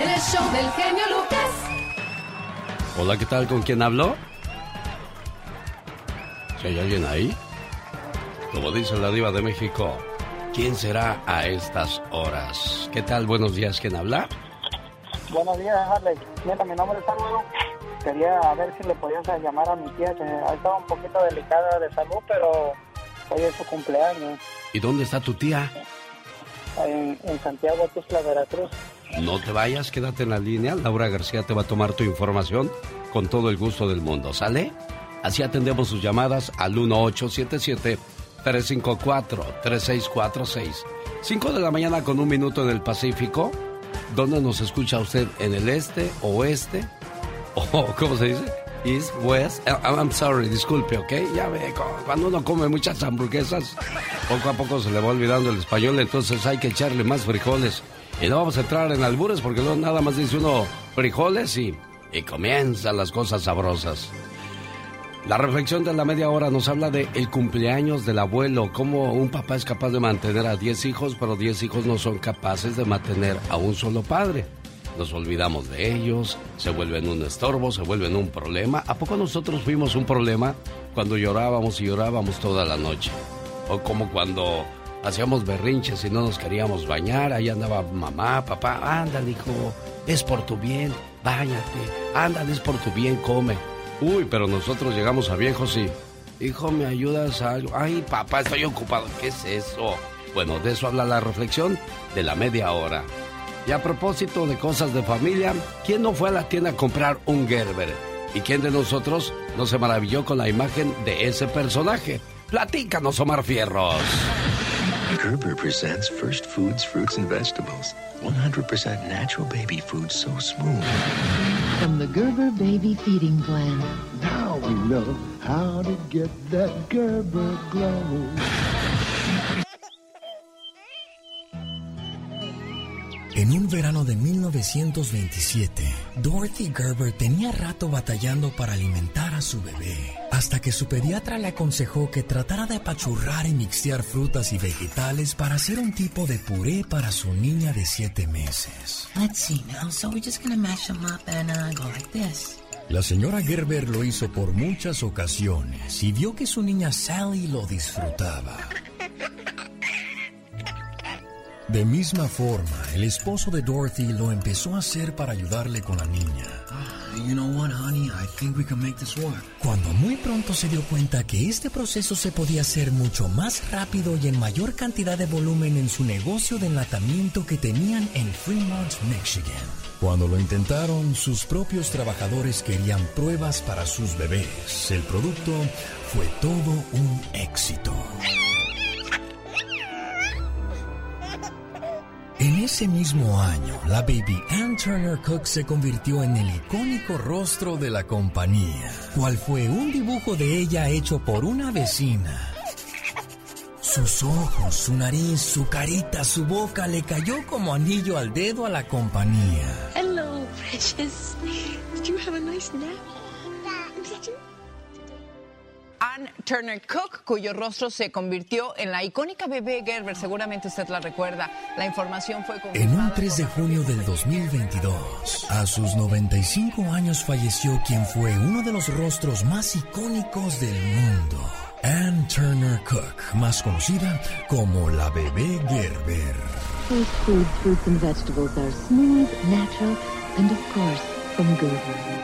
en el show del genio Lucas. Hola, ¿qué tal? ¿Con quién hablo? Si hay alguien ahí. Como dice la diva de México, ¿quién será a estas horas? ¿Qué tal? Buenos días, ¿quién habla? Buenos días, Harley. Mira, mi nombre es Álvaro. Quería ver si le podías llamar a mi tía, que ha estado un poquito delicada de salud, pero hoy es su cumpleaños. ¿Y dónde está tu tía? En, en Santiago, Tuzla, Veracruz. No te vayas, quédate en la línea. Laura García te va a tomar tu información con todo el gusto del mundo, ¿sale? Así atendemos sus llamadas al 1877-354-3646. 5 de la mañana con un minuto en el Pacífico. ¿Dónde nos escucha usted? ¿En el este, oeste? ¿O cómo se dice? East, west. Uh, I'm sorry, disculpe, ¿ok? Ya ve, cuando uno come muchas hamburguesas, poco a poco se le va olvidando el español, entonces hay que echarle más frijoles. Y no vamos a entrar en albures porque no nada más dice uno frijoles y, y comienzan las cosas sabrosas. La reflexión de la media hora nos habla de el cumpleaños del abuelo, cómo un papá es capaz de mantener a 10 hijos, pero 10 hijos no son capaces de mantener a un solo padre. Nos olvidamos de ellos, se vuelven un estorbo, se vuelven un problema. ¿A poco nosotros fuimos un problema cuando llorábamos y llorábamos toda la noche? O como cuando hacíamos berrinches y no nos queríamos bañar, ahí andaba mamá, papá, ándale hijo, es por tu bien, báñate, ándale, es por tu bien, come. Uy, pero nosotros llegamos a viejos y... Hijo, ¿me ayudas a algo? Ay, papá, estoy ocupado. ¿Qué es eso? Bueno, de eso habla la reflexión de la media hora. Y a propósito de cosas de familia, ¿quién no fue a la tienda a comprar un Gerber? ¿Y quién de nosotros no se maravilló con la imagen de ese personaje? Platícanos, Omar Fierros. Gerber presents First Foods, Fruits and Vegetables. 100% natural baby food so smooth. From the Gerber Baby Feeding Plan. Now we know how to get that Gerber glow. En un verano de 1927, Dorothy Gerber tenía rato batallando para alimentar a su bebé, hasta que su pediatra le aconsejó que tratara de apachurrar y mixear frutas y vegetales para hacer un tipo de puré para su niña de siete meses. Let's see now. So we're just gonna mash them up and uh, go like this. La señora Gerber lo hizo por muchas ocasiones y vio que su niña Sally lo disfrutaba. De misma forma, el esposo de Dorothy lo empezó a hacer para ayudarle con la niña. You know what, honey? I think we can make this work. Cuando muy pronto se dio cuenta que este proceso se podía hacer mucho más rápido y en mayor cantidad de volumen en su negocio de enlatamiento que tenían en Fremont, Michigan. Cuando lo intentaron, sus propios trabajadores querían pruebas para sus bebés. El producto fue todo un éxito. En ese mismo año, la baby Ann Turner Cook se convirtió en el icónico rostro de la compañía, cual fue un dibujo de ella hecho por una vecina. Sus ojos, su nariz, su carita, su boca le cayó como anillo al dedo a la compañía. Hello, precious. Did you have a nice nap? Ann Turner Cook, cuyo rostro se convirtió en la icónica bebé Gerber, seguramente usted la recuerda. La información fue En un 3 de junio del 2022, a sus 95 años falleció quien fue uno de los rostros más icónicos del mundo. Ann Turner Cook, más conocida como la bebé Gerber. Food, fruits and vegetables are smooth, natural, and of course, from Gerber.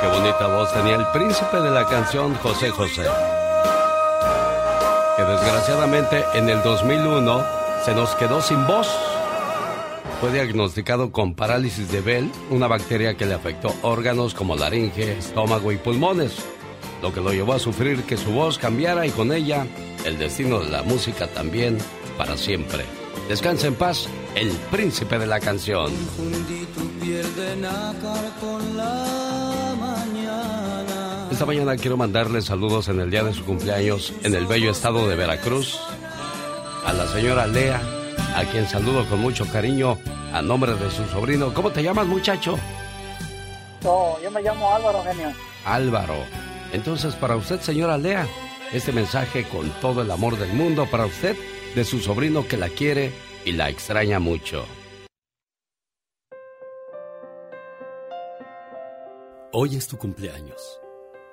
Qué bonita voz tenía el príncipe de la canción José José. Que desgraciadamente en el 2001 se nos quedó sin voz. Fue diagnosticado con parálisis de Bell, una bacteria que le afectó órganos como laringe, estómago y pulmones, lo que lo llevó a sufrir que su voz cambiara y con ella el destino de la música también para siempre. Descansa en paz, el príncipe de la canción. Esta mañana quiero mandarle saludos en el día de su cumpleaños en el bello estado de Veracruz a la señora Lea, a quien saludo con mucho cariño a nombre de su sobrino. ¿Cómo te llamas, muchacho? No, yo me llamo Álvaro, genio. Álvaro. Entonces, para usted, señora Lea, este mensaje con todo el amor del mundo para usted, de su sobrino que la quiere y la extraña mucho. Hoy es tu cumpleaños.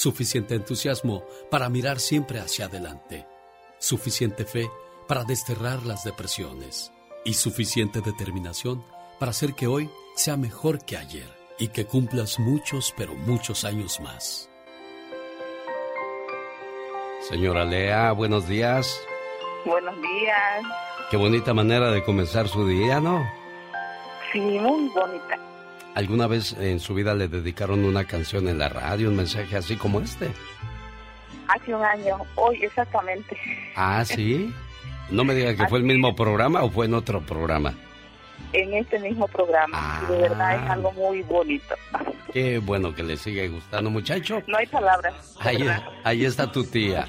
suficiente entusiasmo para mirar siempre hacia adelante, suficiente fe para desterrar las depresiones y suficiente determinación para hacer que hoy sea mejor que ayer y que cumplas muchos, pero muchos años más. Señora Lea, buenos días. Buenos días. Qué bonita manera de comenzar su día, ¿no? Sí, muy bonita. ¿Alguna vez en su vida le dedicaron una canción en la radio, un mensaje así como este? Hace un año, hoy exactamente. Ah, sí. No me diga que fue el mismo programa o fue en otro programa. En este mismo programa. De verdad es ah. algo muy bonito. Qué bueno que le sigue gustando, muchacho. No hay palabras. Ahí, ahí está tu tía.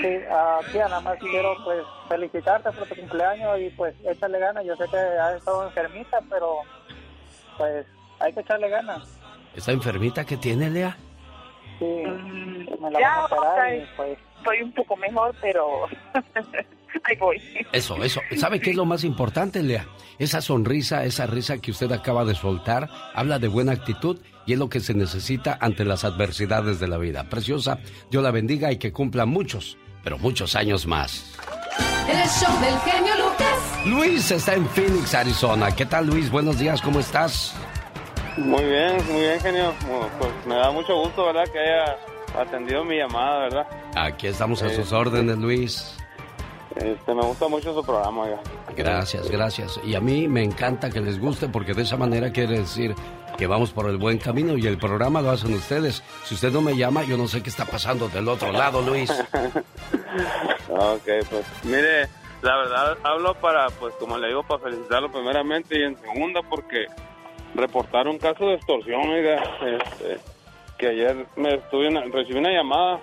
Sí, uh, tía, nada más quiero pues felicitarte por tu cumpleaños y pues échale ganas. Yo sé que has estado enfermita, pero pues hay que echarle ganas. ¿Esa enfermita que tiene, Lea? Sí, mm, me la ya, a pues... Estoy un poco mejor, pero ahí voy. Eso, eso. ¿Sabe qué es lo más importante, Lea? Esa sonrisa, esa risa que usted acaba de soltar, habla de buena actitud y es lo que se necesita ante las adversidades de la vida. Preciosa, Dios la bendiga y que cumpla muchos, pero muchos años más. El show del genio Lucas. Luis está en Phoenix, Arizona. ¿Qué tal, Luis? Buenos días, ¿cómo estás? Muy bien, muy bien, genio. Pues me da mucho gusto, ¿verdad? Que haya atendido mi llamada, ¿verdad? Aquí estamos a sus órdenes, Luis. Este, me gusta mucho su programa, ya. Gracias, gracias. Y a mí me encanta que les guste porque de esa manera quiere decir que vamos por el buen camino y el programa lo hacen ustedes. Si usted no me llama, yo no sé qué está pasando del otro lado, Luis. ok, pues mire, la verdad hablo para, pues como le digo, para felicitarlo primeramente y en segunda porque reportaron un caso de extorsión, oiga, este, que ayer me estuve recibí una llamada.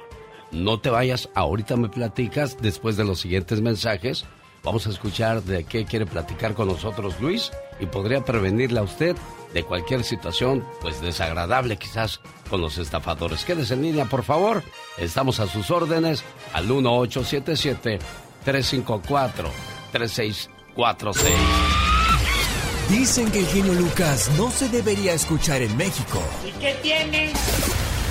No te vayas, ahorita me platicas después de los siguientes mensajes. Vamos a escuchar de qué quiere platicar con nosotros Luis y podría prevenirle a usted de cualquier situación, pues desagradable quizás con los estafadores. Quédese en línea, por favor. Estamos a sus órdenes al 1877-354-3646. Dicen que el genio Lucas no se debería escuchar en México. ¿Y qué tiene?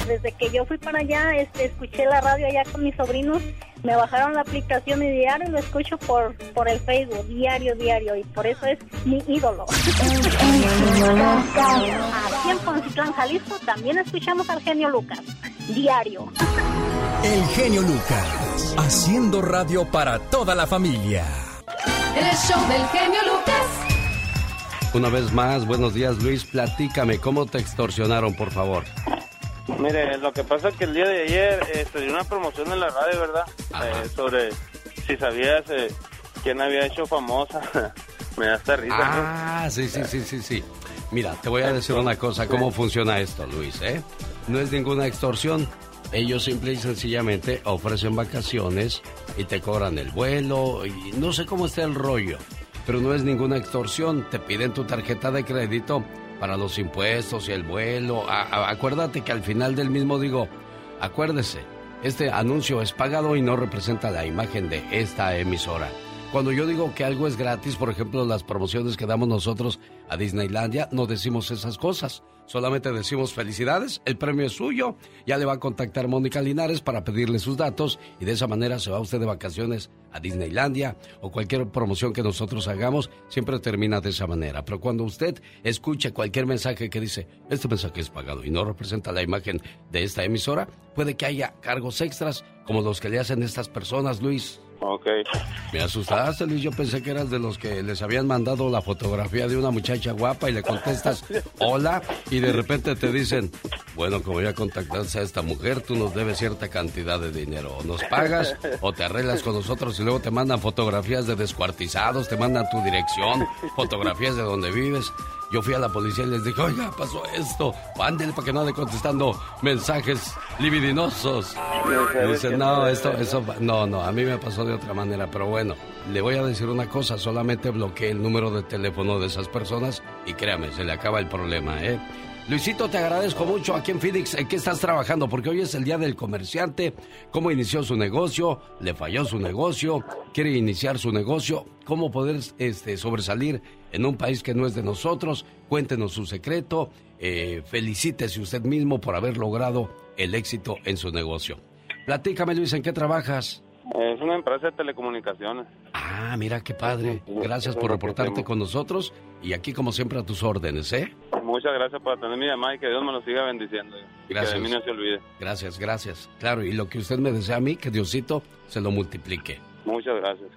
Desde que yo fui para allá, este, escuché la radio allá con mis sobrinos, me bajaron la aplicación y diario lo escucho por, por el Facebook, diario, diario, y por eso es mi ídolo. Aquí en Poncitlán, Jalisco, también escuchamos al genio Lucas, diario. El genio Lucas, haciendo radio para toda la familia. El show del genio Lucas. Una vez más, buenos días Luis, platícame, ¿cómo te extorsionaron, por favor? Mire, lo que pasa es que el día de ayer eh, se dio una promoción en la radio, ¿verdad? Eh, sobre si sabías eh, quién había hecho famosa. Me da esta risa. Ah, sí, sí, sí, sí, sí. Mira, te voy a decir una cosa, cómo funciona esto, Luis, ¿eh? No es ninguna extorsión. Ellos simple y sencillamente ofrecen vacaciones y te cobran el vuelo y no sé cómo está el rollo, pero no es ninguna extorsión. Te piden tu tarjeta de crédito para los impuestos y el vuelo. acuérdate que al final del mismo digo, acuérdese, este anuncio es pagado y no representa la imagen de esta emisora. Cuando yo digo que algo es gratis, por ejemplo, las promociones que damos nosotros a Disneylandia, no decimos esas cosas. Solamente decimos felicidades, el premio es suyo. Ya le va a contactar Mónica Linares para pedirle sus datos y de esa manera se va usted de vacaciones a Disneylandia o cualquier promoción que nosotros hagamos, siempre termina de esa manera. Pero cuando usted escuche cualquier mensaje que dice, este mensaje es pagado y no representa la imagen de esta emisora, puede que haya cargos extras como los que le hacen estas personas, Luis. Ok. Me asustaste, Luis. Yo pensé que eras de los que les habían mandado la fotografía de una muchacha guapa y le contestas hola y de repente te dicen, bueno, como ya contactaste a esta mujer, tú nos debes cierta cantidad de dinero. O nos pagas o te arreglas con nosotros y luego te mandan fotografías de descuartizados, te mandan tu dirección, fotografías de donde vives. Yo fui a la policía y les dije, oiga, pasó esto. Ándele para que no ande contestando mensajes libidinosos. Dicen, no, esto, eso, no, no, a mí me pasó de otra manera. Pero bueno, le voy a decir una cosa, solamente bloqueé el número de teléfono de esas personas y créame, se le acaba el problema, ¿eh? Luisito, te agradezco mucho aquí en Phoenix. ¿En qué estás trabajando? Porque hoy es el día del comerciante. ¿Cómo inició su negocio? ¿Le falló su negocio? ¿Quiere iniciar su negocio? ¿Cómo poder este, sobresalir en un país que no es de nosotros? Cuéntenos su secreto. Eh, felicítese usted mismo por haber logrado el éxito en su negocio. Platícame, Luis, ¿en qué trabajas? Es una empresa de telecomunicaciones. Ah, mira qué padre. Gracias por reportarte con nosotros y aquí como siempre a tus órdenes, ¿eh? Muchas gracias por atender mi llamada y que Dios me lo siga bendiciendo. Gracias. Que de mí no se olvide. Gracias, gracias. Claro, y lo que usted me desea a mí, que Diosito se lo multiplique. Muchas gracias.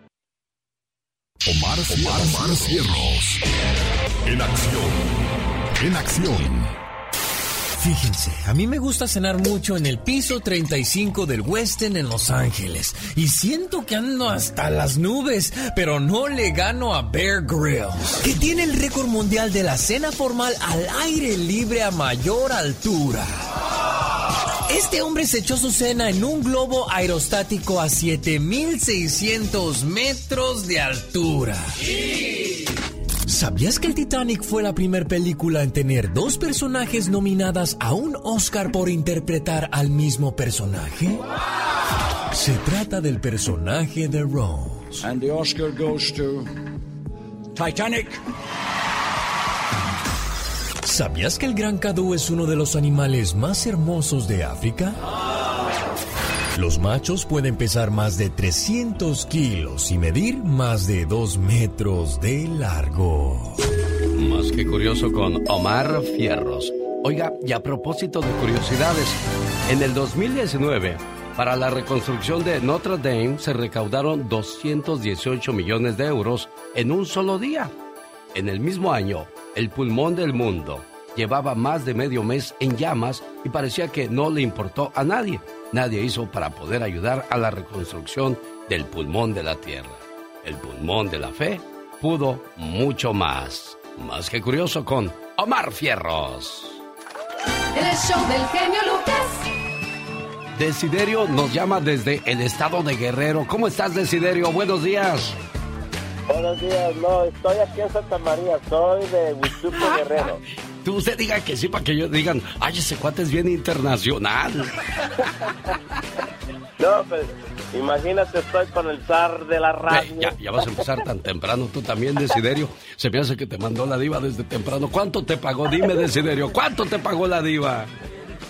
Omar, Omar, Cierros. En acción. En acción. Fíjense, a mí me gusta cenar mucho en el piso 35 del Westin en Los Ángeles. Y siento que ando hasta las nubes, pero no le gano a Bear Grylls, que tiene el récord mundial de la cena formal al aire libre a mayor altura. Este hombre se echó su cena en un globo aerostático a 7600 metros de altura. ¿Sabías que el Titanic fue la primera película en tener dos personajes nominadas a un Oscar por interpretar al mismo personaje? Se trata del personaje de Rose. And the Oscar goes to Titanic. ¿Sabías que el gran cadú es uno de los animales más hermosos de África? Los machos pueden pesar más de 300 kilos y medir más de 2 metros de largo. Más que curioso con Omar Fierros. Oiga, y a propósito de curiosidades, en el 2019, para la reconstrucción de Notre Dame se recaudaron 218 millones de euros en un solo día. En el mismo año, el pulmón del mundo llevaba más de medio mes en llamas y parecía que no le importó a nadie. Nadie hizo para poder ayudar a la reconstrucción del pulmón de la tierra. El pulmón de la fe pudo mucho más. Más que curioso con Omar Fierros. El show del genio Lucas. Desiderio nos llama desde el estado de Guerrero. ¿Cómo estás, Desiderio? Buenos días. Buenos días, no, estoy aquí en Santa María, soy de Huizuco Guerrero. Tú usted diga que sí para que ellos digan, ay, ese cuate es bien internacional. No, pues, imagínate, estoy con el zar de la radio. Ya, ya vas a empezar tan temprano, tú también, Desiderio. Se hace que te mandó la diva desde temprano. ¿Cuánto te pagó? Dime, Desiderio, ¿cuánto te pagó la diva?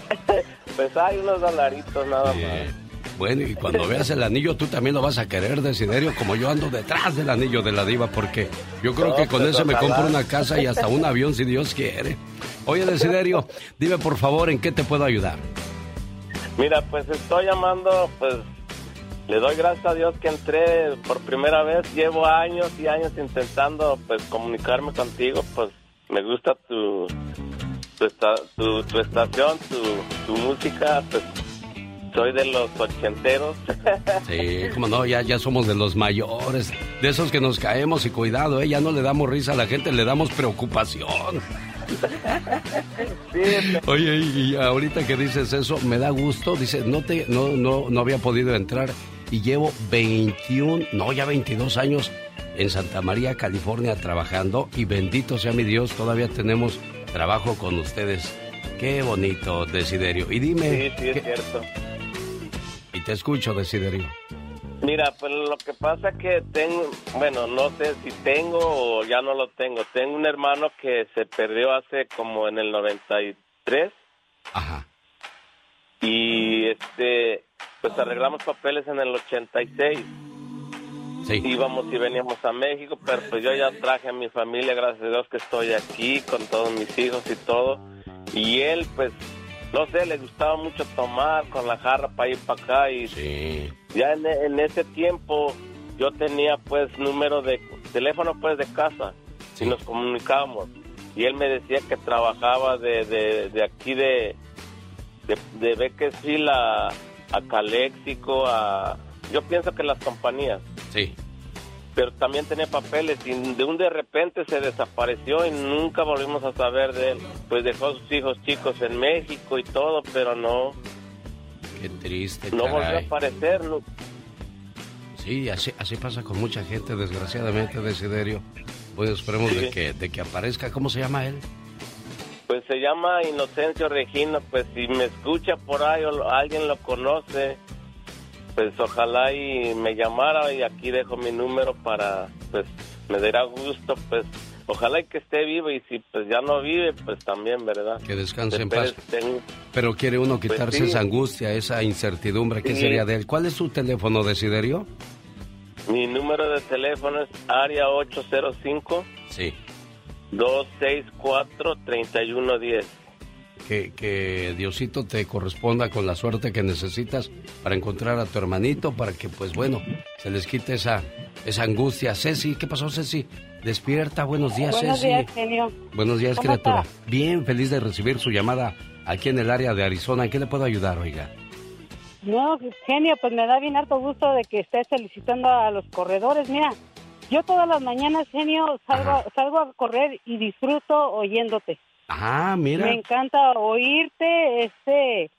Pues hay unos dolaritos nada más. Bueno, y cuando veas el anillo, tú también lo vas a querer, Desiderio, como yo ando detrás del anillo de la diva, porque yo creo No, que con pues, eso me ojalá. compro una casa y hasta un avión, si Dios quiere. Oye, Desiderio, dime por favor, ¿en qué te puedo ayudar? Mira, pues estoy llamando, pues le doy gracias a Dios que entré por primera vez. Llevo años y años intentando, pues, comunicarme contigo. Pues me gusta tu tu, esta- tu, tu estación, tu, tu música. Pues soy de los ochenteros. Sí, como no, ya, ya somos de los mayores, de esos que nos caemos y cuidado, ¿eh? ya no le damos risa a la gente, le damos preocupación. Oye, y ahorita que dices eso, me da gusto, dice, no te, no, no, no había podido entrar y llevo 21, no, ya 22 años en Santa María, California, trabajando y bendito sea mi Dios, todavía tenemos trabajo con ustedes. Qué bonito, Desiderio. Y dime, Sí, sí, es ¿qué- cierto. Te escucho, Desiderio. Mira, pues lo que pasa que tengo, bueno, no sé si tengo o ya no lo tengo. Tengo un hermano que se perdió hace como en el 93. Ajá. Y este, pues arreglamos papeles en el 86. Sí. Íbamos y veníamos a México, pero pues yo ya traje a mi familia, gracias a Dios que estoy aquí con todos mis hijos y todo. Y él, pues, no sé, le gustaba mucho tomar con la jarra para ir para acá y ya en, en ese tiempo yo tenía pues número de teléfono pues de casa y nos comunicábamos. Y él me decía que trabajaba de, de, de aquí de de, a, a Caléxico a yo pienso que las compañías. Sí. Pero también tenía papeles y de un de repente se desapareció y nunca volvimos a saber de él. Pues dejó a sus hijos chicos en México y todo, pero no, Qué triste, no volvió a caray. aparecer. no- Sí, así, así pasa con mucha gente, desgraciadamente, Desiderio. Pues esperemos de, que, de que aparezca. ¿Cómo se llama él? Pues se llama Inocencio Regino, pues si me escucha por ahí o lo- alguien lo conoce, pues ojalá y me llamara y aquí dejo mi número para, pues me dará gusto, pues ojalá y que esté vivo y si pues ya no vive, pues también, ¿verdad? Que descanse en paz. Pero quiere uno quitarse Pues sí. esa angustia, esa incertidumbre. ¿Qué Sí. sería de él? ¿Cuál es su teléfono, Desiderio? Mi número de teléfono es área 805 Sí. 264 3110. Que, que Diosito te corresponda con la suerte que necesitas para encontrar a tu hermanito, para que, pues bueno, se les quite esa, esa angustia. Ceci, ¿qué pasó, Ceci? Despierta, buenos días, Buenos Ceci. días, genio. Buenos días, ¿Cómo criatura. está? Bien, feliz de recibir su llamada aquí en el área de Arizona. ¿En qué le puedo ayudar, oiga? No, genio, pues me da bien harto gusto de que estés felicitando a los corredores. Mira, yo todas las mañanas, genio, salgo, salgo a correr y disfruto oyéndote. Ah, mira. Me encanta oírte, este,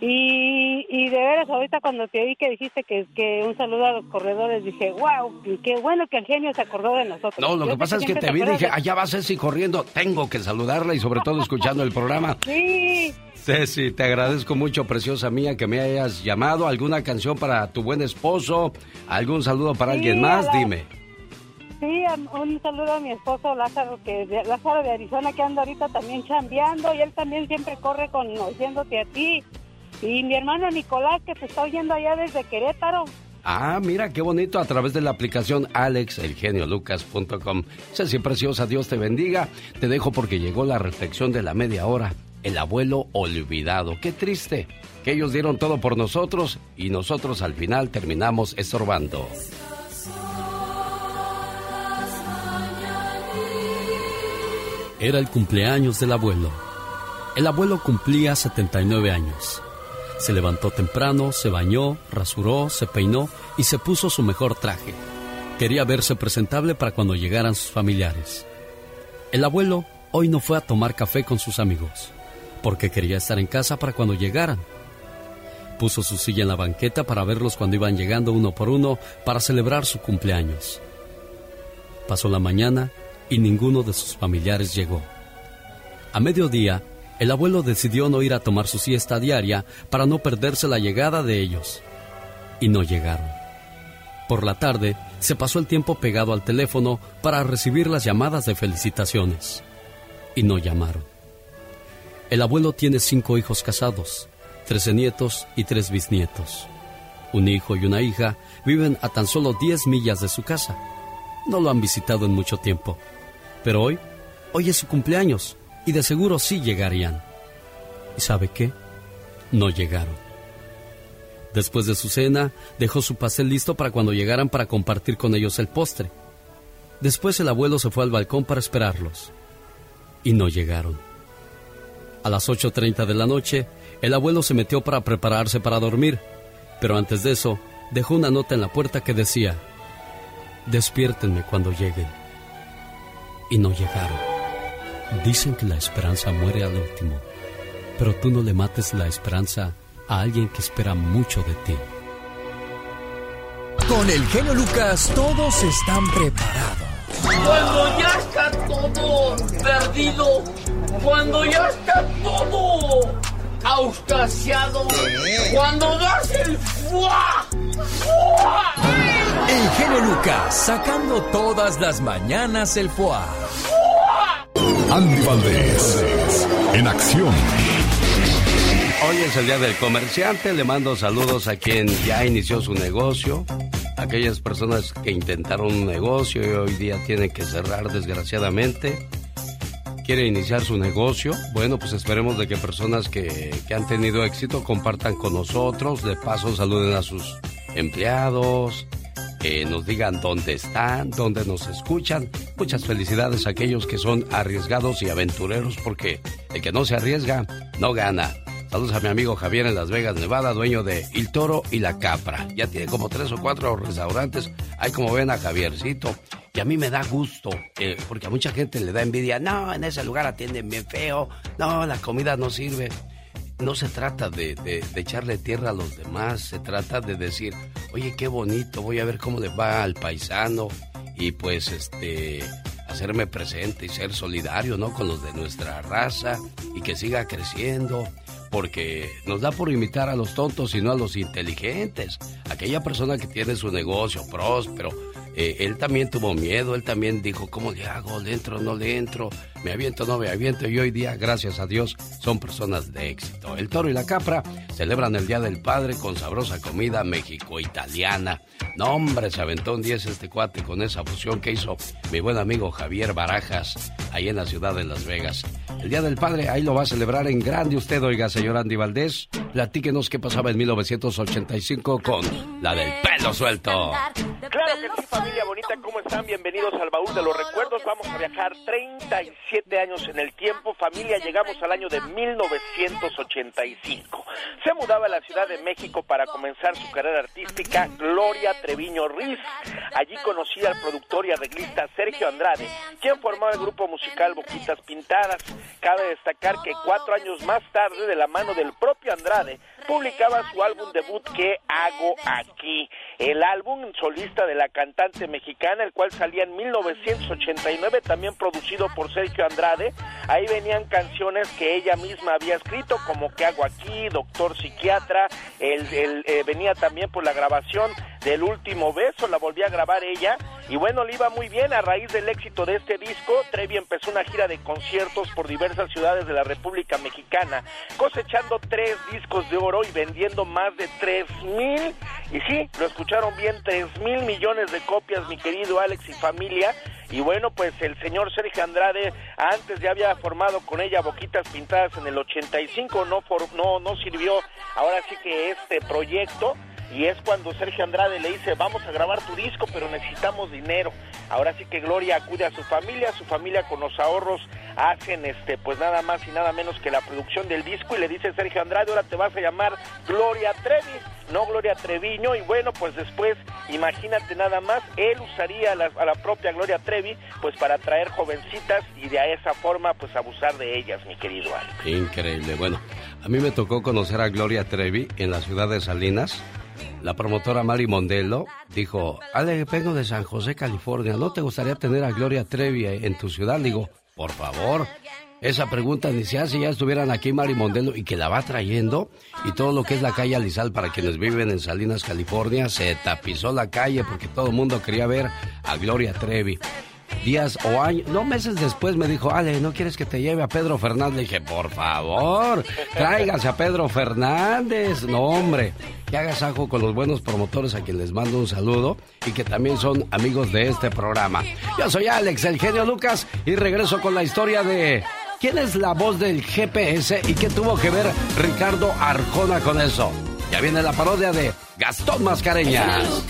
y, y de veras ahorita cuando te oí que dijiste que, que un saludo a los corredores, dije, wow, qué bueno que el genio se acordó de nosotros. No, lo Yo que pasa es que te vi y dije, de- allá va Ceci corriendo. Tengo que saludarla y sobre todo escuchando el programa. Sí, Ceci, te agradezco mucho, preciosa mía, que me hayas llamado. ¿Alguna canción para tu buen esposo? ¿Algún saludo para Sí, alguien más? la- Dime. Sí, un saludo a mi esposo Lázaro, que de, Lázaro de Arizona, que anda ahorita también chambeando y él también siempre corre con oyéndote a ti. Y mi hermano Nicolás, que te está oyendo allá desde Querétaro. Ah, mira, qué bonito, a través de la aplicación alexelgeniolucas.com. Ceci, preciosa, Dios te bendiga. Te dejo porque llegó la reflexión de la media hora. El abuelo olvidado. Qué triste que ellos dieron todo por nosotros y nosotros al final terminamos estorbando. Era el cumpleaños del abuelo. El abuelo cumplía 79 años. Se levantó temprano, se bañó, rasuró, se peinó y se puso su mejor traje. Quería verse presentable para cuando llegaran sus familiares. El abuelo hoy no fue a tomar café con sus amigos, porque quería estar en casa para cuando llegaran. Puso su silla en la banqueta para verlos cuando iban llegando uno por uno para celebrar su cumpleaños. Pasó la mañana y ninguno de sus familiares llegó. A mediodía, el abuelo decidió no ir a tomar su siesta diaria para no perderse la llegada de ellos. Y no llegaron. Por la tarde, se pasó el tiempo pegado al teléfono para recibir las llamadas de felicitaciones. Y no llamaron. El abuelo tiene cinco hijos casados, trece nietos y tres bisnietos. Un hijo y una hija viven a tan solo 10 millas de su casa. No lo han visitado en mucho tiempo. Pero hoy, hoy es su cumpleaños y de seguro sí llegarían. ¿Y sabe qué? No llegaron. Después de su cena, dejó su pastel listo para cuando llegaran para compartir con ellos el postre. Después el abuelo se fue al balcón para esperarlos. Y no llegaron. A las 8.30 de la noche, el abuelo se metió para prepararse para dormir, pero antes de eso, dejó una nota en la puerta que decía, despiértenme cuando lleguen. Y no llegaron. Dicen que la esperanza muere al último, pero tú no le mates la esperanza a alguien que espera mucho de ti. Con el genio Lucas todos están preparados. Cuando ya está todo perdido, cuando ya está todo auscasiado cuando das el fuá. El genio Lucas sacando todas las mañanas el fuá. Andy Valdés, en acción. Hoy es el día del comerciante. Le mando saludos a quien ya inició su negocio. Aquellas personas que intentaron un negocio y hoy día tienen que cerrar desgraciadamente. ¿Quiere iniciar su negocio? Bueno, pues esperemos de que personas que, que han tenido éxito compartan con nosotros. De paso, saluden a sus empleados, que nos digan dónde están, dónde nos escuchan. Muchas felicidades a aquellos que son arriesgados y aventureros porque el que no se arriesga no gana. Saludos a mi amigo Javier en Las Vegas, Nevada, dueño de El Toro y La Capra. Ya tiene como tres o cuatro restaurantes. Ahí como ven a Javiercito. Y a mí me da gusto, eh, porque a mucha gente le da envidia. No, en ese lugar atienden bien feo. No, la comida no sirve. No se trata de, de, de echarle tierra a los demás, se trata de decir, oye, qué bonito, voy a ver cómo le va al paisano. Y pues, este, hacerme presente y ser solidario, ¿no? Con los de nuestra raza y que siga creciendo porque nos da por imitar a los tontos y no a los inteligentes. Aquella persona que tiene su negocio próspero, eh, él también tuvo miedo, él también dijo, ¿cómo le hago? ¿Le entro no le entro? ¿Me aviento no me aviento? Y hoy día, gracias a Dios, son personas de éxito. El toro y la capra celebran el Día del Padre con sabrosa comida mexico-italiana. No, hombre, se aventó un 10 este cuate con esa fusión que hizo mi buen amigo Javier Barajas, ahí en la ciudad de Las Vegas. El Día del Padre, ahí lo va a celebrar en grande usted, oiga, señor Andy Valdés. Platíquenos qué pasaba en 1985 con la del pelo suelto. Claro que sí, familia bonita, ¿cómo están? Bienvenidos al baúl de los recuerdos. Vamos a viajar 37 años en el tiempo. Familia, llegamos al año de 1985. Se mudaba a la Ciudad de México para comenzar su carrera artística Gloria Treviño Riz. Allí conocí al productor y arreglista Sergio Andrade, quien formaba el grupo musical Boquitas Pintadas. Cabe destacar que cuatro años más tarde, de la mano del propio Andrade, publicaba su álbum debut ¿Qué hago aquí? El álbum solista de la cantante mexicana, el cual salía en 1989, también producido por Sergio Andrade. Ahí venían canciones que ella misma había escrito, como ¿Qué hago aquí? Doctor Psiquiatra. El, eh, venía también por la grabación del último beso, la volvió a grabar ella. Y bueno, le iba muy bien a raíz del éxito de este disco. Trevi empezó una gira de conciertos por diversas ciudades de la República Mexicana, cosechando tres discos de oro y vendiendo más de tres mil. Y sí, lo escucharon bien, tres mil millones de copias, mi querido Alex y familia. Y bueno, pues el señor Sergio Andrade antes ya había formado con ella Boquitas Pintadas en el 85, no, for, no, no sirvió ahora sí que este proyecto y es cuando Sergio Andrade le dice vamos a grabar tu disco pero necesitamos dinero ahora sí que Gloria acude a su familia su familia con los ahorros hacen este pues nada más y nada menos que la producción del disco y le dice Sergio Andrade ahora te vas a llamar Gloria Trevi no Gloria Treviño. Y bueno pues después imagínate nada más él usaría a la, propia Gloria Trevi pues para traer jovencitas y de esa forma pues abusar de ellas mi querido Alex. Increíble. Bueno a mí me tocó conocer a Gloria Trevi en la ciudad de Salinas la promotora Mari Mondelo dijo, Ale, vengo de San José, California, ¿no te gustaría tener a Gloria Trevi en tu ciudad? Digo, por favor, esa pregunta ni se hace, ya estuvieran aquí Mari Mondelo y que la va trayendo y todo lo que es la calle Alizal para quienes viven en Salinas, California, se tapizó la calle porque todo el mundo quería ver a Gloria Trevi días o años, no meses después me dijo, Ale, ¿no quieres que te lleve a Pedro Fernández? Le dije, por favor, tráigase a Pedro Fernández. No, hombre, que hagas algo con los buenos promotores a quien les mando un saludo y que también son amigos de este programa. Yo soy Alex, el genio Lucas, y regreso con la historia de quién es la voz del GPS y qué tuvo que ver Ricardo Arjona con eso. Ya viene la parodia de Gastón Mascareñas.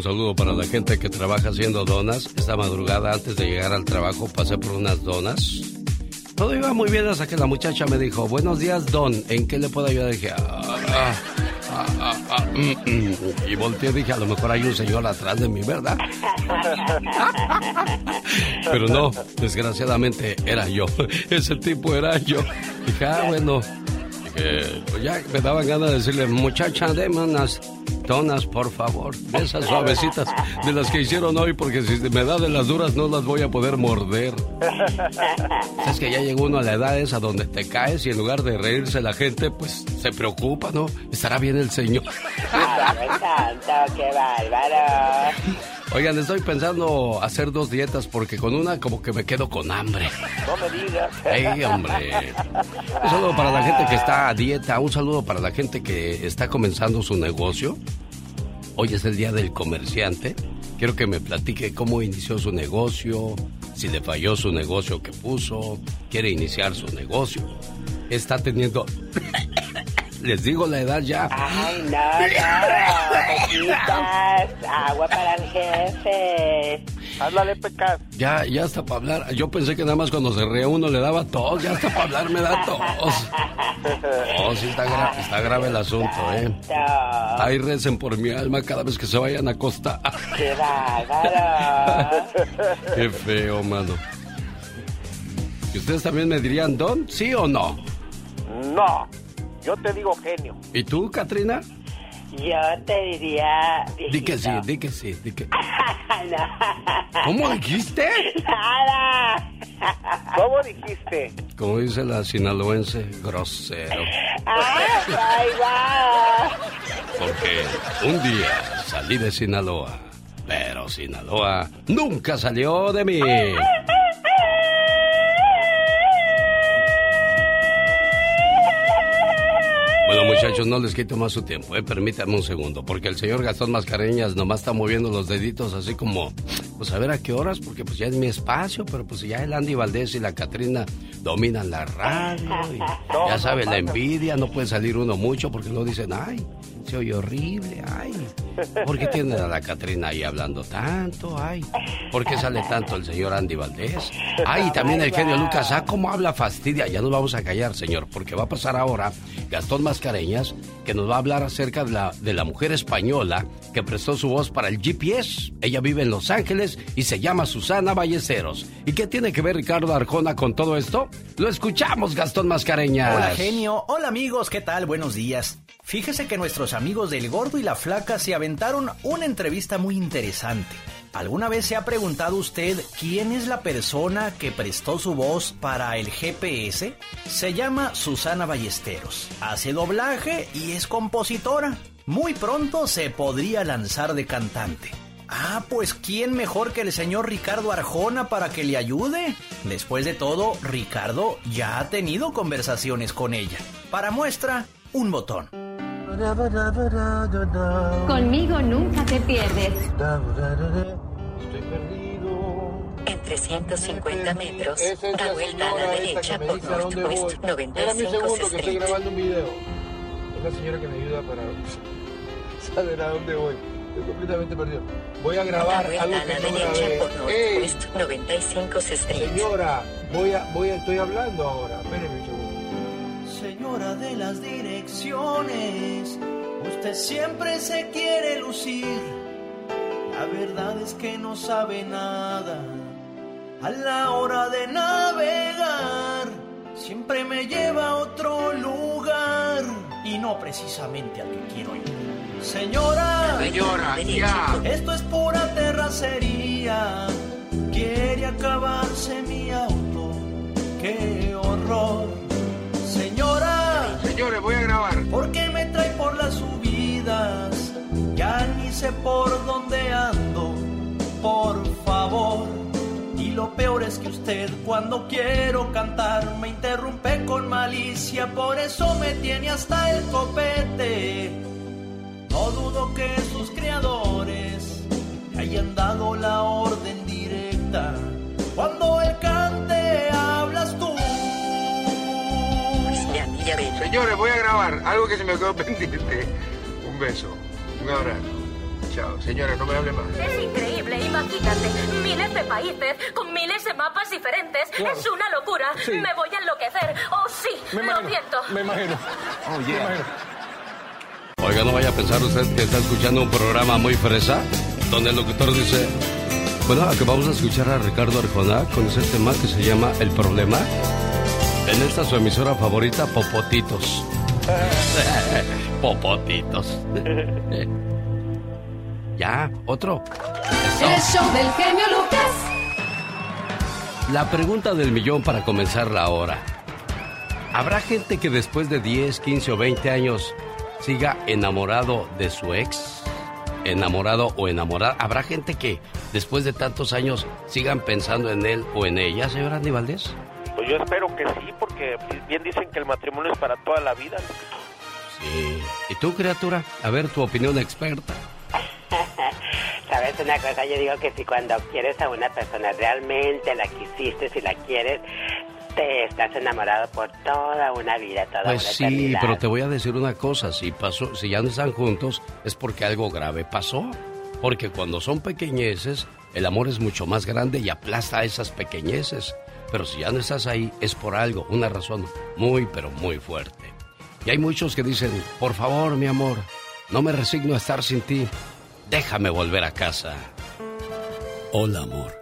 Un saludo para la gente que trabaja haciendo donas. Esta madrugada, antes de llegar al trabajo, pasé por unas donas. Todo iba muy bien hasta que la muchacha me dijo, buenos días, Don, ¿en qué le puedo ayudar? dije, ah, ah, ah, mm, mm. y volteé y dije, a lo mejor hay un señor atrás de mí, ¿verdad? Pero no, desgraciadamente era yo. Ese tipo era yo. Dije, ah, bueno. Pues ya me daban ganas de decirle, muchacha, deme unas donas, por favor. Esas suavecitas de las que hicieron hoy, porque si me da de las duras no las voy a poder morder. Es que ya llegó uno a la edad esa donde te caes y en lugar de reírse la gente, pues se preocupa, ¿no? ¿Estará bien el señor? santo, qué bárbaro. Oigan, estoy pensando hacer dos dietas porque con una como que me quedo con hambre. No me digas. ¡Ey, hombre! Un saludo para la gente que está a dieta, un saludo para la gente que está comenzando su negocio. Hoy es el día del comerciante. Quiero que me platique cómo inició su negocio, si le falló su negocio que puso, quiere iniciar su negocio. Está teniendo les digo la edad ya. Ay, no, no, agua para el jefe. Háblale, Pecas. Ya, ya está para hablar. Yo pensé que nada más cuando se reía uno le daba tos. Ya está para hablar me da tos. Oh, sí está, gra- está grave el asunto, ¿eh? Ahí recen por mi alma cada vez que se vayan a acostar. Qué bárbaro. Qué feo, mano. ¿Y ustedes también me dirían don? ¿Sí o no? No, yo te digo genio. ¿Y tú, Katrina? Yo te diría... Di que sí, di que sí, di que... No. ¿Cómo dijiste? Nada. ¿Cómo dijiste? Como dice la sinaloense, grosero. Ay, guau. Porque un día salí de Sinaloa, pero Sinaloa nunca salió de mí. Muchachos, no les quito más su tiempo, eh. Permítanme un segundo, porque el señor Gastón Mascareñas nomás está moviendo los deditos así como, pues a ver a qué horas, porque pues ya es mi espacio, pero pues ya el Andy Valdés y la Catrina dominan la radio. y ya sabe, la envidia, no puede salir uno mucho porque luego dicen, ay, se oye horrible, ay. ¿Por qué tiene a la Catrina ahí hablando tanto? Ay, ¿por qué sale tanto el señor Andy Valdés? Ay, y también el genio Lucas, ah, cómo habla fastidia. Ya nos vamos a callar, señor, porque va a pasar ahora Gastón Mascareñas, que nos va a hablar acerca de la, de la mujer española que prestó su voz para el GPS. Ella vive en Los Ángeles y se llama Susana Ballesteros. ¿Y qué tiene que ver Ricardo Arjona con todo esto? Lo escuchamos, Gastón Mascareñas. Hola genio, hola amigos, ¿qué tal? Buenos días. Fíjese que nuestros amigos del Gordo y la Flaca se aventaron una entrevista muy interesante. ¿Alguna vez se ha preguntado usted quién es la persona que prestó su voz para el GPS? Se llama Susana Ballesteros. Hace doblaje y es compositora. Muy pronto se podría lanzar de cantante. Ah, pues ¿quién mejor que el señor Ricardo Arjona para que le ayude? Después de todo, Ricardo ya ha tenido conversaciones con ella. Para muestra, un botón. Conmigo nunca te pierdes. Estoy perdido. En 350 metros, da vuelta a la derecha por. Northwest Espérame un 95 segundo que estoy grabando un video. Es la señora que me ayuda para saber a dónde voy. Estoy completamente perdido. Voy a grabar algo a la que no derecha grabé. por ¡Ey! Northwest 95 Street. Señora, voy a, voy a, estoy hablando ahora. Espéreme un segundo. Señora de las direcciones, usted siempre se quiere lucir. La verdad es que no sabe nada. A la hora de navegar, siempre me lleva a otro lugar. Y no precisamente al que quiero ir. Señora, Señora, ya. Esto es pura terracería. Quiere acabarse mi auto. ¡Qué horror! Señora. Señores, voy a grabar. ¿Por qué me trae por las subidas? Ya ni sé por dónde ando. Por favor. Y lo peor es que usted cuando quiero cantar me interrumpe con malicia. Por eso me tiene hasta el copete. No dudo que sus creadores le hayan dado la orden directa. Cuando él Señores, voy a grabar algo que se me quedó pendiente. Un beso, un abrazo. Chao. Señora, no me hable más. Es increíble, imagínate. Miles de países con miles de mapas diferentes. Claro. Es una locura. Sí. Me voy a enloquecer. Oh, sí, Me lo imagino, siento. Me imagino. Oh, yeah. Oiga, no vaya a pensar usted que está escuchando un programa muy fresa, donde el locutor dice, bueno, que vamos a escuchar a Ricardo Arjona con ese tema que se llama El Problema. En esta su emisora favorita, Popotitos. Popotitos. ya, otro. El show del genio Lucas. La pregunta del millón para comenzar la hora. ¿Habrá gente que después de 10, 15 o 20 años siga enamorado de su ex? ¿Enamorado o enamorada? ¿Habrá gente que después de tantos años sigan pensando en él o en ella, señora Andy Valdés? Pues yo espero que sí, porque bien dicen que el matrimonio es para toda la vida. Sí. ¿Y tú, criatura? A ver, tu opinión experta. ¿Sabes una cosa? Yo digo que si cuando quieres a una persona realmente la quisiste, si la quieres, te estás enamorado por toda una vida, toda Pues una sí, eternidad. pero te voy a decir una cosa, si pasó, si ya no están juntos es porque algo grave pasó. Porque cuando son pequeñeces, el amor es mucho más grande y aplasta a esas pequeñeces. Pero si ya no estás ahí, es por algo, una razón muy, pero muy fuerte. Y hay muchos que dicen, por favor, mi amor, no me resigno a estar sin ti. Déjame volver a casa. Hola, amor.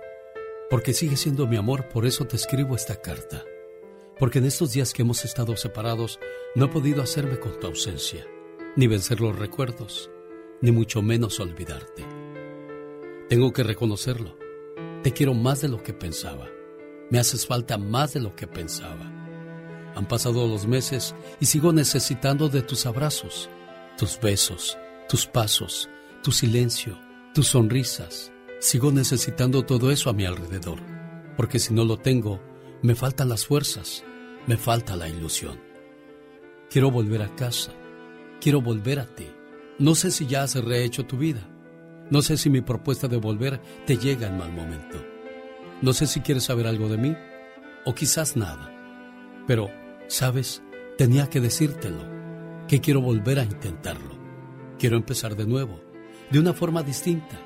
Porque sigue siendo mi amor, por eso te escribo esta carta. Porque en estos días que hemos estado separados, no he podido hacerme con tu ausencia, ni vencer los recuerdos, ni mucho menos olvidarte. Tengo que reconocerlo. Te quiero más de lo que pensaba. Me haces falta más de lo que pensaba. Han pasado los meses y sigo necesitando de tus abrazos, tus besos, tus pasos, tu silencio, tus sonrisas. Sigo necesitando todo eso a mi alrededor, porque si no lo tengo, me faltan las fuerzas, me falta la ilusión. Quiero volver a casa, quiero volver a ti. No sé si ya has rehecho tu vida, no sé si mi propuesta de volver te llega en mal momento. No sé si quieres saber algo de mí, o quizás nada. Pero, ¿sabes? Tenía que decírtelo, que quiero volver a intentarlo. Quiero empezar de nuevo, de una forma distinta,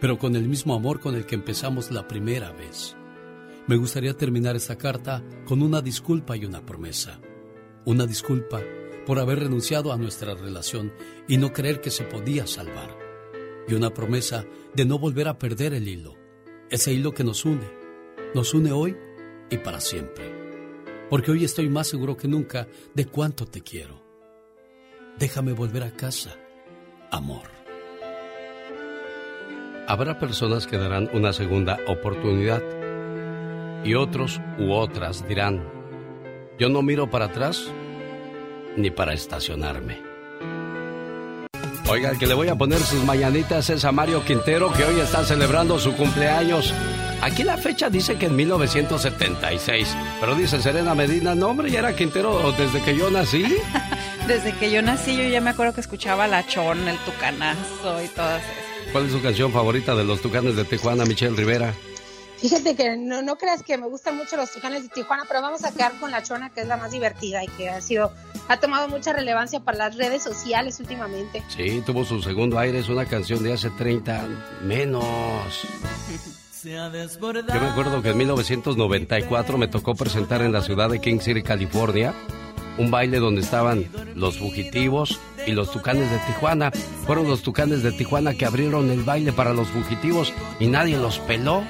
pero con el mismo amor con el que empezamos la primera vez. Me gustaría terminar esta carta con una disculpa y una promesa. Una disculpa por haber renunciado a nuestra relación y no creer que se podía salvar. Y una promesa de no volver a perder el hilo, ese hilo que nos une, nos une hoy y para siempre. Porque hoy estoy más seguro que nunca de cuánto te quiero. Déjame volver a casa, amor. Habrá personas que darán una segunda oportunidad y otros u otras dirán, yo no miro para atrás ni para estacionarme. Oiga, el que le voy a poner sus mañanitas es a Mario Quintero, que hoy está celebrando su cumpleaños. Aquí la fecha dice que en 1976, pero dice Serena Medina, no hombre, ya era Quintero desde que yo nací. Desde que yo nací, yo ya me acuerdo que escuchaba La Chón, El Tucanazo y todas esas. ¿Cuál es su canción favorita de los Tucanes de Tijuana, Michelle Rivera? Fíjate que no, no creas que me gustan mucho los tucanes de Tijuana, pero vamos a quedar con la chona, que es la más divertida y que ha sido, ha tomado mucha relevancia para las redes sociales últimamente. Sí, tuvo su segundo aire, es una canción de hace 30 menos. Yo me acuerdo que en 1994 me tocó presentar en la ciudad de King City, California, un baile donde estaban los fugitivos y los tucanes de Tijuana. Fueron los tucanes de Tijuana que abrieron el baile para los fugitivos y nadie los peló.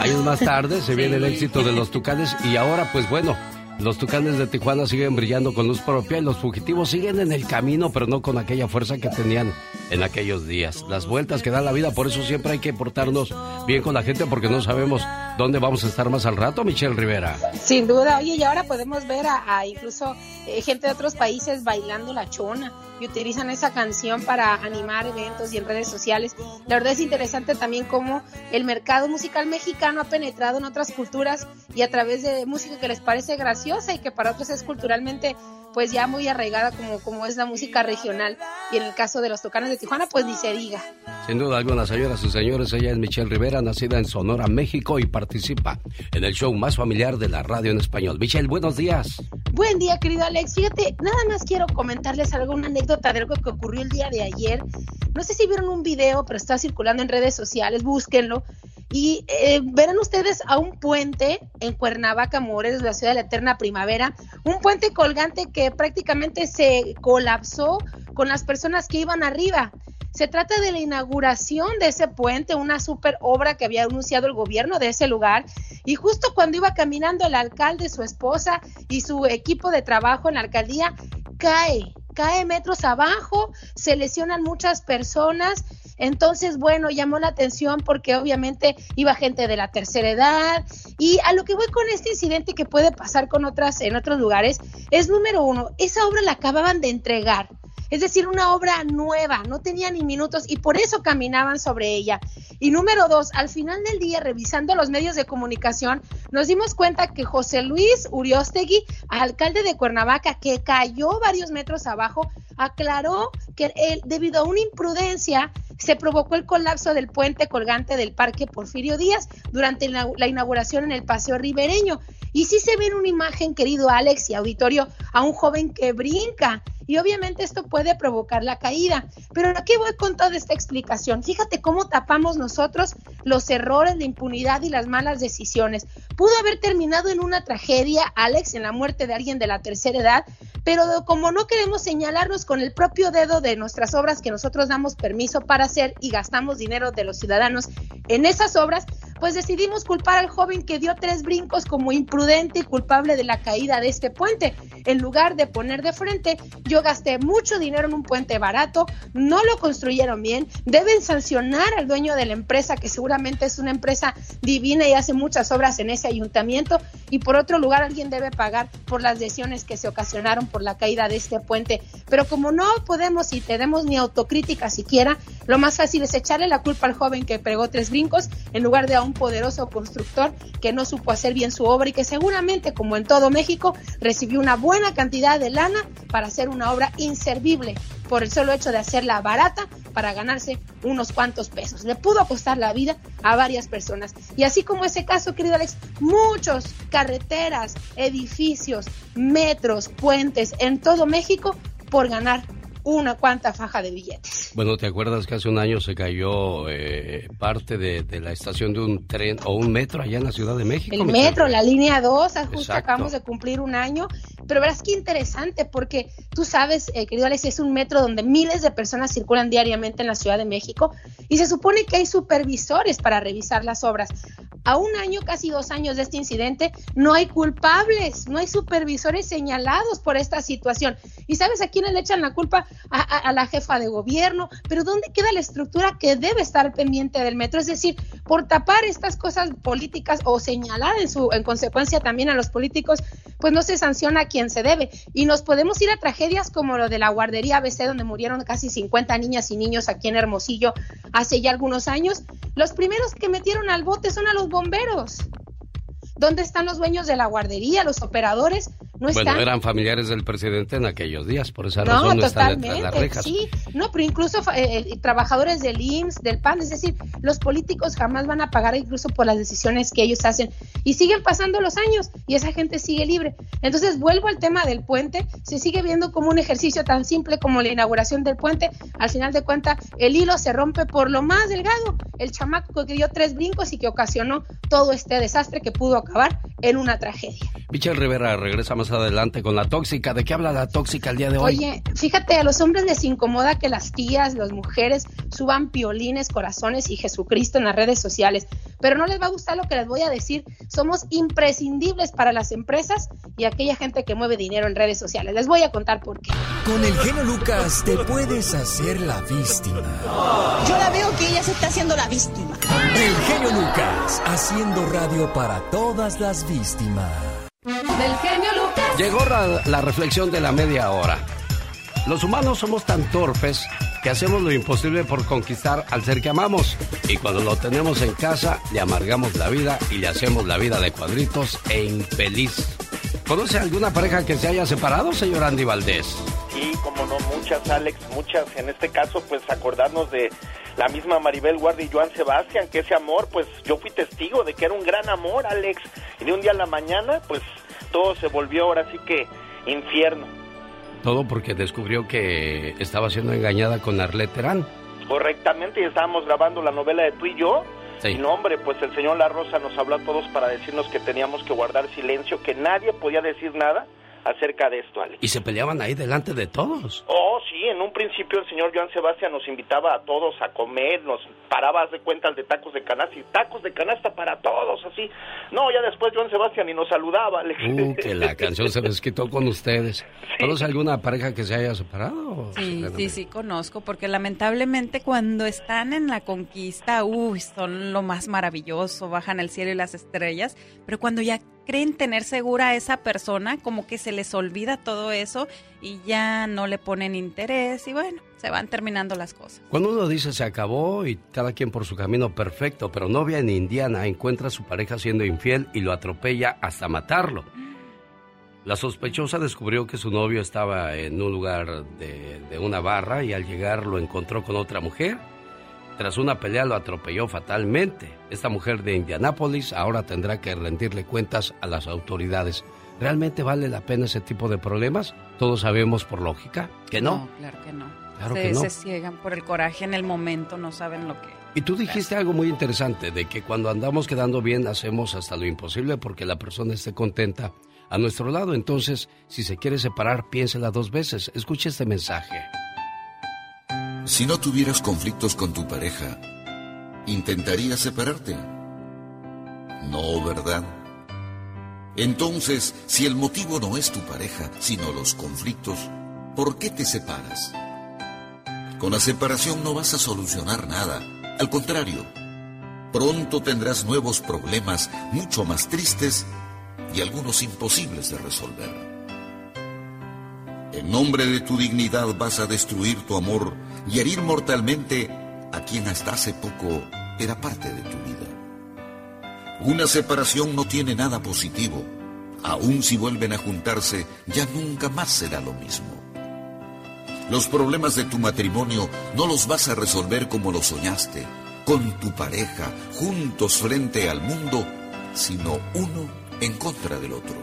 Años más tarde se viene el éxito de los tucanes y ahora pues bueno, los tucanes de Tijuana siguen brillando con luz propia y los fugitivos siguen en el camino pero no con aquella fuerza que tenían en aquellos días. Las vueltas que da la vida, por eso siempre hay que portarnos bien con la gente porque no sabemos dónde vamos a estar más al rato, Michelle Rivera. Sin duda, oye, y ahora podemos ver a, a incluso eh, gente de otros países bailando la chona y utilizan esa canción para animar eventos y en redes sociales. La verdad es interesante también cómo el mercado musical mexicano ha penetrado en otras culturas y a través de música que les parece graciosa y que para otros es culturalmente pues ya muy arraigada como, como es la música regional y en el caso de los tocanes de Tijuana pues ni se diga. Sin duda alguna, señoras y señores, ella es Michelle Rivera, nacida en Sonora, México y participa en el show más familiar de la radio en español. Michelle, buenos días. Buen día, querido Alex. Fíjate, nada más quiero comentarles algo, una anécdota de algo que ocurrió el día de ayer. No sé si vieron un video, pero está circulando en redes sociales, búsquenlo. Y eh, verán ustedes a un puente en Cuernavaca, Morelos, la ciudad de la eterna primavera, un puente colgante que prácticamente se colapsó con las personas que iban arriba. Se trata de la inauguración de ese puente, una super obra que había anunciado el gobierno de ese lugar. Y justo cuando iba caminando el alcalde, su esposa y su equipo de trabajo en la alcaldía, cae, cae metros abajo, se lesionan muchas personas. Entonces, bueno, llamó la atención porque obviamente iba gente de la tercera edad. Y a lo que voy con este incidente que puede pasar con otras en otros lugares es número uno, esa obra la acababan de entregar. Es decir, una obra nueva, no tenía ni minutos y por eso caminaban sobre ella. Y número dos, al final del día, revisando los medios de comunicación, nos dimos cuenta que José Luis Uriostegui, alcalde de Cuernavaca, que cayó varios metros abajo, aclaró que él, debido a una imprudencia, se provocó el colapso del puente colgante del Parque Porfirio Díaz durante la, inauguración en el Paseo Ribereño. Y sí se ve en una imagen, querido Alex y auditorio, a un joven que brinca y obviamente esto puede provocar la caída. Pero aquí voy con toda esta explicación. Fíjate cómo tapamos nosotros los errores, la impunidad y las malas decisiones. Pudo haber terminado en una tragedia, Alex, en la muerte de alguien de la tercera edad, pero como no queremos señalarnos con el propio dedo de nuestras obras que nosotros damos permiso para hacer y gastamos dinero de los ciudadanos en esas obras, pues decidimos culpar al joven que dio tres brincos como imprudente y culpable de la caída de este puente. En lugar de poner de frente, yo gasté mucho dinero en un puente barato, no lo construyeron bien, deben sancionar al dueño de la empresa, que seguramente es una empresa divina y hace muchas obras en ese ayuntamiento, y por otro lugar alguien debe pagar por las lesiones que se ocasionaron por la caída de este puente. Pero como no podemos y tenemos ni autocrítica siquiera, lo más fácil es echarle la culpa al joven que pegó tres brincos en lugar de a un poderoso constructor que no supo hacer bien su obra y que seguramente, como en todo México, recibió una buena cantidad de lana para hacer una obra inservible por el solo hecho de hacerla barata para ganarse unos cuantos pesos. Le pudo costar la vida a varias personas. Y así como ese caso, querido Alex, muchos carreteras, edificios, metros, puentes en todo México por ganar una cuanta faja de billetes. Bueno, ¿te acuerdas que hace un año se cayó eh, parte de, la estación de un tren o un metro allá en la Ciudad de México? El metro, la línea 2, justo acabamos de cumplir un año. Pero verás qué interesante, porque tú sabes, eh, querido Alex, es un metro donde miles de personas circulan diariamente en la Ciudad de México y se supone que hay supervisores para revisar las obras. A un año, casi dos años de este incidente, no hay culpables, no hay supervisores señalados por esta situación. ¿Y sabes a quiénes le echan la culpa? A, la jefa de gobierno. Pero ¿dónde queda la estructura que debe estar pendiente del metro? Es decir, por tapar estas cosas políticas o señalar en, su, en consecuencia también a los políticos, pues no se sanciona a quien se debe. Y nos podemos ir a tragedias como lo de la guardería ABC, donde murieron casi 50 niñas y niños aquí en Hermosillo hace ya algunos años. Los primeros que metieron al bote son a los bomberos. ¿Dónde están los dueños de la guardería, los operadores? bueno, eran familiares del presidente en aquellos días, por esa razón no, están detrás de las rejas. Sí, no, pero incluso eh, eh, trabajadores del IMSS, del PAN, es decir, los políticos jamás van a pagar incluso por las decisiones que ellos hacen. Y siguen pasando los años y esa gente sigue libre. Entonces, vuelvo al tema del puente, se sigue viendo como un ejercicio tan simple como la inauguración del puente. Al final de cuentas, el hilo se rompe por lo más delgado. El chamaco que dio tres brincos y que ocasionó todo este desastre que pudo acabar en una tragedia. Michelle Rivera regresa más adelante con la tóxica. ¿De qué habla la tóxica el día de hoy? Oye, fíjate, a los hombres les incomoda que las tías, las mujeres suban piolines, corazones y Jesucristo en las redes sociales. Pero no les va a gustar lo que les voy a decir. Somos imprescindibles para las empresas y aquella gente que mueve dinero en redes sociales. Les voy a contar por qué. Con el genio Lucas te puedes hacer la víctima. Yo la veo que ella se está haciendo la víctima. El genio Lucas, haciendo radio para todas las víctimas. Del genio Lucas. Llegó la, reflexión de la media hora. Los humanos somos tan torpes que hacemos lo imposible por conquistar al ser que amamos. Y cuando lo tenemos en casa, le amargamos la vida y le hacemos la vida de cuadritos e infeliz. ¿Conoce alguna pareja que se haya separado, señor Andy Valdés? Sí, como no, muchas, Alex, muchas. En este caso, pues acordarnos de la misma Maribel Guardia y Joan Sebastián, que ese amor, pues yo fui testigo de que era un gran amor, Alex. Y de un día a la mañana, pues todo se volvió ahora sí que infierno. Todo porque descubrió que estaba siendo engañada con Arlette Terán. Correctamente, y estábamos grabando la novela de tú y yo. Y no, hombre, pues el señor La Rosa nos habló a todos para decirnos que teníamos que guardar silencio, que nadie podía decir nada acerca de esto, Alex. ¿Y se peleaban ahí delante de todos? Oh, sí, en un principio el señor Joan Sebastián nos invitaba a todos a comer, nos paraba de cuentas de tacos de canasta y tacos de canasta para todos, así. No, ya después John Sebastián y nos saludaba, Alex. Uh, que la canción se desquitó con ustedes. ¿Conoce alguna pareja que se haya separado? Sí, sí, sí, conozco, porque lamentablemente cuando están en la conquista, uy, son lo más maravilloso, bajan el cielo y las estrellas, pero cuando ya creen tener segura a esa persona, como que se les olvida todo eso y ya no le ponen interés y bueno, se van terminando las cosas. Cuando uno dice se acabó y cada quien por su camino perfecto, pero novia en Indiana encuentra a su pareja siendo infiel y lo atropella hasta matarlo. La sospechosa descubrió que su novio estaba en un lugar de, de una barra y al llegar lo encontró con otra mujer. Tras una pelea lo atropelló fatalmente. Esta mujer de Indianápolis ahora tendrá que rendirle cuentas a las autoridades. ¿Realmente vale la pena ese tipo de problemas? Todos sabemos por lógica que no. No, claro que no. Claro se, que no. se ciegan por el coraje en el momento, no saben lo que... Y tú dijiste algo muy interesante, de que cuando andamos quedando bien hacemos hasta lo imposible porque la persona esté contenta a nuestro lado. Entonces, si se quiere separar, piénsela dos veces. Escuche este mensaje. Si no tuvieras conflictos con tu pareja, ¿intentarías separarte? No, ¿verdad? Entonces, si el motivo no es tu pareja, sino los conflictos, ¿por qué te separas? Con la separación no vas a solucionar nada. Al contrario, pronto tendrás nuevos problemas mucho más tristes y algunos imposibles de resolver. En nombre de tu dignidad vas a destruir tu amor y herir mortalmente a quien hasta hace poco era parte de tu vida. Una separación no tiene nada positivo. Aun si vuelven a juntarse, ya nunca más será lo mismo. Los problemas de tu matrimonio no los vas a resolver como lo soñaste, con tu pareja, juntos frente al mundo, sino uno en contra del otro.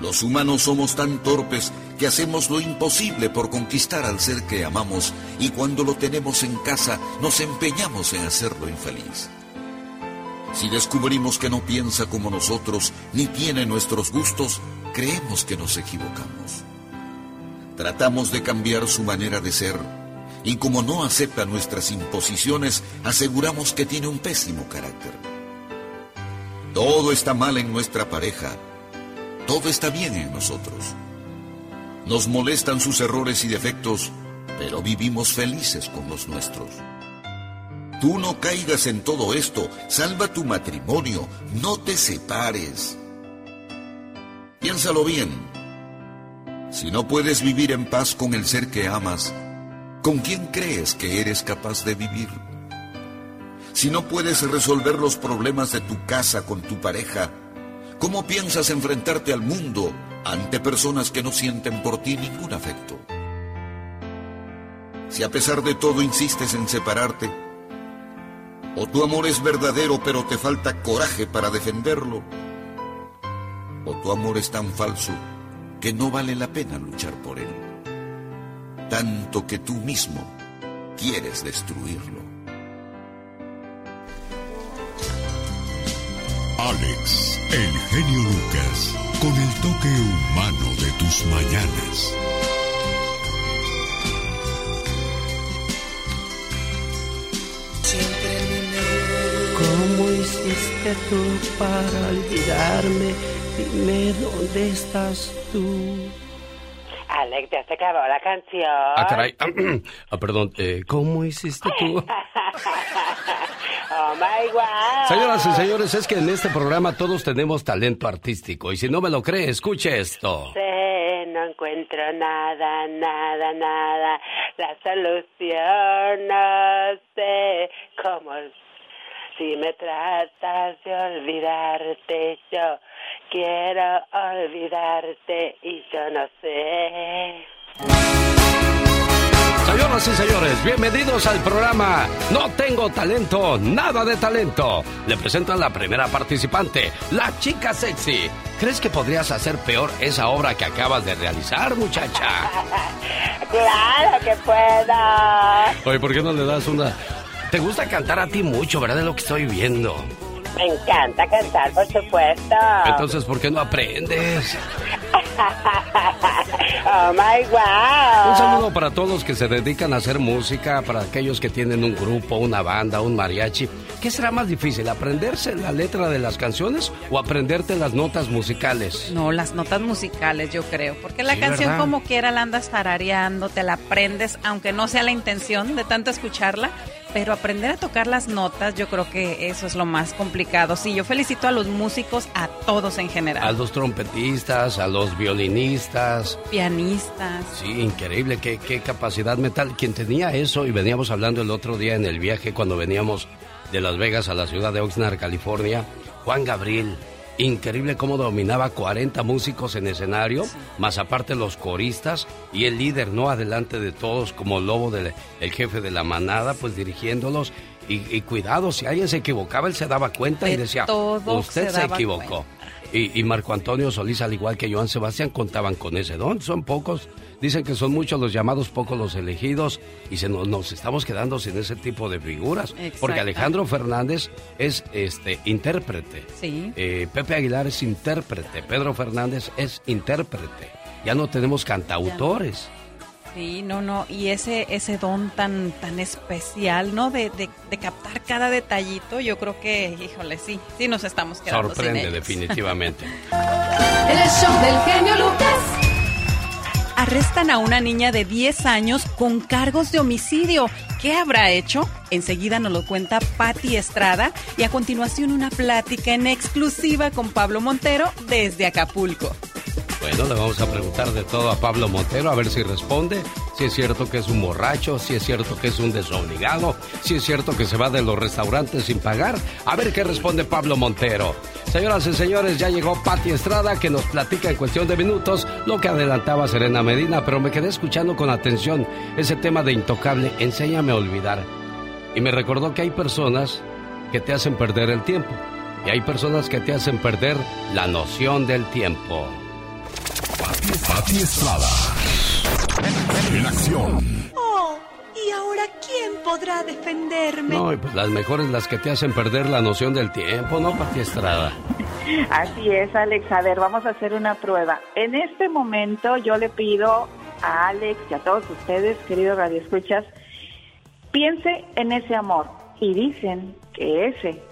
Los humanos somos tan torpes que hacemos lo imposible por conquistar al ser que amamos y cuando lo tenemos en casa nos empeñamos en hacerlo infeliz. Si descubrimos que no piensa como nosotros ni tiene nuestros gustos, creemos que nos equivocamos. Tratamos de cambiar su manera de ser y como no acepta nuestras imposiciones, aseguramos que tiene un pésimo carácter. Todo está mal en nuestra pareja, todo está bien en nosotros. Nos molestan sus errores y defectos, pero vivimos felices con los nuestros. Tú no caigas en todo esto, salva tu matrimonio, no te separes. Piénsalo bien. Si no puedes vivir en paz con el ser que amas, ¿con quién crees que eres capaz de vivir? Si no puedes resolver los problemas de tu casa con tu pareja, ¿cómo piensas enfrentarte al mundo ante personas que no sienten por ti ningún afecto? Si a pesar de todo insistes en separarte, o tu amor es verdadero pero te falta coraje para defenderlo, o tu amor es tan falso que no vale la pena luchar por él, tanto que tú mismo quieres destruirlo. Alex, el genio Lucas, con el toque humano de tus mañanas. ¿Cómo hiciste tú para olvidarme? Dime dónde estás tú. Alex, ya se acabó la canción. Ah, caray. Ah, perdón. eh, ¿Cómo hiciste tú? oh my God. Señoras y señores, es que en este programa todos tenemos talento artístico. Y si no me lo cree, escuche esto. No encuentro nada, nada, nada. La solución no sé cómo. Si me tratas de olvidarte, yo quiero olvidarte y yo no sé. Señoras y señores, bienvenidos al programa No tengo talento, nada de talento. Le presento a la primera participante, la chica sexy. ¿Crees que podrías hacer peor esa obra que acabas de realizar, muchacha? claro que puedo. Oye, ¿por qué no le das una... Te gusta cantar a ti mucho, ¿verdad? De lo que estoy viendo. Me encanta cantar, por supuesto. Entonces, ¿por qué no aprendes? oh my wow. Un saludo para todos los que se dedican a hacer música, para aquellos que tienen un grupo, una banda, un mariachi. ¿Qué será más difícil, aprenderse la letra de las canciones o aprenderte las notas musicales? No, las notas musicales, yo creo. Porque la Sí, canción, ¿verdad? como quiera, la andas tarareando, te la aprendes, aunque no sea la intención de tanto escucharla. Pero aprender a tocar las notas, yo creo que eso es lo más complicado. Sí, yo felicito a los músicos, a todos en general. A los trompetistas, a los violinistas. Pianistas. Sí, increíble, qué, qué capacidad mental. Quien tenía eso, y veníamos hablando el otro día en el viaje cuando veníamos de Las Vegas a la ciudad de Oxnard, California, Juan Gabriel. Increíble cómo dominaba 40 músicos en escenario, más aparte los coristas y el líder, ¿no? Adelante de todos, como lobo del el jefe de la manada, pues dirigiéndolos. Y, y cuidado, si alguien se equivocaba, él se daba cuenta y De decía, usted se equivocó. Y, y Marco Antonio Solís, al igual que Joan Sebastián, contaban con ese don. Son pocos, dicen que son muchos los llamados, pocos los elegidos, y se nos, nos estamos quedando sin ese tipo de figuras. Porque. Alejandro Fernández es este intérprete. Sí. Eh, Pepe Aguilar es intérprete. Pedro Fernández es intérprete. Ya no tenemos cantautores. Sí, no, no, y ese ese don tan tan especial, ¿no? De, de, de captar cada detallito, yo creo que, híjole, sí, sí nos estamos quedando sin Sorprende ellos. definitivamente. El show del genio Lucas. Arrestan a una niña de 10 años con cargos de homicidio. ¿Qué habrá hecho? Enseguida nos lo cuenta Patti Estrada y a continuación una plática en exclusiva con Pablo Montero desde Acapulco. Bueno, le vamos a preguntar de todo a Pablo Montero, a ver si responde, si es cierto que es un borracho, si es cierto que es un desobligado, si es cierto que se va de los restaurantes sin pagar. A ver qué responde Pablo Montero. Señoras y señores, ya llegó Patti Estrada que nos platica en cuestión de minutos lo que adelantaba Serena Medina, pero me quedé escuchando con atención ese tema de intocable, enséñame a olvidar. Y me recordó que hay personas que te hacen perder el tiempo y hay personas que te hacen perder la noción del tiempo. Pati Estrada. En acción. Oh, ¿y ahora quién podrá defenderme? No, y pues las mejores las que te hacen perder la noción del tiempo, ¿no, Pati Estrada? Así es, Alex. A ver, vamos a hacer una prueba. En este momento yo le pido a Alex y a todos ustedes, queridos radioescuchas, piense en ese amor. Y dicen que ese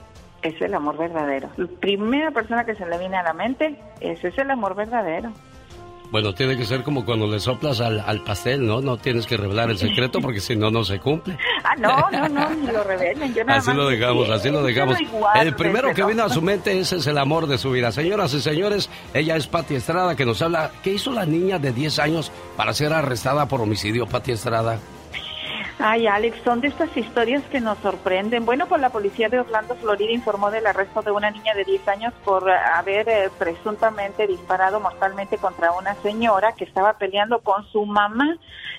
es el amor verdadero. La primera persona que se le viene a la mente, ese es el amor verdadero. Bueno, tiene que ser como cuando le soplas al, al pastel, ¿no? No tienes que revelar el secreto porque si no, no se cumple. Ah, no, no, no, ni lo revelen. Yo nada Así más lo dejamos, así lo dejamos. El primero que desde vino a su mente, ese es el amor de su vida. Señoras y señores, ella es Pati Estrada que nos habla. ¿Qué hizo la niña de 10 años para ser arrestada por homicidio, Pati Estrada? Ay, Alex, son de estas historias que nos sorprenden. Bueno, pues la policía de Orlando, Florida, informó del arresto de una niña de 10 años por eh, haber eh, presuntamente disparado mortalmente contra una señora que estaba peleando con su mamá.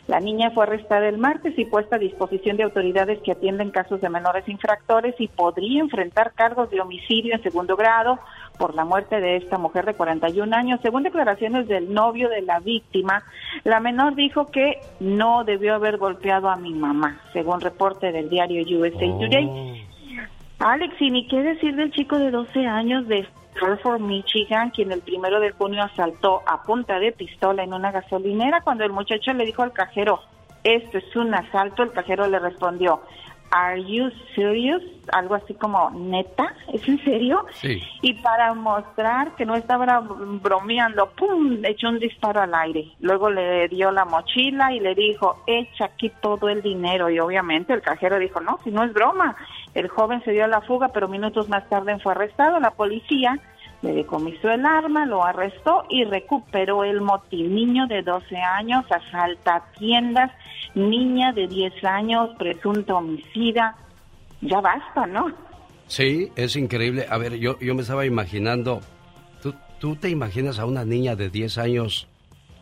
La niña fue arrestada el martes y puesta a disposición de autoridades que atienden casos de menores infractores y podría enfrentar cargos de homicidio en segundo grado por la muerte de esta mujer de 41 años. Según declaraciones del novio de la víctima, la menor dijo que no debió haber golpeado a mi mamá, según reporte del diario USA Today. Alex, y ni qué decir del chico de 12 años de Hartford, Michigan, quien el primero de junio asaltó a punta de pistola en una gasolinera. Cuando el muchacho le dijo al cajero, esto es un asalto, el cajero le respondió, ¿Are you serious? Algo así como, ¿neta? ¿Es en serio? Sí. Y para mostrar que no estaba br- bromeando, ¡pum! Le echó un disparo al aire. Luego le dio la mochila y le dijo, echa aquí todo el dinero. Y obviamente el cajero dijo, no, si no es broma. El joven se dio a la fuga, pero minutos más tarde fue arrestado. La policía le decomisó el arma, lo arrestó y recuperó el motín. Niño de 12 años, asalta tiendas, niña de 10 años, presunto homicida. Ya basta, ¿no? Sí, es increíble. A ver, yo, yo me estaba imaginando, ¿tú, ¿tú te imaginas a una niña de 10 años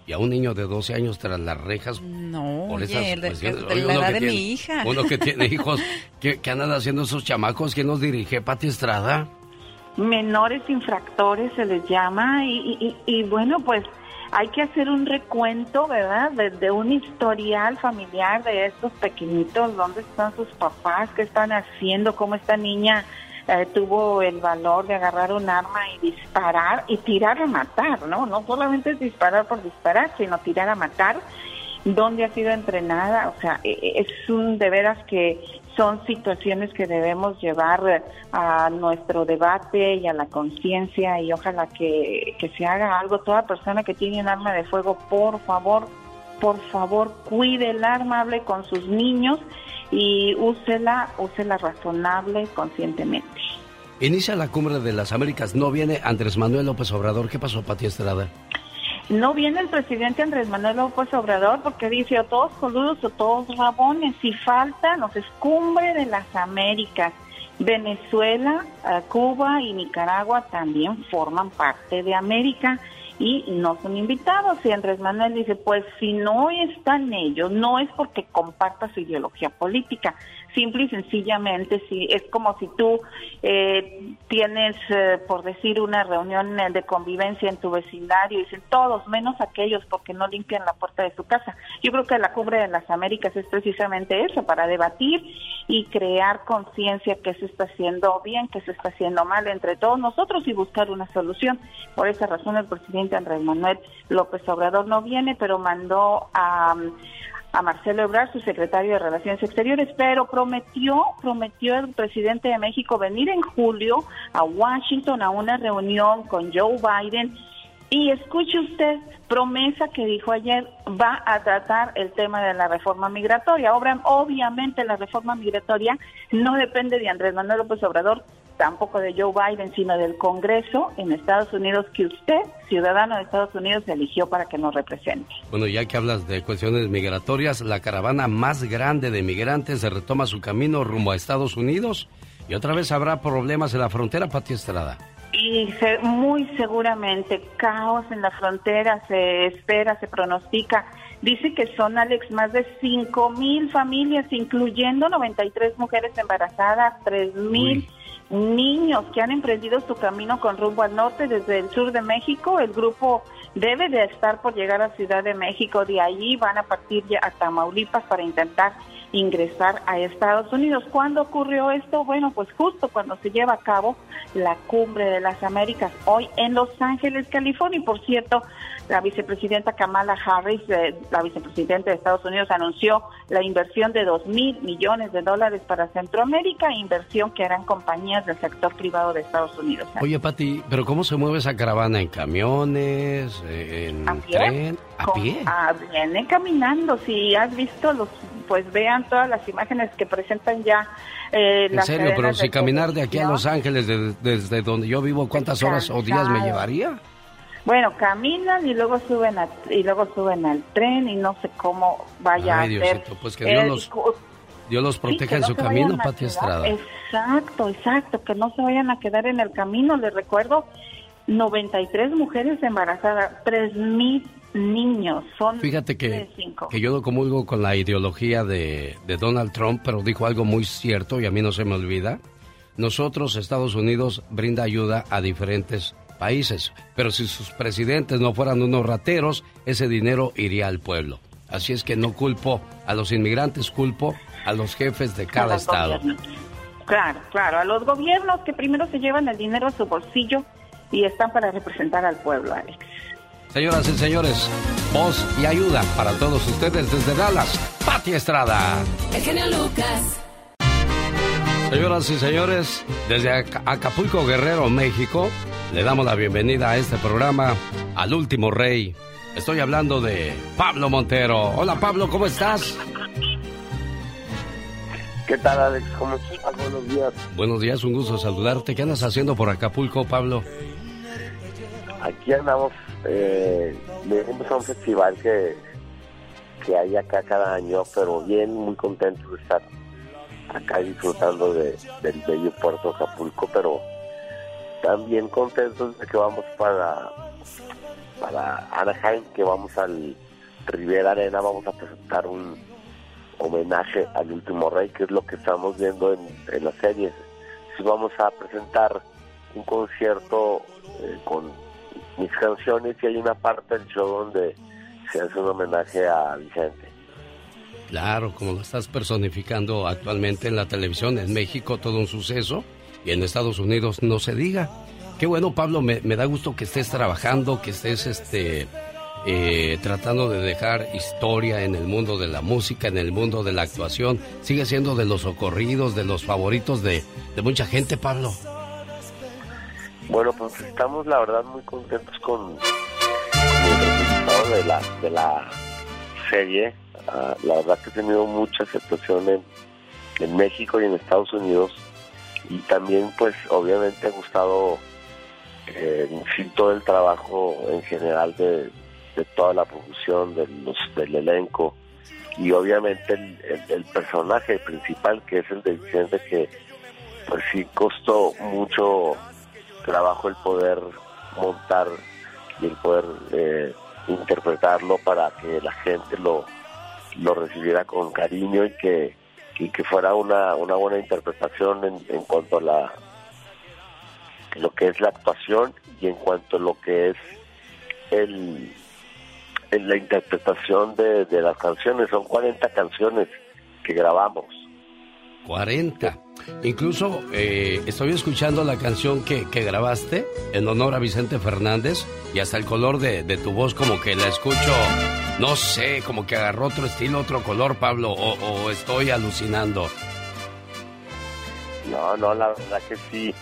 y a un niño de 12 años tras las rejas? No, Por oye, esas de, cuestiones. de Oye, la edad de tiene- mi hija. Uno que tiene hijos, ¿qué, qué andan haciendo esos chamacos? ¿Quién nos dirige? ¿Pati Estrada? Menores infractores se les llama y, y- y- bueno pues hay que hacer un recuento verdad de, de un historial familiar de estos pequeñitos dónde están sus papás qué están haciendo cómo esta niña eh, tuvo el valor de agarrar un arma y disparar y tirar a matar, ¿no? No solamente es disparar por disparar, sino tirar a matar. ¿Dónde ha sido entrenada? O sea, e- e- es un de veras que son situaciones que debemos llevar a nuestro debate y a la conciencia y ojalá que, que se haga algo. Toda persona que tiene un arma de fuego, por favor, por favor, cuide el arma, hable con sus niños y úsela, úsela razonable, conscientemente. Inicia la cumbre de las Américas. No viene Andrés Manuel López Obrador. ¿Qué pasó, Pati Estrada? No viene el presidente Andrés Manuel López Obrador porque dice o todos coludos o todos rabones. Si falta, nos es cumbre de las Américas. Venezuela, eh, Cuba y Nicaragua también forman parte de América y no son invitados. Y Andrés Manuel dice, pues si no están ellos, no es porque comparta su ideología política, simple y sencillamente si es como si tú eh, tienes, eh, por decir, una reunión eh, de convivencia en tu vecindario y dicen todos, menos aquellos porque no limpian la puerta de su casa. Yo creo que la cumbre de las Américas es precisamente eso, para debatir y crear conciencia que se está haciendo bien, que se está haciendo mal entre todos nosotros y buscar una solución. Por esa razón el presidente Andrés Manuel López Obrador no viene, pero mandó a a Marcelo Ebrard, su secretario de Relaciones Exteriores, pero prometió, prometió el presidente de México venir en julio a Washington a una reunión con Joe Biden y escuche usted, promesa que dijo ayer, va a tratar el tema de la reforma migratoria. Obviamente la reforma migratoria no depende de Andrés Manuel López Obrador, tampoco de Joe Biden, sino del Congreso en Estados Unidos que usted, ciudadano de Estados Unidos, eligió para que nos represente. Bueno, ya que hablas de cuestiones migratorias, la caravana más grande de migrantes se retoma su camino rumbo a Estados Unidos y otra vez habrá problemas en la frontera, Pati Estrada. Y se- muy seguramente caos en la frontera se espera, se pronostica. Dice que son, Alex, más de 5 mil familias, incluyendo 93 mujeres embarazadas, 3 mil niños que han emprendido su camino con rumbo al norte desde el sur de México. El grupo debe de estar por llegar a Ciudad de México. De allí van a partir ya a Tamaulipas para intentar ingresar a Estados Unidos. ¿Cuándo ocurrió esto? Bueno, pues justo cuando se lleva a cabo la cumbre de las Américas, hoy en Los Ángeles, California. Por cierto, la vicepresidenta Kamala Harris, eh, la vicepresidenta de Estados Unidos, anunció la inversión de dos mil millones de dólares para Centroamérica, inversión que harán compañías del sector privado de Estados Unidos. Oye, Pati, ¿pero cómo se mueve esa caravana? ¿En camiones? eh, ¿En ¿A pie? tren? ¿A Con- pie? ah, viene caminando. Si has visto los, pues vean todas las imágenes que presentan ya. eh, En serio, pero si caminar de aquí a. Los Ángeles, de- desde donde yo vivo, ¿cuántas horas o días me llevaría? Bueno, caminan y luego suben a- y luego suben al tren y no sé cómo vaya Ay, a ser. Pues que Dios el los, Dios los sí, proteja en no su se camino, Pati Estrada. Exacto, exacto, que no se vayan a quedar en el camino. Les recuerdo, 93 mujeres embarazadas, 3 mil niños, son Fíjate que, que yo no comulgo con la ideología de, de Donald Trump, pero dijo algo muy cierto y a mí no se me olvida. Nosotros, Estados Unidos, brinda ayuda a diferentes países, pero si sus presidentes no fueran unos rateros, ese dinero iría al pueblo. Así es que no culpo a los inmigrantes, culpo a los jefes de cada estado. gobiernos. Claro, claro, a los gobiernos que primero se llevan el dinero a su bolsillo y están para representar al pueblo, Alex. Señoras y señores, voz y ayuda para todos ustedes desde Dallas, Pati Estrada. El genio Lucas. Señoras y señores, desde Aca- Acapulco, Guerrero, México, le damos la bienvenida a este programa al último rey. Estoy hablando de Pablo Montero. Hola Pablo, ¿cómo estás? ¿Qué tal, Alex? ¿Cómo estás? Buenos días. Buenos días, un gusto saludarte. ¿Qué andas haciendo por Acapulco, Pablo? Aquí andamos, eh, a un festival que, que hay acá cada año, pero bien, muy contentos de estar acá disfrutando de, del bello puerto Acapulco, pero también contentos de que vamos para, para Anaheim, que vamos al Rivera Arena, vamos a presentar un homenaje al último rey, que es lo que estamos viendo en, en las series. Sí, vamos a presentar un concierto eh, con mis canciones y hay una parte del show donde se hace un homenaje a Vicente. Claro, como lo estás personificando actualmente en la televisión en México, todo un suceso. Y en Estados Unidos no se diga. Qué bueno, Pablo, me, da gusto que estés trabajando, que estés este, eh, tratando de dejar historia en el mundo de la música, en el mundo de la actuación. Sigue siendo de los ocurridos, de los favoritos de, de mucha gente, Pablo. Bueno, pues estamos la verdad muy contentos con, con el resultado de la, de la serie. Ah, la verdad que he tenido mucha aceptación en México y en Estados Unidos. Y también pues obviamente ha gustado eh, todo el trabajo en general de, toda la producción, de los, del elenco y obviamente el personaje principal que es el de Vicente que pues sí costó mucho trabajo el poder montar y el poder eh, interpretarlo para que la gente lo, lo recibiera con cariño y que, y que fuera una, una buena interpretación en, en cuanto a la lo que es la actuación y en cuanto a lo que es el, la interpretación de, de las canciones. Son 40 canciones que grabamos. 40. Incluso eh, estoy escuchando la canción que, que grabaste en honor a Vicente Fernández y hasta el color de, de tu voz como que la escucho, no sé, como que agarró otro estilo, otro color, Pablo, o, estoy alucinando. No, no, la verdad que sí.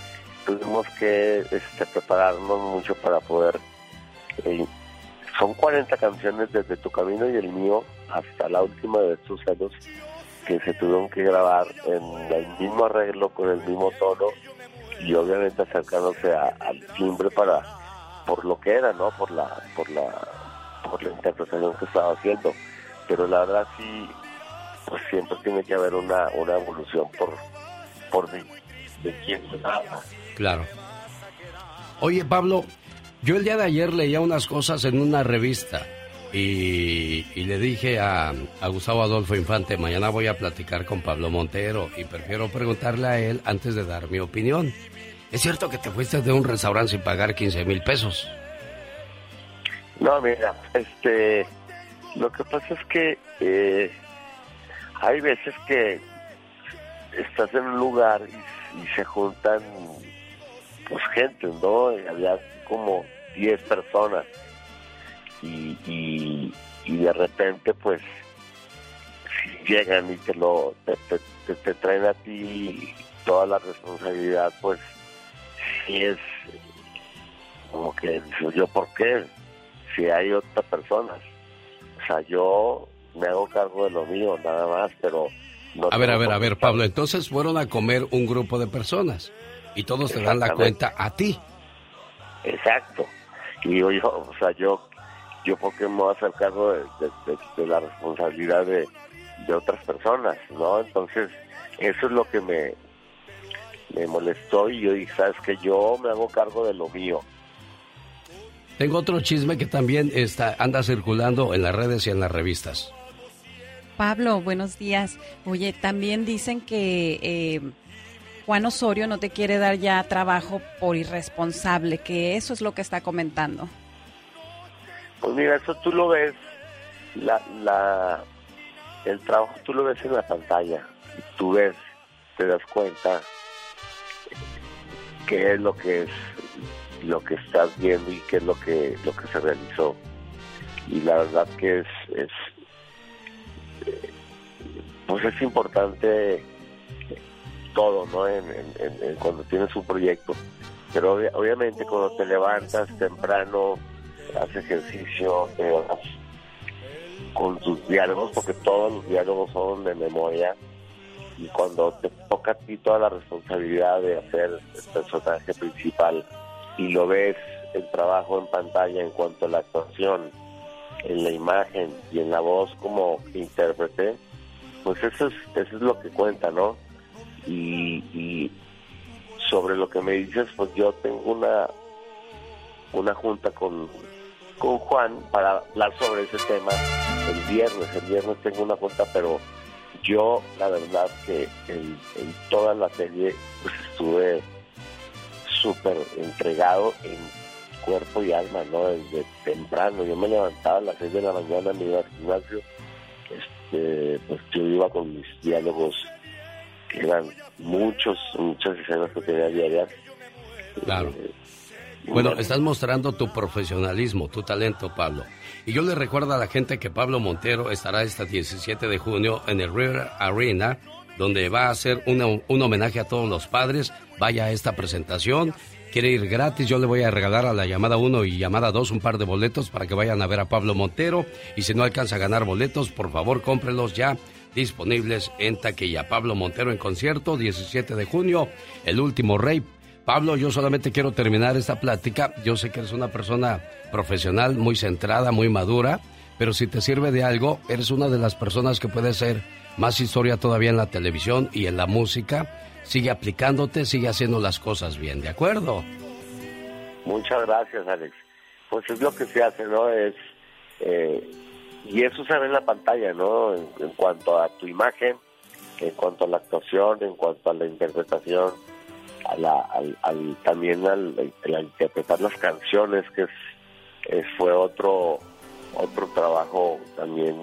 Tuvimos que este, prepararnos mucho para poder... eh, son 40 canciones desde Tu Camino y el mío hasta la última de estos años que se tuvieron que grabar en el mismo arreglo, con el mismo tono y obviamente acercándose a- al timbre para por lo que era, ¿no? Por la por la por la interpretación que estaba haciendo. Pero la verdad sí, pues siempre tiene que haber una, una evolución por por de, de quién se trata. Claro. Oye, Pablo, yo el día de ayer leía unas cosas en una revista y, y le dije a, a Gustavo Adolfo Infante, mañana voy a platicar con Pablo Montero y prefiero preguntarle a él antes de dar mi opinión. ¿Es cierto que te fuiste de un restaurante sin pagar 15 mil pesos? No, mira, este, lo que pasa es que eh, hay veces que estás en un lugar y, se juntan pues gente, ¿no? Había como 10 personas y, y, y de repente pues si llegan y te lo te, te- te- traen a ti toda la responsabilidad pues sí es como que yo por qué si hay otras personas o sea yo me hago cargo de lo mío nada más pero no A ver, a ver, a ver, Pablo, entonces fueron a comer un grupo de personas y todos te dan la cuenta a ti. Exacto. Y yo, o sea, yo, yo por qué me voy a hacer cargo de, de- de- de la responsabilidad de, de otras personas, ¿no? Entonces, eso es lo que me, me molestó y yo dije, sabes que yo me hago cargo de lo mío. Tengo otro chisme que también está, anda circulando en las redes y en las revistas. Pablo, buenos días. Oye, también dicen que eh, Juan Osorio no te quiere dar ya trabajo por irresponsable, que eso es lo que está comentando. Pues mira, eso tú lo ves, la, la, el trabajo tú lo ves en la pantalla, y tú ves, te das cuenta qué es lo que es lo que estás viendo y qué es lo que lo que se realizó. Y la verdad que es, es eh, pues es importante todo no en, cuando tienes un proyecto. Pero obvia- obviamente cuando te levantas temprano haces ejercicio con tus diálogos porque todos los diálogos son de memoria y cuando te toca a ti toda la responsabilidad de hacer el personaje principal y lo ves el trabajo en pantalla en cuanto a la actuación, en la imagen y en la voz como intérprete, pues eso es, eso es lo que cuenta, ¿no? Y, sobre lo que me dices, pues yo tengo una una junta con, con Juan para hablar sobre ese tema el viernes. El viernes tengo una junta, pero yo la verdad que en, en toda la serie pues estuve súper entregado en cuerpo y alma, ¿no? Desde temprano. Yo me levantaba a las 6 de la mañana, me iba al gimnasio, este, pues yo iba con mis diálogos eran muchos, muchas escenas que tenía diarias. Claro. Bueno, estás mostrando tu profesionalismo, tu talento, Pablo. Y yo le recuerdo a la gente que Pablo Montero estará este 17 de junio en el River Arena, donde va a hacer un, un homenaje a todos los padres. Vaya a esta presentación. Quiere ir gratis, yo le voy a regalar a la llamada 1 y llamada 2 un par de boletos para que vayan a ver a Pablo Montero. Y si no alcanza a ganar boletos, por favor cómprelos ya disponibles en taquilla. Pablo Montero en concierto, 17 de junio, El Último Rey. Pablo, yo solamente quiero terminar esta plática. Yo sé que eres una persona profesional, muy centrada, muy madura, pero si te sirve de algo, eres una de las personas que puede hacer más historia todavía en la televisión y en la música. Sigue aplicándote, sigue haciendo las cosas bien, ¿de acuerdo? Muchas gracias, Alex. Pues es lo que se hace, ¿no? Es eh, y eso se ve en la pantalla, ¿no? En, cuanto a tu imagen, en cuanto a la actuación, en cuanto a la interpretación, a la, al, también al, interpretar las canciones, que es, fue otro otro trabajo también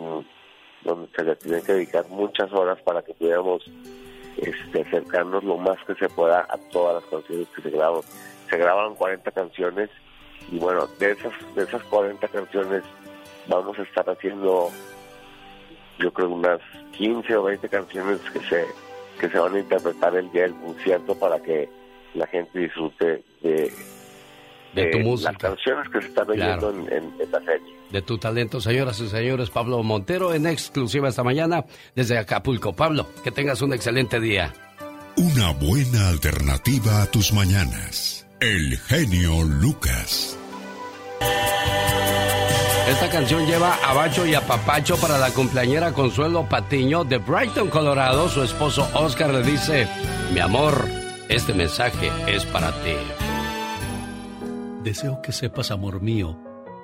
donde se le tiene que dedicar muchas horas para que pudiéramos este, acercarnos lo más que se pueda a todas las canciones que se graban. Se graban 40 canciones y bueno, de esas, de esas 40 canciones vamos a estar haciendo yo creo unas 15 o 20 canciones que se que se van a interpretar el día del concierto para que la gente disfrute de, de, tu música. las canciones que se están oyendo en, en, la serie. De tu talento, señoras y señores, Pablo Montero en exclusiva esta mañana desde Acapulco. Pablo, que tengas un excelente día. Una buena alternativa a tus mañanas. El genio Lucas. Esta canción lleva a Bacho y a Papacho para la cumpleañera Consuelo Patiño de Brighton, Colorado. Su esposo Oscar le dice, mi amor, este mensaje es para ti. Deseo que sepas, amor mío,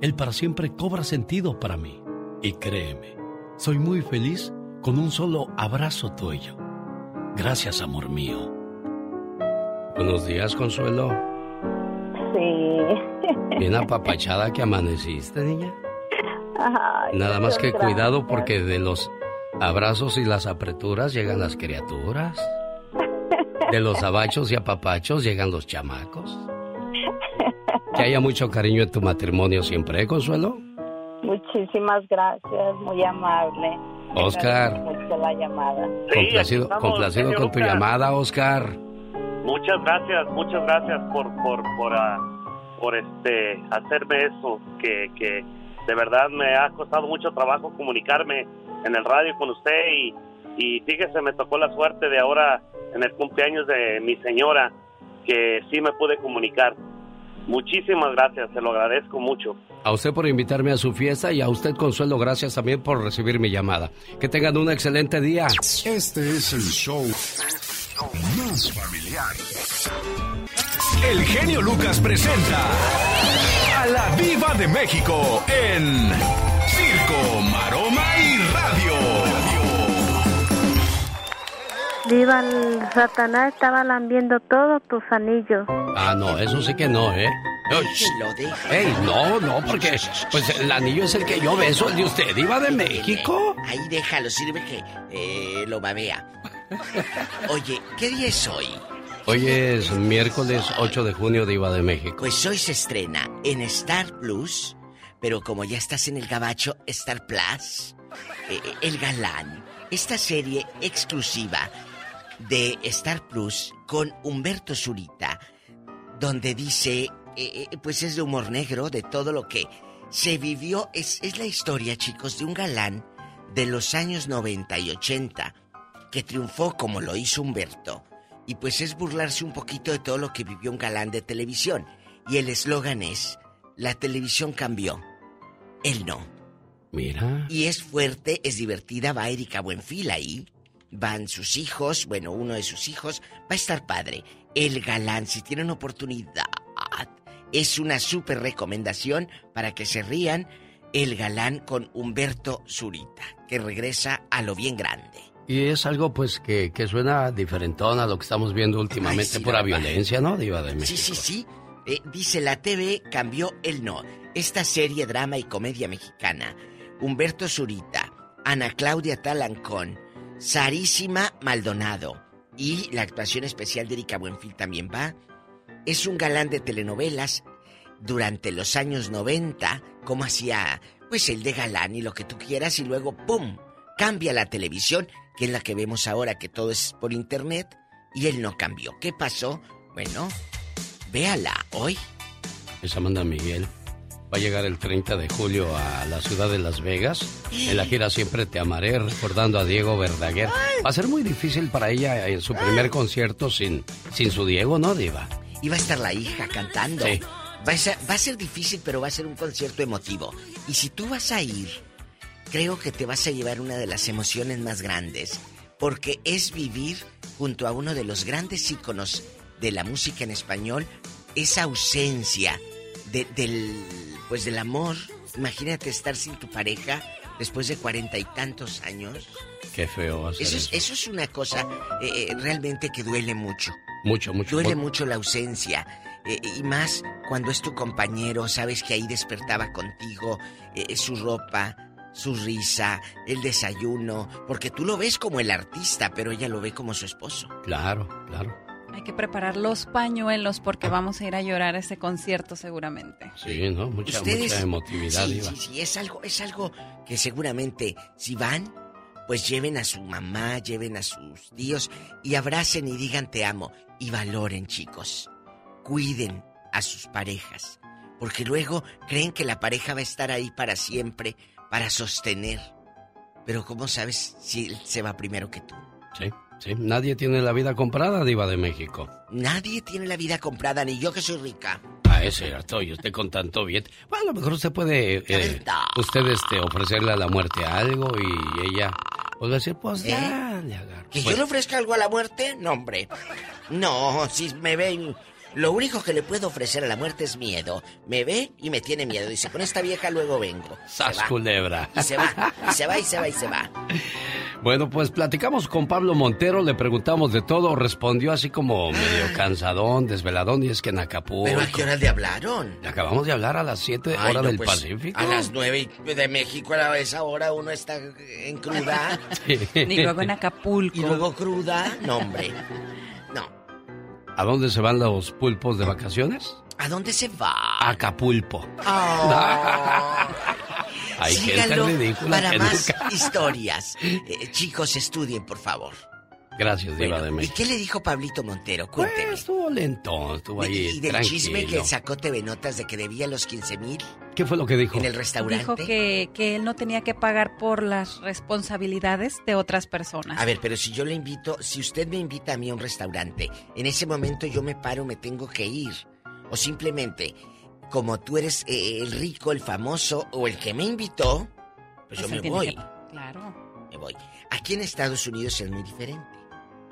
el para siempre cobra sentido para mí. Y créeme, soy muy feliz con un solo abrazo tuyo. Gracias, amor mío. Buenos días, Consuelo. Sí. Bien apapachada que amaneciste, niña. Nada más que cuidado porque de los abrazos y las apreturas llegan las criaturas. De los abachos y apapachos llegan los chamacos. Que haya mucho cariño en tu matrimonio siempre, ¿eh, Consuelo? Muchísimas gracias, muy amable. Oscar. la llamada. complacido, complacido con tu llamada, Oscar. Muchas gracias, muchas gracias por por por, ah, por este hacerme eso que, que de verdad me ha costado mucho trabajo comunicarme en el radio con usted y, y fíjese, me tocó la suerte de ahora en el cumpleaños de mi señora que sí me pude comunicar. Muchísimas gracias, se lo agradezco mucho. A usted por invitarme a su fiesta y a usted, Consuelo, gracias también por recibir mi llamada. Que tengan un excelente día. Este es el show más familiar. El genio Lucas presenta a la Viva de México en Circo, Maroma y Radio. Viva el Satanás estaba lambiendo todos tus anillos. Ah, no, eso sí que no, ¿eh? lo Ey, no, no, porque pues el anillo es el que yo beso, el de usted, Iba de México. Ahí déjalo, sirve que eh, lo babea. Oye, ¿qué día es hoy? Hoy es miércoles 8 de junio de Iba de México. Pues hoy se estrena en Star Plus, pero como ya estás en el gabacho, Star Plus, eh, El Galán, esta serie exclusiva de Star Plus con Humberto Zurita, donde dice, eh, eh, pues es de humor negro, de todo lo que se vivió, es, es la historia, chicos, de un galán de los años 90 y 80 que triunfó como lo hizo Humberto. Y pues es burlarse un poquito de todo lo que vivió un galán de televisión. Y el eslogan es, la televisión cambió, él no. Mira. Y es fuerte, es divertida, va Erika Buenfil ahí. Van sus hijos, bueno, uno de sus hijos, va a estar padre. El galán, si tienen oportunidad, es una súper recomendación para que se rían. El galán con Humberto Zurita, que regresa a lo bien grande. Y es algo pues que, que suena diferentón a lo que estamos viendo últimamente, Ay, sí, pura la violencia, ¿no, Diva de México? Sí, sí, sí. Eh, dice la TV cambió el no. Esta serie drama y comedia mexicana. Humberto Zurita, Ana Claudia Talancón, Sarísima Maldonado y la actuación especial de Erika Buenfil también va. Es un galán de telenovelas durante los años 90, como hacía pues el de galán y lo que tú quieras y luego ¡pum! cambia la televisión, que es la que vemos ahora que todo es por internet y él no cambió. ¿Qué pasó? Bueno, véala hoy. Es Amanda Miguel. Va a llegar el 30 de julio a la ciudad de Las Vegas. En la gira Siempre Te Amaré, recordando a Diego Verdaguer. Va a ser muy difícil para ella en su primer concierto sin, sin su Diego, ¿no, Diva? Y va a estar la hija cantando. Sí. Va a, ser, va a ser difícil, pero va a ser un concierto emotivo. Y si tú vas a ir, creo que te vas a llevar una de las emociones más grandes. Porque es vivir junto a uno de los grandes íconos de la música en español, esa ausencia de- del, pues del amor. Imagínate estar sin tu pareja después de cuarenta y tantos años. Qué feo a ser Eso es, eso. eso es una cosa eh, eh, realmente que duele mucho. Mucho, mucho. Duele mucho la ausencia. eh, y más cuando es tu compañero, sabes que ahí despertaba contigo eh, su ropa, su risa, el desayuno, porque tú lo ves como el artista, pero ella lo ve como su esposo. Claro, claro. Hay que preparar los pañuelos porque vamos a ir a llorar a ese concierto seguramente. Sí, ¿no? Mucha, Ustedes- mucha emotividad, sí, sí, sí, es algo, es algo que seguramente si van, pues lleven a su mamá, lleven a sus tíos y abracen y digan te amo y valoren, chicos. Cuiden a sus parejas, porque luego creen que la pareja va a estar ahí para siempre, para sostener. Pero ¿cómo sabes si él se va primero que tú? Sí, sí. Nadie tiene la vida comprada, Diva de México. Nadie tiene la vida comprada, ni yo que soy rica. Ah, es cierto, y usted con tanto bien. Bueno, a lo mejor usted puede, eh, usted este, ofrecerle a la muerte algo y ella, pues decir, pues ya, le agarro. ¿Que Pues, yo le ofrezca algo a la muerte? No, hombre. No, si me ven... Lo único que le puedo ofrecer a la muerte es miedo. Me ve y me tiene miedo. Dice, con esta vieja luego vengo. Sas culebra. Y se va, y se va, y se va, y se va. Bueno, pues platicamos con Pablo Montero, le preguntamos de todo, respondió así como medio cansadón, desveladón, y es que en Acapulco. ¿Pero a qué hora le hablaron? Le acabamos de hablar a las 7 Ay, horas no, del pues, Pacífico. A las nueve de México a esa hora uno está en cruda. Y luego en Acapulco. Y luego cruda. No, hombre. ¿A dónde se van los pulpos de vacaciones? ¿A dónde se va? Acapulco. Ah. Hay Síganlo gente ridícula para más nunca- historias. Eh, chicos, estudien, por favor. Gracias, Diva Bueno, de ¿Y México. qué le dijo Pablito Montero? Cuénteme. Pues estuvo lentón, estuvo ahí y del tranquilo. chisme que sacó TV Notas de que debía los 15 mil ¿Qué fue lo que dijo? en el restaurante. Dijo que, que él no tenía que pagar por las responsabilidades de otras personas. A ver, pero si yo le invito, si usted me invita a mí a un restaurante, en ese momento yo me paro, me tengo que ir. O simplemente, como tú eres eh, el rico, el famoso o el que me invitó, pues yo Pues me voy. que- Claro. Me voy. Aquí en Estados Unidos es muy diferente.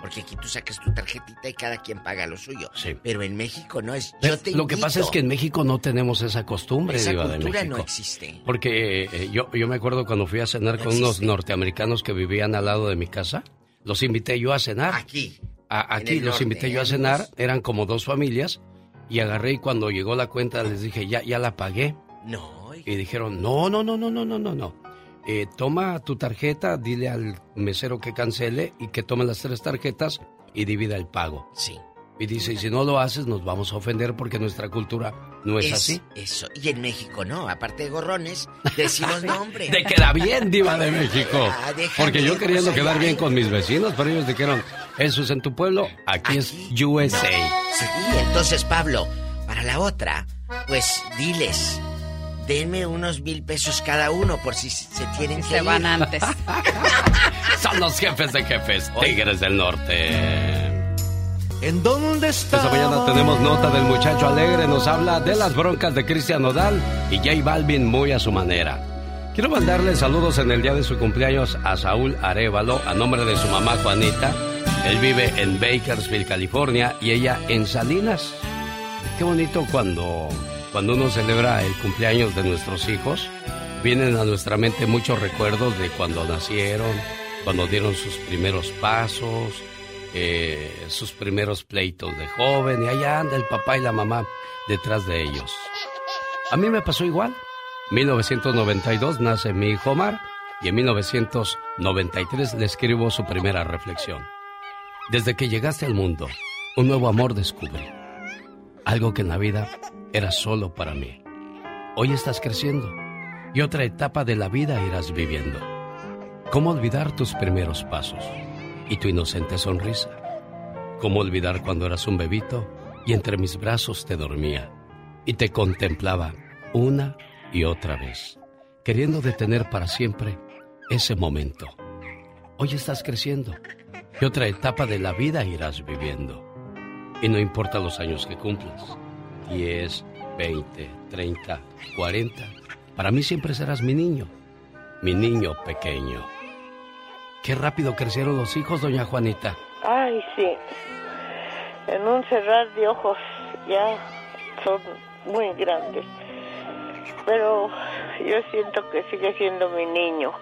Porque aquí tú sacas tu tarjetita y cada quien paga lo suyo. Sí. Pero en México no es. Pero Yo te Lo que pasa es que en México no tenemos esa costumbre, Esa Diva de cultura México. no existe. Porque eh, yo, yo me acuerdo cuando fui a cenar con unos norteamericanos que vivían al lado de mi casa, los invité yo a cenar. Aquí. A- aquí los norte, invité yo a ¿eh, cenar, eran como dos familias, y agarré y cuando llegó la cuenta les dije, ya, ya la pagué. No. Y dijeron, no, no, no, no, no, no, no, no. Eh, toma tu tarjeta, dile al mesero que cancele y que tome las tres tarjetas y divida el pago. Sí. Y dice, y si no lo haces, nos vamos a ofender porque nuestra cultura no es, así. Eso. Y en México no. Aparte de gorrones, decimos nombre. Te queda bien, diva de México. Ah, Porque yo queriendo quedar bien con mis vecinos, pero ellos dijeron, eso es en tu pueblo, aquí, es USA. Sí, entonces Pablo, para la otra, pues diles, denme unos mil pesos cada uno por si se tienen que Se van antes. Son los jefes de jefes, Tigres del Norte. ¿En dónde está? Esta mañana tenemos nota del muchacho alegre, nos habla de las broncas de Cristian Nodal y J Balvin muy a su manera. Quiero mandarle saludos en el día de su cumpleaños a Saúl Arevalo, a nombre de su mamá Juanita. Él vive en Bakersfield, California, y ella en Salinas. Qué bonito cuando, cuando uno celebra el cumpleaños de nuestros hijos. Vienen a nuestra mente muchos recuerdos de cuando nacieron, cuando dieron sus primeros pasos, eh, sus primeros pleitos de joven, y allá anda el papá y la mamá detrás de ellos. A mí me pasó igual. 1992 nace mi hijo Omar y en 1993 le escribo su primera reflexión. Desde que llegaste al mundo, un nuevo amor descubrí. Algo que en la vida era solo para mí. Hoy estás creciendo y otra etapa de la vida irás viviendo. ¿Cómo olvidar tus primeros pasos y tu inocente sonrisa? ¿Cómo olvidar cuando eras un bebito y entre mis brazos te dormía y te contemplaba una y otra vez, queriendo detener para siempre ese momento. Hoy estás creciendo y otra etapa de la vida irás viviendo. Y no importa los años que cumplas, 10, 20, 30, 40, para mí siempre serás mi niño, mi niño pequeño. Qué rápido crecieron los hijos, doña Juanita. Ay, sí. En un cerrar de ojos ya son muy grandes pero yo siento que sigue siendo mi niño.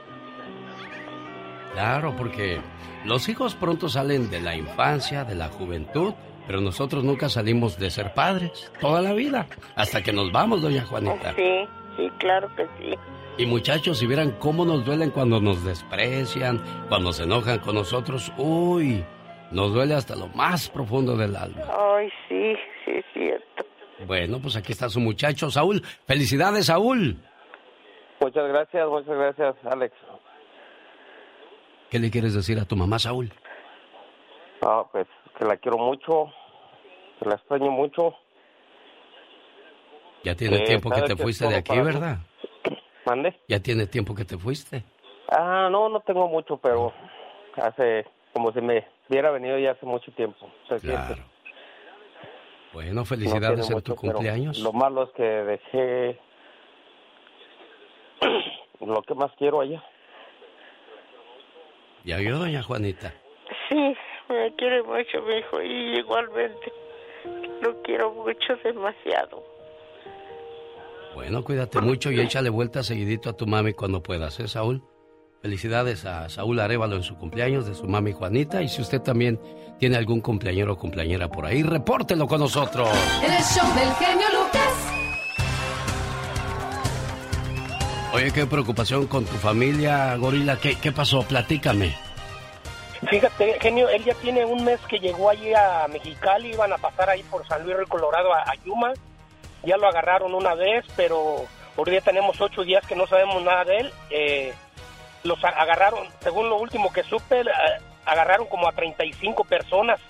Claro, porque los hijos pronto salen de la infancia, de la juventud, pero nosotros nunca salimos de ser padres, toda la vida, hasta que nos vamos, doña Juanita. Sí, sí, claro que sí. Y muchachos, si vieran cómo nos duelen cuando nos desprecian, cuando se enojan con nosotros, uy, nos duele hasta lo más profundo del alma. Ay, sí, sí, es cierto. Bueno, pues aquí está su muchacho, Saúl. Felicidades, Saúl. Muchas gracias, muchas gracias, Alex. ¿Qué le quieres decir a tu mamá, Saúl? Ah, pues que la quiero mucho, que la extraño mucho. Ya tiene tiempo que te fuiste de aquí, ¿verdad? ¿Mande? Ya tiene tiempo que te fuiste. Ah, no, no tengo mucho, pero hace como si me hubiera venido ya hace mucho tiempo. claro. Bueno, felicidades en tu cumpleaños. Lo malo es que dejé lo que más quiero allá. ¿Ya vio, doña Juanita? Sí, me quiere mucho mi hijo y igualmente lo quiero mucho, demasiado. Bueno, cuídate mucho y échale vuelta seguidito a tu mami cuando puedas, ¿eh, Saúl? Felicidades a Saúl Arevalo en su cumpleaños de su mami Juanita. Y si usted también tiene algún cumpleañero o cumpleañera por ahí, repórtelo con nosotros. El show del genio Lucas. Oye, qué preocupación con tu familia, Gorila. ¿Qué, qué pasó? Platícame. Fíjate, genio, él ya tiene un mes que llegó allí a Mexicali, iban a pasar ahí por San Luis del Colorado a, a Yuma. Ya lo agarraron una vez, pero por día tenemos ocho días que no sabemos nada de él. Eh, los agarraron, según lo último que supe, eh, agarraron como a 35 personas.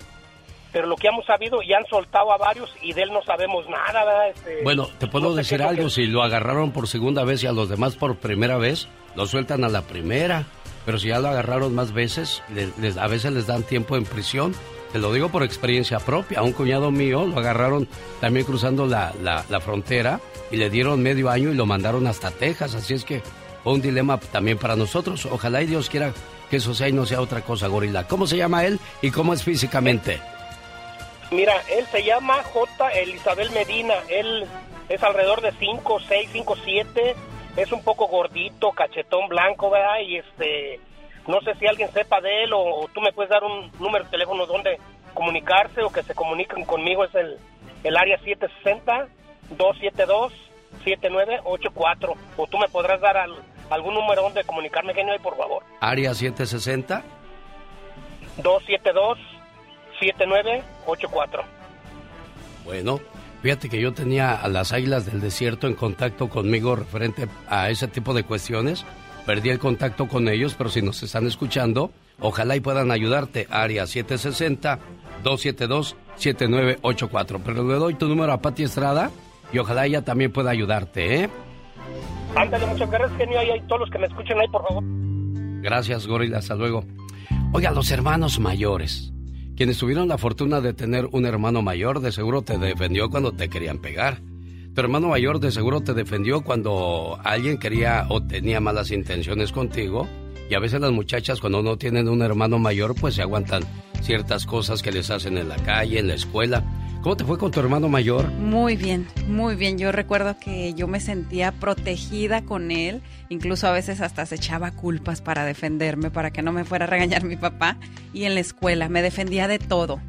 Pero lo que hemos sabido, ya han soltado a varios y de él no sabemos nada. ¿verdad? Este, Bueno, te puedo no decir algo, que- si lo agarraron por segunda vez y a los demás por primera vez, lo sueltan a la primera. Pero si ya lo agarraron más veces, le- les- a veces les dan tiempo en prisión. Te lo digo por experiencia propia. A un cuñado mío lo agarraron también cruzando la, la- la frontera y le dieron medio año y lo mandaron hasta Texas. Así es que fue un dilema también para nosotros. Ojalá y Dios quiera que eso sea y no sea otra cosa, gorila. ¿Cómo se llama él y cómo es físicamente? Mira, él se llama J. Elizabel Medina. Él es alrededor de 5, 6, 5, 7. Es un poco gordito, cachetón blanco, ¿verdad? Y este, no sé si alguien sepa de él o, o tú me puedes dar un número de teléfono donde comunicarse o que se comuniquen conmigo. Es el, el área 760-272-7984. O tú me podrás dar al- algún número donde comunicarme, genio, ahí, por favor. Área 760. 272-7984. Bueno, fíjate que yo tenía a las águilas del desierto en contacto conmigo referente a ese tipo de cuestiones. Perdí el contacto con ellos, pero si nos están escuchando, ojalá y puedan ayudarte. Área 760-272-7984. Pero le doy tu número a Pati Estrada y ojalá ella también pueda ayudarte, ¿eh? Ándale, muchas gracias, genio. Ahí hay todos los que me escuchen ahí, por favor. Gracias, Gorila. Hasta luego. Oiga, los hermanos mayores. Quienes tuvieron la fortuna de tener un hermano mayor, de seguro te defendió cuando te querían pegar. Tu hermano mayor de seguro te defendió cuando alguien quería o tenía malas intenciones contigo. Y a veces las muchachas cuando no tienen un hermano mayor pues se aguantan ciertas cosas que les hacen en la calle, en la escuela. ¿Cómo te fue con tu hermano mayor? Muy bien, muy bien. Yo recuerdo que yo me sentía protegida con él. Incluso a veces hasta se echaba culpas para defenderme, para que no me fuera a regañar mi papá. Y en la escuela me defendía de todo.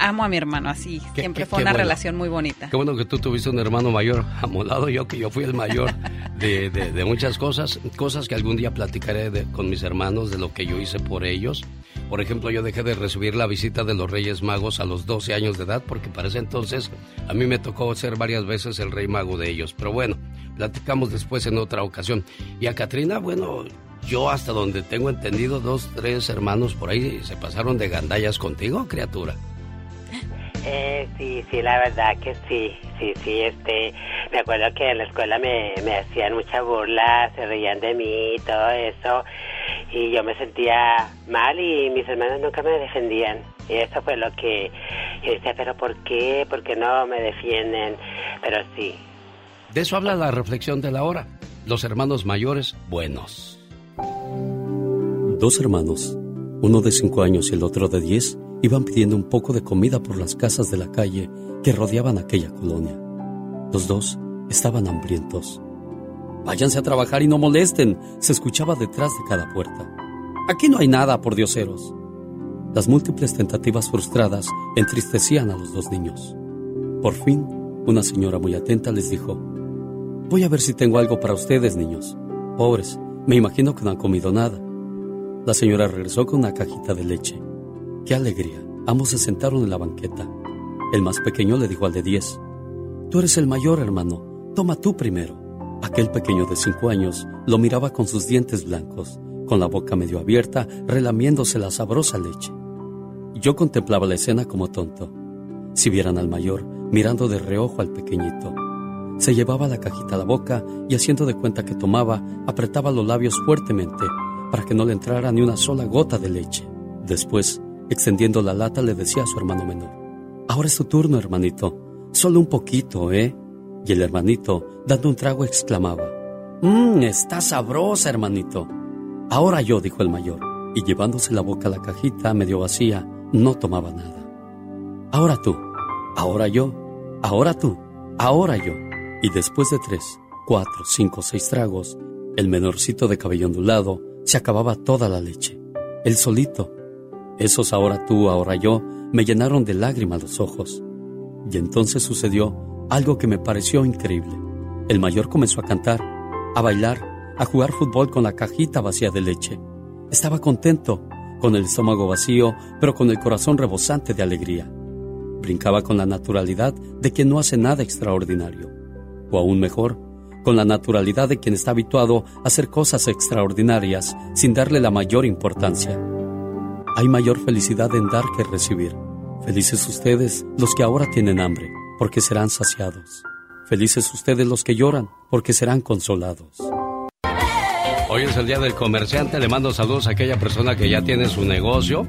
Amo a mi hermano, así. Qué- Siempre qué- fue qué una bueno. relación muy bonita. Qué bueno que tú tuviste un hermano mayor, amolado yo, que yo fui el mayor de, de- de muchas cosas, cosas que algún día platicaré de- con mis hermanos de lo que yo hice por ellos. Por ejemplo, yo dejé de recibir la visita de los Reyes Magos a los 12 años de edad, porque para ese entonces a mí me tocó ser varias veces el Rey Mago de ellos. Pero bueno, platicamos después en otra ocasión. Y a Katrina, bueno, yo hasta donde tengo entendido, dos, tres hermanos por ahí se pasaron de gandallas contigo, criatura. Eh, sí, sí, la verdad que sí, sí, sí, este, me acuerdo que en la escuela me, me hacían mucha burla, se reían de mí y todo eso, y yo me sentía mal y mis hermanos nunca me defendían, y eso fue lo que yo decía, pero ¿por qué? ¿Por qué no me defienden? Pero sí, De eso habla la reflexión de la hora. Los hermanos mayores buenos. Dos hermanos, uno de cinco años y el otro de diez, iban pidiendo un poco de comida por las casas de la calle que rodeaban aquella colonia. Los dos estaban hambrientos. Váyanse a trabajar y no molesten, se escuchaba detrás de cada puerta. Aquí no hay nada, por dioseros. Las múltiples tentativas frustradas entristecían a los dos niños. Por fin, una señora muy atenta les dijo, Voy a ver si tengo algo para ustedes, niños. Pobres, me imagino que no han comido nada. La señora regresó con una cajita de leche. ¡Qué alegría! Ambos se sentaron en la banqueta. El más pequeño le dijo al de diez, Tú eres el mayor, hermano. Toma tú primero. Aquel pequeño de cinco años lo miraba con sus dientes blancos, con la boca medio abierta, relamiéndose la sabrosa leche. Yo contemplaba la escena como tonto. Si vieran al mayor mirando de reojo al pequeñito, se llevaba la cajita a la boca y haciendo de cuenta que tomaba, apretaba los labios fuertemente para que no le entrara ni una sola gota de leche. Después, extendiendo la lata, le decía a su hermano menor, Ahora es tu turno, hermanito. Solo un poquito, ¿eh? Y el hermanito, dando un trago, exclamaba, Mmm, está sabrosa, hermanito. Ahora yo, dijo el mayor, y llevándose la boca a la cajita medio vacía, no tomaba nada. Ahora tú, ahora yo, ahora tú, ahora yo. Y después de tres, cuatro, cinco, seis tragos, el menorcito de cabello ondulado se acababa toda la leche. Él solito. Esos ahora tú, ahora yo, me llenaron de lágrimas los ojos. Y entonces sucedió algo que me pareció increíble. El mayor comenzó a cantar, a bailar, a jugar fútbol con la cajita vacía de leche. Estaba contento, con el estómago vacío, pero con el corazón rebosante de alegría. Brincaba con la naturalidad de quien no hace nada extraordinario. O aún mejor, con la naturalidad de quien está habituado a hacer cosas extraordinarias sin darle la mayor importancia. Hay mayor felicidad en dar que recibir. Felices ustedes los que ahora tienen hambre, porque serán saciados. Felices ustedes los que lloran, porque serán consolados. Hoy es el día del comerciante. Le mando saludos a aquella persona que ya tiene su negocio.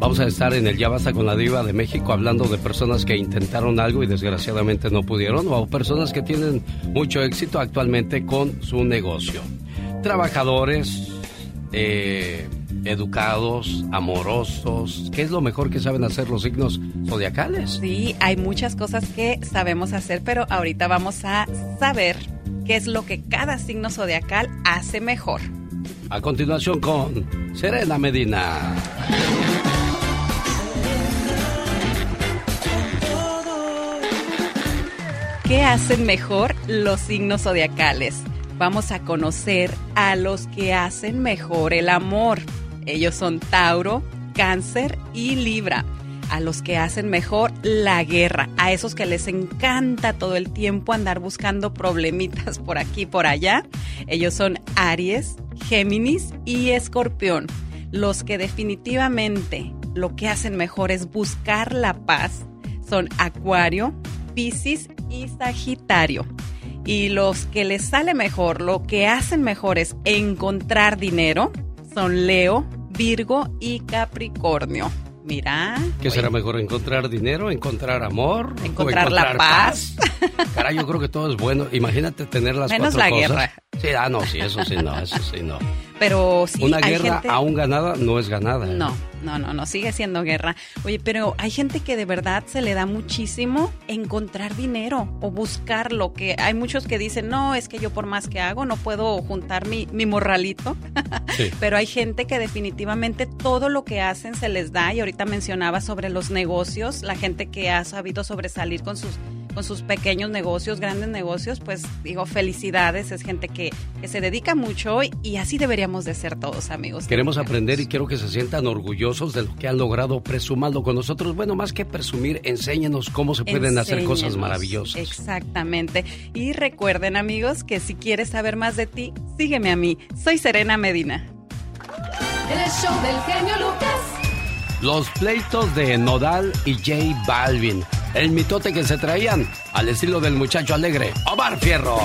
Vamos a estar en el Ya Basta con la Diva de México hablando de personas que intentaron algo y desgraciadamente no pudieron, o personas que tienen mucho éxito actualmente con su negocio. Trabajadores, eh, educados, amorosos. ¿Qué es lo mejor que saben hacer los signos zodiacales? Sí, hay muchas cosas que sabemos hacer, pero ahorita vamos a saber qué es lo que cada signo zodiacal hace mejor. A continuación con Serena Medina. ¿Qué hacen mejor los signos zodiacales? Vamos a conocer a los que hacen mejor el amor. Ellos son Tauro, Cáncer y Libra. A los que hacen mejor la guerra, a esos que les encanta todo el tiempo andar buscando problemitas por aquí y por allá. Ellos son Aries, Géminis y Escorpión. Los que definitivamente lo que hacen mejor es buscar la paz son Acuario, Piscis y Sagitario. Y los que les sale mejor, lo que hacen mejor es encontrar dinero, son Leo, Virgo y Capricornio. Mira. ¿Qué será mejor, encontrar dinero, encontrar amor? Encontrar, la paz. Caray, yo creo que todo es bueno. Imagínate tener las Menos cuatro la cosas. guerra. Sí, ah, no, sí, eso sí, no, eso sí, no. Pero sí, Una hay guerra gente... aún ganada no es ganada. ¿eh? No, no, no, no, sigue siendo guerra. Oye, pero hay gente que de verdad se le da muchísimo encontrar dinero o buscarlo, que hay muchos que dicen, no, es que yo por más que hago no puedo juntar mi, mi morralito, Sí. pero hay gente que definitivamente todo lo que hacen se les da y ahorita mencionaba sobre los negocios, la gente que ha sabido sobresalir con sus con sus pequeños negocios, grandes negocios, pues digo, felicidades, es gente que, que se dedica mucho y, y así deberíamos de ser todos, amigos. Queremos aprender y quiero que se sientan orgullosos de lo que han logrado, presumando con nosotros. Bueno, más que presumir, enséñenos cómo se pueden hacer cosas maravillosas. Exactamente. Y recuerden, amigos, que si quieres saber más de ti, sígueme a mí. Soy Serena Medina. El show del genio Lucas. Los pleitos de Nodal y J Balvin. El mitote que se traían al estilo del muchacho alegre, Omar Fierros.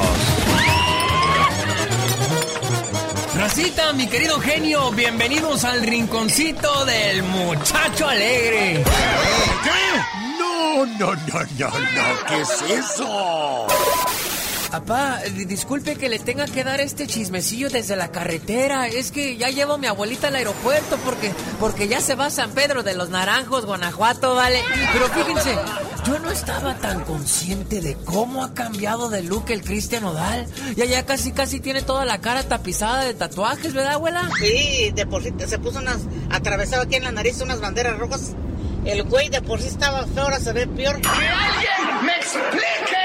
Racita, mi querido genio, bienvenidos al rinconcito del muchacho alegre. No, no, no, no, no, ¿qué es eso? Papá, di- disculpe que le tenga que dar este chismecillo desde la carretera. Es que ya llevo a mi abuelita al aeropuerto porque, porque ya se va a San Pedro de los Naranjos, Guanajuato, ¿vale? Pero fíjense, yo no estaba tan consciente de cómo ha cambiado de look el Cristian Odal. Ya, ya casi, casi tiene toda la cara tapizada de tatuajes, ¿verdad, abuela? Sí, de por sí se puso unas, atravesado aquí en la nariz unas banderas rojas. El güey de por sí estaba feo, ahora se ve peor. ¡Que alguien me explique!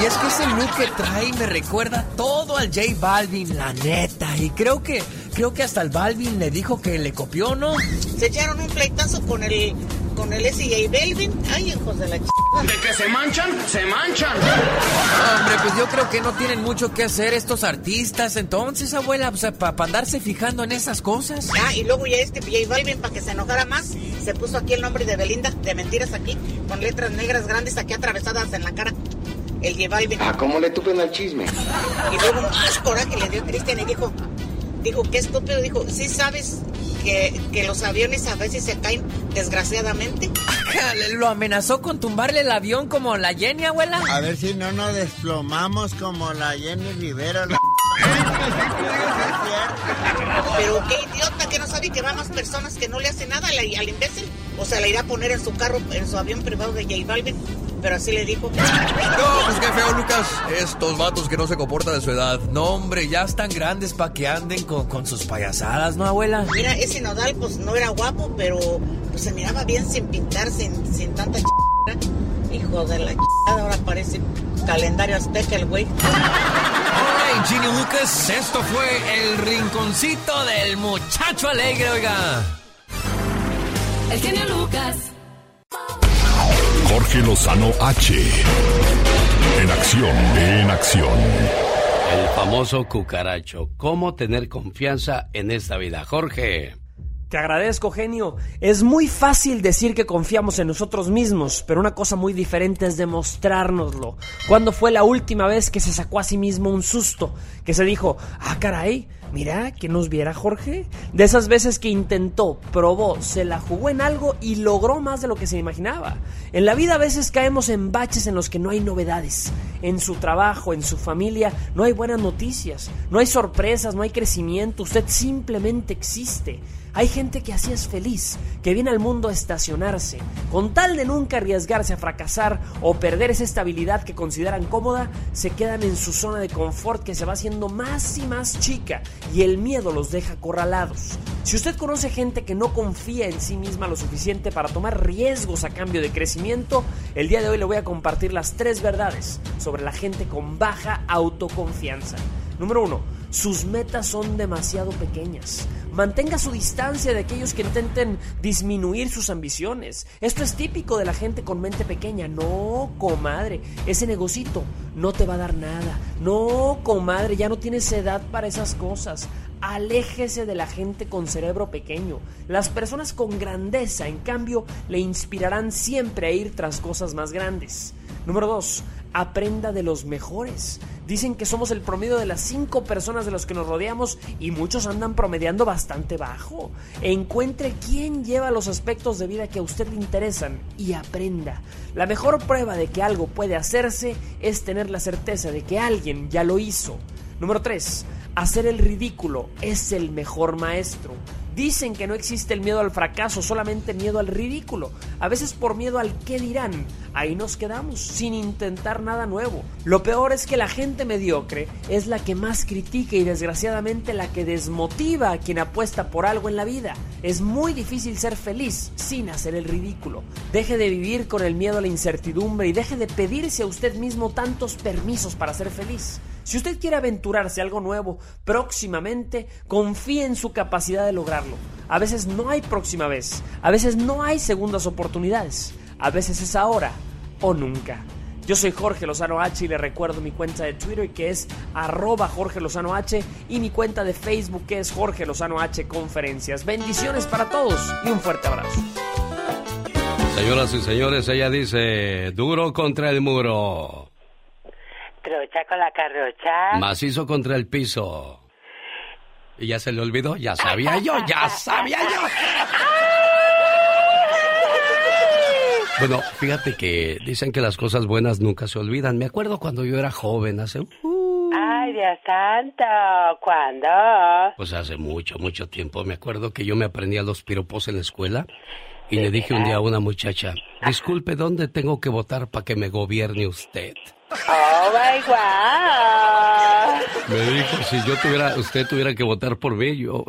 Y es que ese look que trae me recuerda todo al J Balvin, la neta. Y creo que, creo que hasta el Balvin le dijo que le copió, ¿no? Se echaron un pleitazo con el, con el S.J. Belvin. Ay, hijos de la ch... ¿De que se manchan? ¡Se manchan! Hombre, pues yo creo que no tienen mucho que hacer estos artistas. Entonces, abuela, o sea, para andarse fijando en esas cosas. Ah, y luego ya este J Balvin, para que se enojara más, se puso aquí el nombre de Belinda, de mentiras aquí, con letras negras grandes aquí atravesadas en la cara. El J Balvin. ¿A cómo le tupen al chisme? Y luego más coraje le dio Cristian y dijo, dijo, qué estúpido, dijo, sí sabes que, que los aviones a veces se caen desgraciadamente. Lo amenazó con tumbarle el avión como la Jenny, abuela. A ver si no nos desplomamos como la Jenny Rivera. la- Pero qué idiota que no sabe que va más personas que no le hace nada al, al imbécil. O sea, le irá a poner en su carro, en su avión privado de J Balvin. Pero así le dijo. No, pues qué feo, Lucas. Estos vatos que no se comportan de su edad. No, hombre, ya están grandes para que anden con, con sus payasadas, ¿no, abuela? Mira, ese nodal pues no era guapo, pero pues, se miraba bien sin pintar, sin, sin tanta ch... Hijo de la ch... ahora parece calendario azteca el güey. Hola, Genio Lucas. Esto fue el rinconcito del muchacho alegre, oiga. El genio Lucas. Jorge Lozano H. En acción, en acción. El famoso cucaracho. ¿Cómo tener confianza en esta vida? Jorge. Te agradezco, genio. Es muy fácil decir que confiamos en nosotros mismos, pero una cosa muy diferente es demostrárnoslo. ¿Cuándo fue la última vez que se sacó a sí mismo un susto? Que se dijo, ah, caray, mira, que nos viera Jorge. De esas veces que intentó, probó, se la jugó en algo y logró más de lo que se imaginaba. En la vida a veces caemos en baches en los que no hay novedades. En su trabajo, en su familia, no hay buenas noticias, no hay sorpresas, no hay crecimiento, usted simplemente existe. Hay gente que así es feliz, que viene al mundo a estacionarse, con tal de nunca arriesgarse a fracasar o perder esa estabilidad que consideran cómoda, se quedan en su zona de confort que se va haciendo más y más chica y el miedo los deja acorralados. Si usted conoce gente que no confía en sí misma lo suficiente para tomar riesgos a cambio de crecimiento, el día de hoy le voy a compartir las tres verdades sobre la gente con baja autoconfianza. Número uno, sus metas son demasiado pequeñas. Mantenga su distancia de aquellos que intenten disminuir sus ambiciones. Esto es típico de la gente con mente pequeña. No, comadre, ese negocito no te va a dar nada. No, comadre, ya no tienes edad para esas cosas. Aléjese de la gente con cerebro pequeño. Las personas con grandeza, en cambio, le inspirarán siempre a ir tras cosas más grandes. Número 2. Aprenda de los mejores. Dicen que somos el promedio de las cinco personas de los que nos rodeamos y muchos andan promediando bastante bajo. Encuentre quién lleva los aspectos de vida que a usted le interesan y aprenda. La mejor prueba de que algo puede hacerse es tener la certeza de que alguien ya lo hizo. Número 3. Hacer el ridículo es el mejor maestro. Dicen que no existe el miedo al fracaso, solamente miedo al ridículo. A veces por miedo al qué dirán. Ahí nos quedamos, sin intentar nada nuevo. Lo peor es que la gente mediocre es la que más critica y desgraciadamente la que desmotiva a quien apuesta por algo en la vida. Es muy difícil ser feliz sin hacer el ridículo. Deje de vivir con el miedo a la incertidumbre y deje de pedirse a usted mismo tantos permisos para ser feliz. Si usted quiere aventurarse a algo nuevo próximamente, confíe en su capacidad de lograrlo. A veces no hay próxima vez, a veces no hay segundas oportunidades, a veces es ahora o nunca. Yo soy Jorge Lozano H y le recuerdo mi cuenta de Twitter que es arroba Jorge Lozano H y mi cuenta de Facebook que es Jorge Lozano H Conferencias. Bendiciones para todos y un fuerte abrazo. Señoras y señores, ella dice, duro contra el muro. Trocha con la carrocha. Macizo contra el piso. ¿Y ya se le olvidó? Ya sabía yo, ya sabía yo. Bueno, fíjate que dicen que las cosas buenas nunca se olvidan. Me acuerdo cuando yo era joven, hace... Uh, Ay, Dios santo, ¿cuándo? Pues hace mucho, mucho tiempo. Me acuerdo que yo me aprendía los piropos en la escuela y le dije un día a una muchacha, disculpe, ¿dónde tengo que votar para que me gobierne usted? Oh my God. Me dijo, si yo tuviera, usted tuviera que votar por mí, yo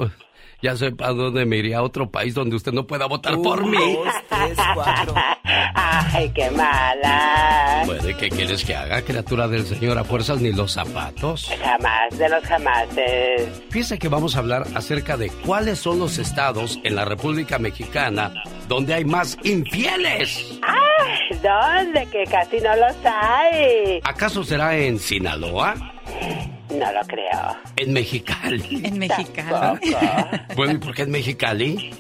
ya sé para dónde me iría a otro país donde usted no pueda votar por mí. Dos, tres, cuatro. Ay, qué mala. Bueno, ¿y qué quieres que haga, criatura del Señor? A fuerzas ni los zapatos. Jamás de los jamases. Fíjese que vamos a hablar acerca de cuáles son los estados en la República Mexicana donde hay más infieles. Ay, ¿dónde? Que casi no los hay. ¿Acaso será en Sinaloa? No lo creo. ¿En Mexicali? En Mexicali. Bueno, ¿y por qué en Mexicali?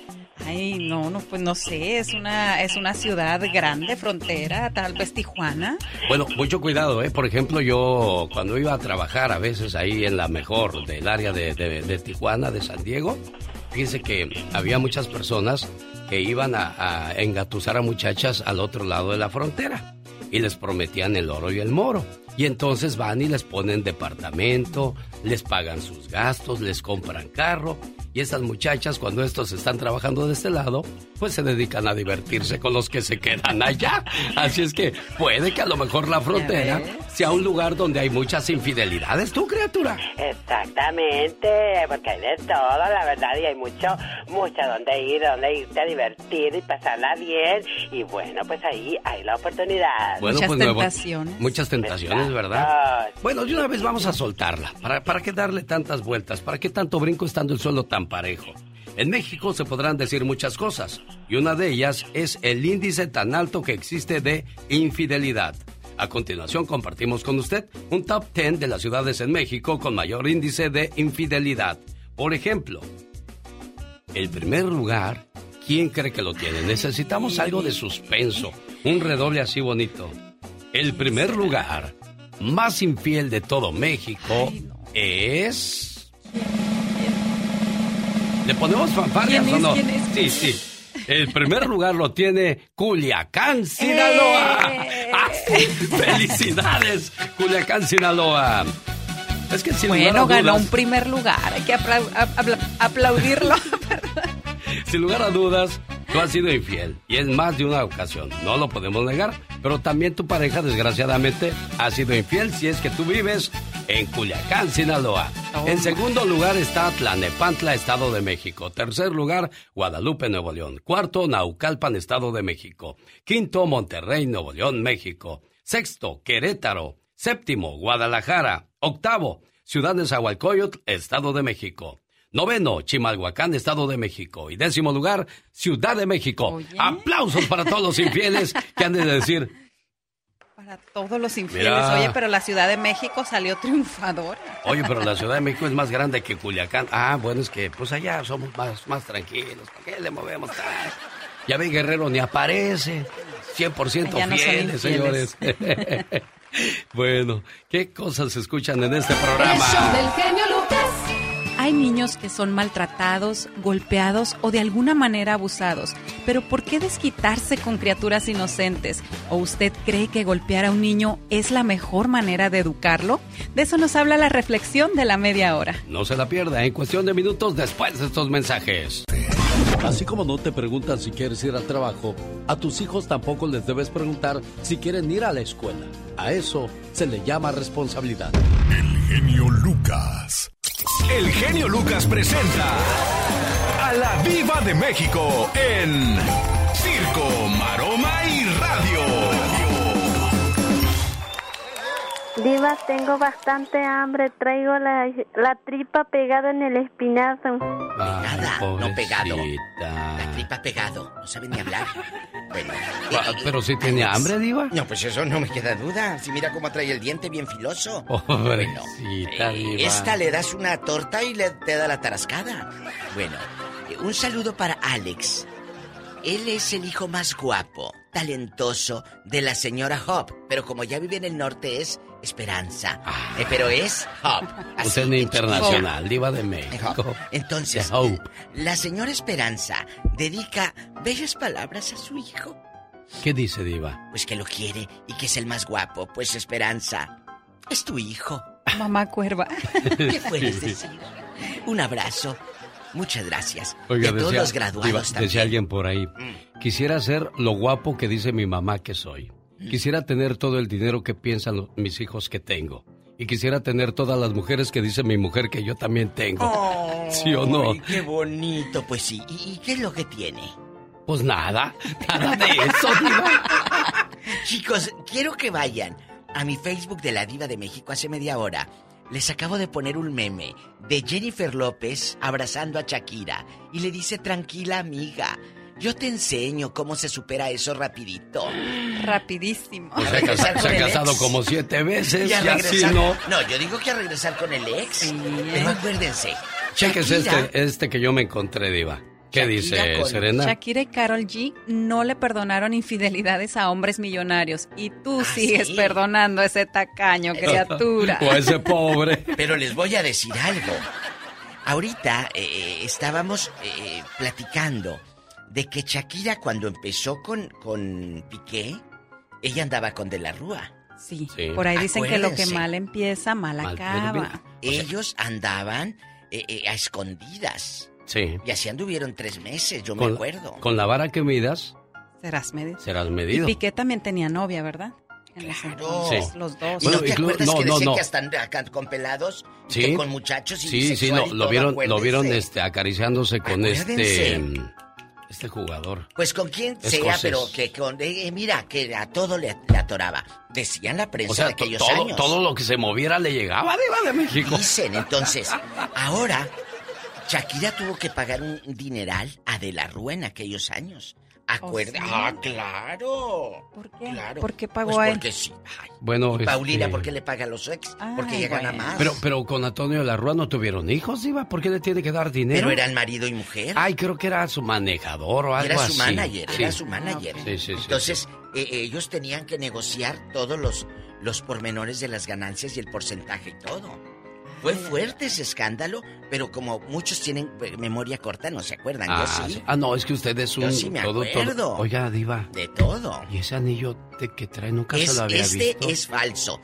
Ay, no, no, pues no sé, es una, es una ciudad grande, frontera, tal vez Tijuana. Bueno, mucho cuidado, ¿eh? Por ejemplo, yo cuando iba a trabajar a veces ahí en la mejor del área de, de, Tijuana, de San Diego, fíjense que había muchas personas que iban a engatusar a muchachas al otro lado de la frontera y les prometían el oro y el moro. Y entonces van y les ponen departamento, les pagan sus gastos, les compran carro. Y estas muchachas, cuando estos están trabajando de este lado, pues se dedican a divertirse con los que se quedan allá. Así es que puede que a lo mejor la frontera sea un lugar donde hay muchas infidelidades, ¿tú, criatura? Exactamente, porque hay de todo, la verdad, y hay mucho, mucho donde ir, donde irte a divertir y pasarla bien. Y bueno, pues ahí hay la oportunidad. Bueno, Muchas pues tentaciones. Muchas tentaciones, ¿verdad? Bueno, de una vez vamos a soltarla. ¿Para, ¿Para qué darle tantas vueltas? ¿Para qué tanto brinco estando el suelo tan parejo? En México se podrán decir muchas cosas, y una de ellas es el índice tan alto que existe de infidelidad. A continuación compartimos con usted un top 10 de las ciudades en México con mayor índice de infidelidad. Por ejemplo, el primer lugar, ¿quién cree que lo tiene? Necesitamos algo de suspenso, un redoble así bonito. El primer lugar, más infiel de todo México, es... ¿Le ponemos fanfarrias ¿Quién o no? ¿Quién es? Sí, sí. El primer lugar lo tiene Culiacán, Sinaloa. ¡Eh! ¡Ah, sí! ¡Felicidades, Culiacán, Sinaloa! Es que sin lugar a Bueno, ganó dudas- un primer lugar, hay que apla- apla- aplaudirlo. Sin lugar a dudas, tú has sido infiel y es más de una ocasión, no lo podemos negar, pero también tu pareja desgraciadamente ha sido infiel si es que tú vives en Culiacán, Sinaloa. En segundo lugar está Tlanepantla, Estado de México. Tercer lugar, Guadalupe, Nuevo León. Cuarto, Naucalpan, Estado de México. Quinto, Monterrey, Nuevo León, México. Sexto, Querétaro. Séptimo, Guadalajara. Octavo, Ciudad de Zahualcoyotl, Estado de México. Noveno, Chimalhuacán, Estado de México. Y décimo lugar, Ciudad de México. Aplausos para todos los infieles que han de decir, Para todos los infieles. Mira. Oye, pero la Ciudad de México salió triunfadora. oye, pero la Ciudad de México es más grande que Culiacán. Ah, bueno, es que pues allá somos más, más tranquilos. ¿Para qué le movemos tanto? Ya ve, Guerrero ni aparece. 100% Ya no son fieles, señores. Bueno, ¿qué cosas se escuchan en este El programa? show del genio Lucas. Hay niños que son maltratados, golpeados o de alguna manera abusados. Pero ¿por qué desquitarse con criaturas inocentes? ¿O usted cree que golpear a un niño es la mejor manera de educarlo? De eso nos habla la reflexión de la media hora. No se la pierda en cuestión de minutos después de estos mensajes. Así como no te preguntan si quieres ir al trabajo, a tus hijos tampoco les debes preguntar si quieren ir a la escuela. A eso se le llama responsabilidad. Genio Lucas. El genio Lucas presenta a la Viva de México en Circo, Maroma y Diva, tengo bastante hambre. Traigo la, la tripa pegada en el espinazo. Pegada, no pegado. La tripa pegado. No sabe ni hablar. Bueno. Ah, Pero si tenía hambre, Diva. No, pues eso no me queda duda. Si mira cómo trae el diente bien filoso. Pobrecita, Diva. Esta le das una torta y le te da la tarascada. Bueno, eh, un saludo para Alex. Él es el hijo más guapo, talentoso de la señora Hop, pero como ya vive en el norte es Esperanza. Eh, pero es Hop. Usted es internacional. Diva de México. Entonces, Hope. la señora Esperanza dedica bellas palabras a su hijo. ¿Qué dice Diva? Pues que lo quiere y que es el más guapo. Pues Esperanza, es tu hijo. Mamá cuerva. ¿Qué puedes decir? Un abrazo. Muchas gracias. Oiga, a todos los graduados Diva, también. decía alguien por ahí, quisiera ser lo guapo que dice mi mamá que soy. Quisiera tener todo el dinero que piensan los- mis hijos que tengo. Y quisiera tener todas las mujeres que dice mi mujer que yo también tengo. ¿Sí o no? Ay, qué bonito, pues sí. ¿Y, y qué es lo que tiene? Pues nada, nada de eso, Diva. Chicos, quiero que vayan a mi Facebook de la Diva de México hace media hora. Les acabo de poner un meme de Jennifer López abrazando a Shakira y le dice tranquila amiga, yo te enseño cómo se supera eso rapidito. Rapidísimo. Pues se ha, casado ex. como siete veces Y a y así regresar- no. No, yo digo que a regresar con el ex. Pero acuérdense. Cheques este, este que yo me encontré, Diva. ¿Qué Shakira dice con- Serena? Shakira y Carol G no le perdonaron infidelidades a hombres millonarios y tú sigues sí? perdonando a ese tacaño, criatura. O a ese pobre. Pero les voy a decir algo. Ahorita eh, estábamos eh, platicando de que Shakira cuando empezó con, con Piqué, ella andaba con De la Rúa. Sí, Sí. por ahí dicen que lo que mal empieza, mal Mal acaba. Ellos andaban eh, eh, a escondidas. Sí. Y así anduvieron tres meses, yo me acuerdo. con la vara que midas, Serás medido. serás Y medido. Piqué también tenía novia, ¿verdad? Entonces, Sí. los dos. ¿Y no Bueno, te inclu- acuerdas no, que no, decían no. que están acá con pelados? y Sí. que con muchachos y Sí, sí, no, y lo vieron, lo vieron este, acariciándose con este, este jugador. Pues con quien sea, Escocés. pero que con... eh, eh, mira, que a todo le, le atoraba. Decían la prensa O sea, de aquellos todo, años. todo lo que se moviera le llegaba de México. Dicen, entonces, ahora Shakira tuvo que pagar un dineral a De la Rúa en aquellos años. Acuerda. ¿Oh, sí? Ah, claro. ¿Por qué? Claro. ¿Por qué pagó Pues a él? porque sí. Ay, Bueno, y Paulina, este, ¿por qué le paga a los ex? Ay, porque ella gana bueno. más. Pero, pero con Antonio de la Rúa no tuvieron hijos, Diva. ¿Por qué le tiene que dar dinero? Pero eran marido y mujer. Ay, creo que era su manejador o algo era así. su manager, Sí. era su manager. Sí, sí, sí, Entonces, eh, ellos tenían que negociar todos los, los pormenores de las ganancias y el porcentaje y todo. Fue fuerte ese escándalo, pero como muchos tienen eh, memoria corta, no se acuerdan. Ah, Yo sí. Ah, no, es que usted es un Yo sí me todo, todo- acuerdo. Oiga, Diva. De todo. ¿Y ese anillo de que trae nunca Es- se lo había este visto? es falso.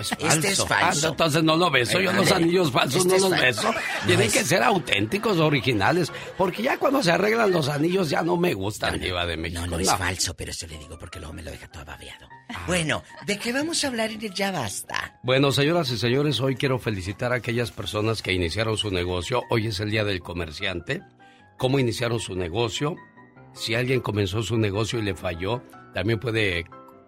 Es este es falso. Ah, entonces no lo beso. Yo los anillos falsos Este no los beso. No Tienen que ser auténticos, originales. Porque ya cuando se arreglan los anillos ya no me gustan, Diva de México. No, no es falso, pero eso le digo porque luego me lo deja todo babeado. Bueno, ¿de qué vamos a hablar en el Ya Basta? Bueno, señoras y señores, hoy quiero felicitar a aquellas personas que iniciaron su negocio. Hoy es el Día del Comerciante. ¿Cómo iniciaron su negocio? Si alguien comenzó su negocio y le falló, también puede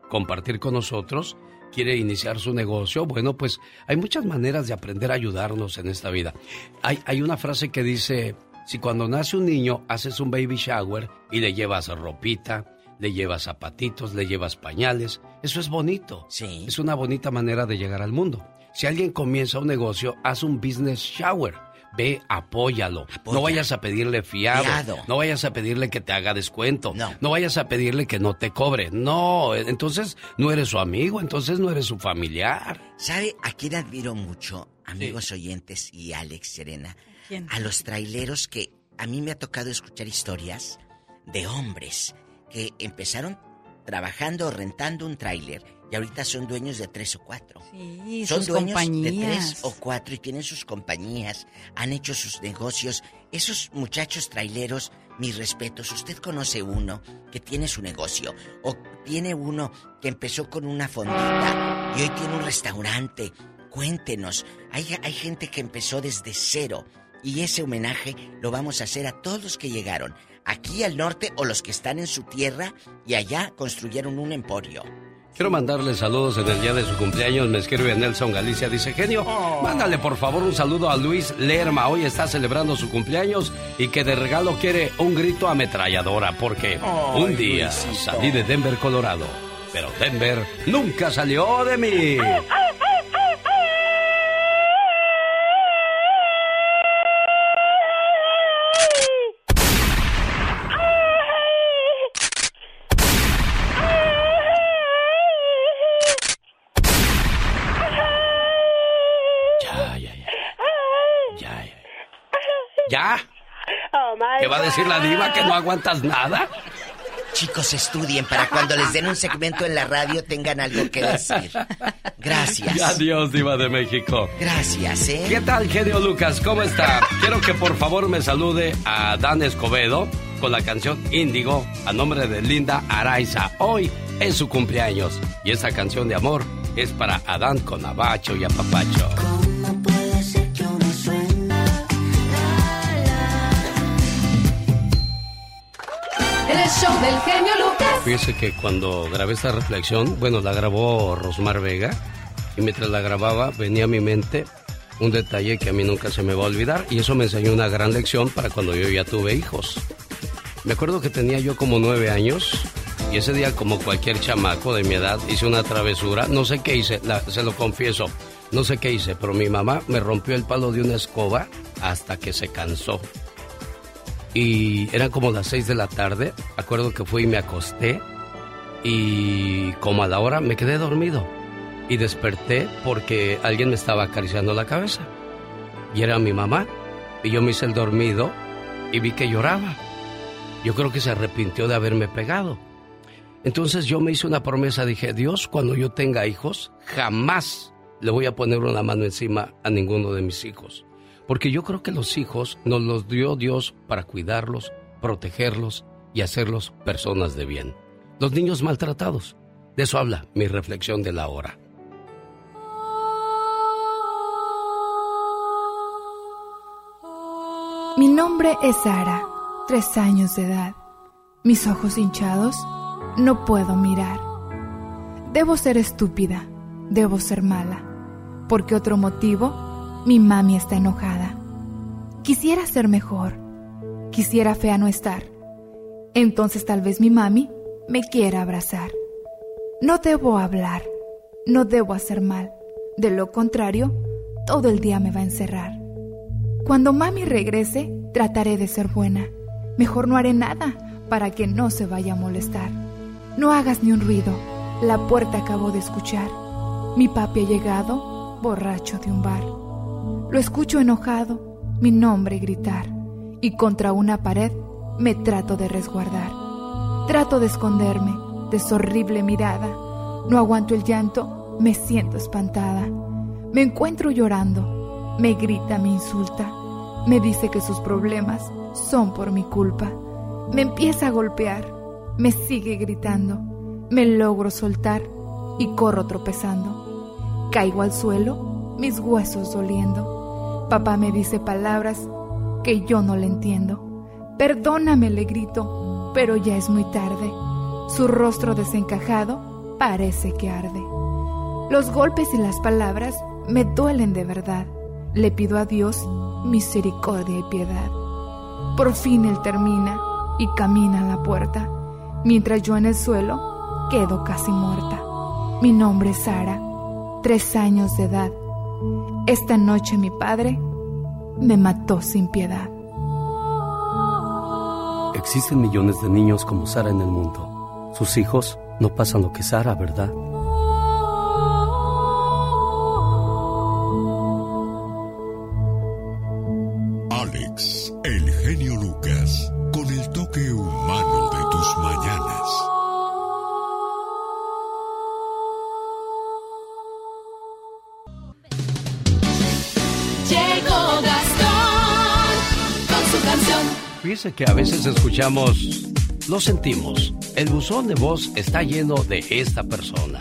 compartir con nosotros. ¿Quiere iniciar su negocio? Bueno, pues hay muchas maneras de aprender a ayudarnos en esta vida. Hay, hay una frase que dice, si cuando nace un niño haces un baby shower y le llevas ropita, le llevas zapatitos, le llevas pañales, eso es bonito. Sí. Es una bonita manera de llegar al mundo. Si alguien comienza un negocio, haz un business shower, ve, apóyalo. No vayas a pedirle fiado. Fiado. No vayas a pedirle que te haga descuento. No. vayas a pedirle que no te cobre. No, entonces no eres su amigo, entonces no eres su familiar. ¿Sabe a quién admiro mucho, amigos oyentes y Alex Serena? ¿Quién? A los traileros que a mí me ha tocado escuchar historias de hombres que empezaron trabajando o rentando un tráiler y ahorita son dueños de tres o cuatro. Sí, son sus dueños de tres o cuatro y tienen sus compañías, han hecho sus negocios. Esos muchachos traileros, mis respetos, usted conoce uno que tiene su negocio o tiene uno que empezó con una fondita y hoy tiene un restaurante. Cuéntenos, hay, hay gente que empezó desde cero y ese homenaje lo vamos a hacer a todos los que llegaron aquí al norte o los que están en su tierra y allá construyeron un emporio. Quiero mandarle saludos en el día de su cumpleaños. Me escribe Nelson Galicia. Dice, genio, mándale por favor un saludo a Luis Lerma. Hoy está celebrando su cumpleaños y que de regalo quiere un grito ametralladora porque un día Luisito. salí de Denver, Colorado. Pero Denver nunca salió de mí. ¿Ya? ¿Qué va a decir la diva que no aguantas nada? Chicos, estudien para cuando les den un segmento en la radio tengan algo que decir. Gracias. Adiós, diva de México. Gracias, ¿eh? ¿Qué tal, genio Lucas? ¿Cómo está? Quiero que por favor me salude a Dan Escobedo con la canción Índigo a nombre de Linda Araiza. Hoy es su cumpleaños y esta canción de amor es para Adán con Abacho y Apapacho. El del genio Lucas. Fíjese que cuando grabé esta reflexión, bueno, la grabó Rosmar Vega y mientras la grababa venía a mi mente un detalle que a mí nunca se me va a olvidar y eso me enseñó una gran lección para cuando yo ya tuve hijos. Me acuerdo que tenía yo como nueve años y ese día como cualquier chamaco de mi edad hice una travesura, no sé qué hice, se lo confieso, no sé qué hice, pero mi mamá me rompió el palo de una escoba hasta que se cansó. Y eran como las seis de la tarde, acuerdo que fui y me acosté y como a la hora me quedé dormido y desperté porque alguien me estaba acariciando la cabeza. Y era mi mamá. Y yo me hice el dormido y vi que lloraba. Yo creo que se arrepintió de haberme pegado. Entonces yo me hice una promesa, dije, Dios, cuando yo tenga hijos, jamás le voy a poner una mano encima a ninguno de mis hijos. Porque yo creo que los hijos nos los dio Dios para cuidarlos, protegerlos y hacerlos personas de bien. Los niños maltratados. De eso habla mi reflexión de la hora. Mi nombre es Sara, tres años de edad. Mis ojos hinchados, no puedo mirar. Debo ser estúpida, debo ser mala, porque otro motivo, mi mami está enojada. Quisiera ser mejor, quisiera fea no estar. Entonces tal vez mi mami me quiera abrazar. No debo hablar, no debo hacer mal. De lo contrario, todo el día me va a encerrar. Cuando mami regrese, trataré de ser buena. Mejor no haré nada para que no se vaya a molestar. No hagas ni un ruido. La puerta acabo de escuchar. Mi papi ha llegado, borracho de un bar. Lo escucho enojado, mi nombre gritar. Y contra una pared me trato de resguardar. Trato de esconderme de su horrible mirada. No aguanto el llanto, me siento espantada. Me encuentro llorando. Me grita, me insulta. Me dice que sus problemas son por mi culpa. Me empieza a golpear. Me sigue gritando. Me logro soltar y corro tropezando. Caigo al suelo, mis huesos doliendo. Papá me dice palabras que yo no le entiendo. Perdóname, le grito, pero ya es muy tarde. Su rostro desencajado parece que arde. Los golpes y las palabras me duelen de verdad. Le pido a Dios misericordia y piedad. Por fin él termina y camina a la puerta, mientras yo en el suelo quedo casi muerta. Mi nombre es Sara, tres años de edad. Esta noche mi padre me mató sin piedad. Existen millones de niños como Sara en el mundo. Sus hijos no pasan lo que Sara, ¿verdad? Alex, el genio Lucas, con el toque humano Fíjese que a veces escuchamos, lo sentimos, el buzón de voz está lleno de esta persona.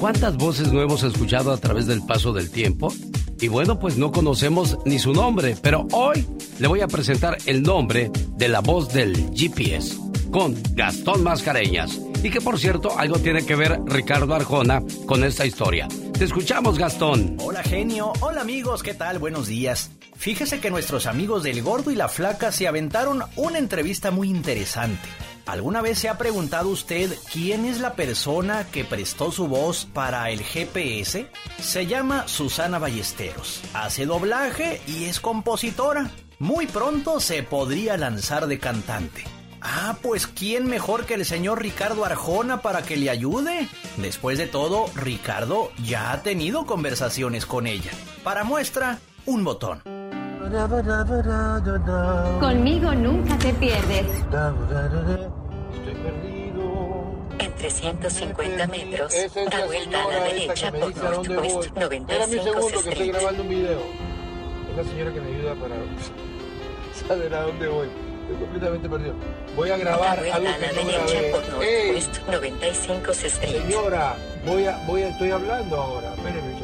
¿Cuántas voces no hemos escuchado a través del paso del tiempo? Y bueno, pues no conocemos ni su nombre, pero hoy le voy a presentar el nombre de la voz del GPS con Gastón Mascareñas. Y que por cierto, algo tiene que ver Ricardo Arjona con esta historia. Te escuchamos, Gastón. Hola genio, hola amigos, ¿qué tal? Buenos días. Fíjese que nuestros amigos del Gordo y la Flaca se aventaron una entrevista muy interesante. ¿Alguna vez se ha preguntado usted quién es la persona que prestó su voz para el GPS? Se llama Susana Ballesteros. Hace doblaje y es compositora. Muy pronto se podría lanzar de cantante. Ah, pues ¿quién mejor que el señor Ricardo Arjona para que le ayude? Después de todo, Ricardo ya ha tenido conversaciones con ella. Para muestra, un botón. Conmigo nunca te pierdes. Estoy perdido. En 350 metros, Esa es da la vuelta a la derecha por. Northwest Espérame un 95 segundo que estoy Street. grabando un video. Es la señora que me ayuda para saber a dónde voy. Estoy completamente perdido. Voy a grabar vuelta algo a la que no derecha grabé. por. Northwest 95 Street. Señora, voy a, voy a, estoy hablando ahora. Segundo.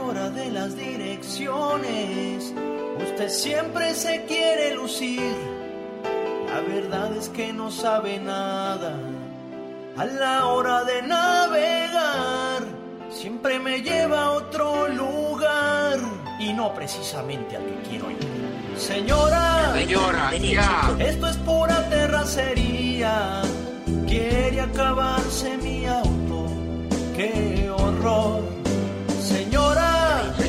Señora de las direcciones, usted siempre se quiere lucir. La verdad es que no sabe nada. A la hora de navegar, siempre me lleva a otro lugar y no precisamente al que quiero ir. Señora, Señora, ya. esto es pura terracería. Quiere acabarse mi auto. ¡Qué horror! Señora,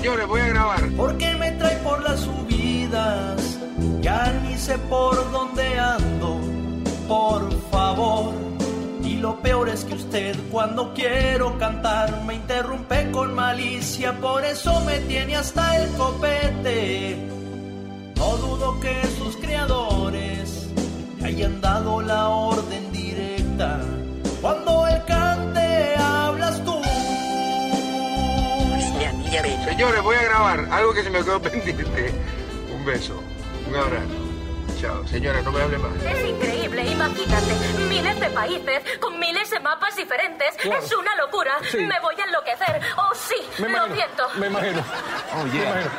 Señores, voy a grabar. ¿por qué me trae por las subidas? Ya ni sé por dónde ando. Por favor. Y lo peor es que usted cuando quiero cantar me interrumpe con malicia, por eso me tiene hasta el copete. No dudo que sus creadores hayan dado la orden directa. Cuando él Señores, voy a grabar algo que se me quedó pendiente. Un beso, un abrazo. Chao. Señora, no me hable más. Es increíble, imagínate. Miles de países con miles de mapas diferentes. Claro. Es una locura. Sí. Me voy a enloquecer. Oh, sí, Me lo imagino, siento. Me imagino. Me imagino.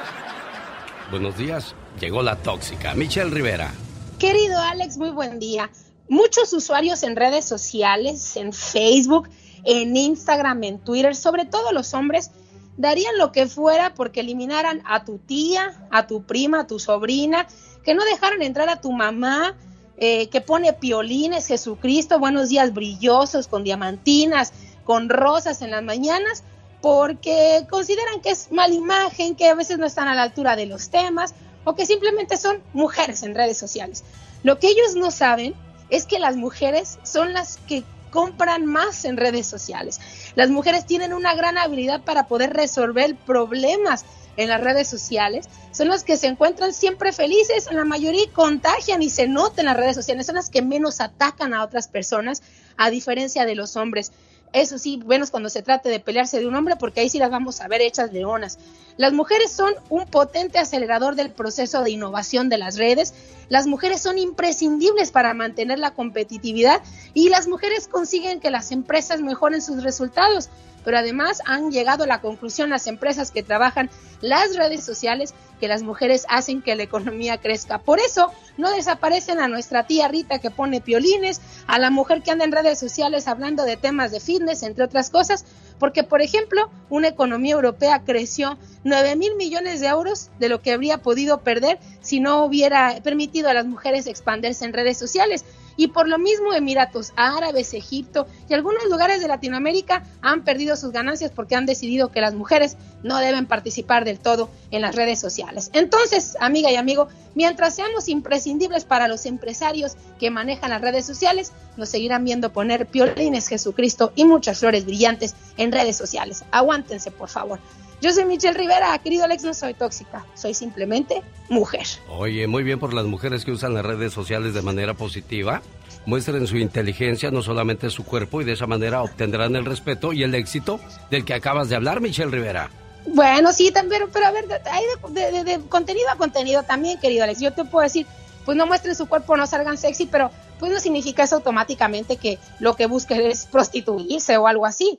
Buenos días. Llegó la tóxica. Michelle Rivera. Querido Alex, muy buen día. Muchos usuarios en redes sociales, en Facebook, en Instagram, en Twitter, sobre todo los hombres, darían lo que fuera porque eliminaran a tu tía, a tu prima, a tu sobrina, que no dejaran entrar a tu mamá, eh, que pone piolines, Jesucristo, buenos días brillosos, con diamantinas, con rosas en las mañanas, porque consideran que es mala imagen, que a veces no están a la altura de los temas o que simplemente son mujeres en redes sociales. Lo que ellos no saben es que las mujeres son las que compran más en redes sociales. Las mujeres tienen una gran habilidad para poder resolver problemas en las redes sociales. Son las que se encuentran siempre felices, la mayoría contagian y se nota en las redes sociales. Son las que menos atacan a otras personas, a diferencia de los hombres. Eso sí, menos cuando se trate de pelearse de un hombre, porque ahí sí las vamos a ver hechas leonas. Las mujeres son un potente acelerador del proceso de innovación de las redes. Las mujeres son imprescindibles para mantener la competitividad y las mujeres consiguen que las empresas mejoren sus resultados. Pero además han llegado a la conclusión las empresas que trabajan las redes sociales que las mujeres hacen que la economía crezca. Por eso no desaparecen a nuestra tía Rita que pone piolines, a la mujer que anda en redes sociales hablando de temas de fitness, entre otras cosas, porque por ejemplo, una economía europea creció 9 mil millones de euros de lo que habría podido perder si no hubiera permitido a las mujeres expandirse en redes sociales. Y por lo mismo Emiratos Árabes, Egipto y algunos lugares de Latinoamérica han perdido sus ganancias porque han decidido que las mujeres no deben participar del todo en las redes sociales. Entonces, amiga y amigo, mientras seamos imprescindibles para los empresarios que manejan las redes sociales, nos seguirán viendo poner piolines Jesucristo y muchas flores brillantes en redes sociales. Aguántense, por favor. Yo soy Michelle Rivera, querido Alex, no soy tóxica, soy simplemente mujer. Oye, muy bien por las mujeres que usan las redes sociales de manera positiva. Muestren su inteligencia, no solamente su cuerpo, y de esa manera obtendrán el respeto y el éxito del que acabas de hablar, Michelle Rivera. Bueno, sí, también, pero a ver, hay de, de, contenido a contenido también, querido Alex. Yo te puedo decir, pues no muestren su cuerpo, no salgan sexy, pero pues no significa eso automáticamente que lo que busquen es prostituirse o algo así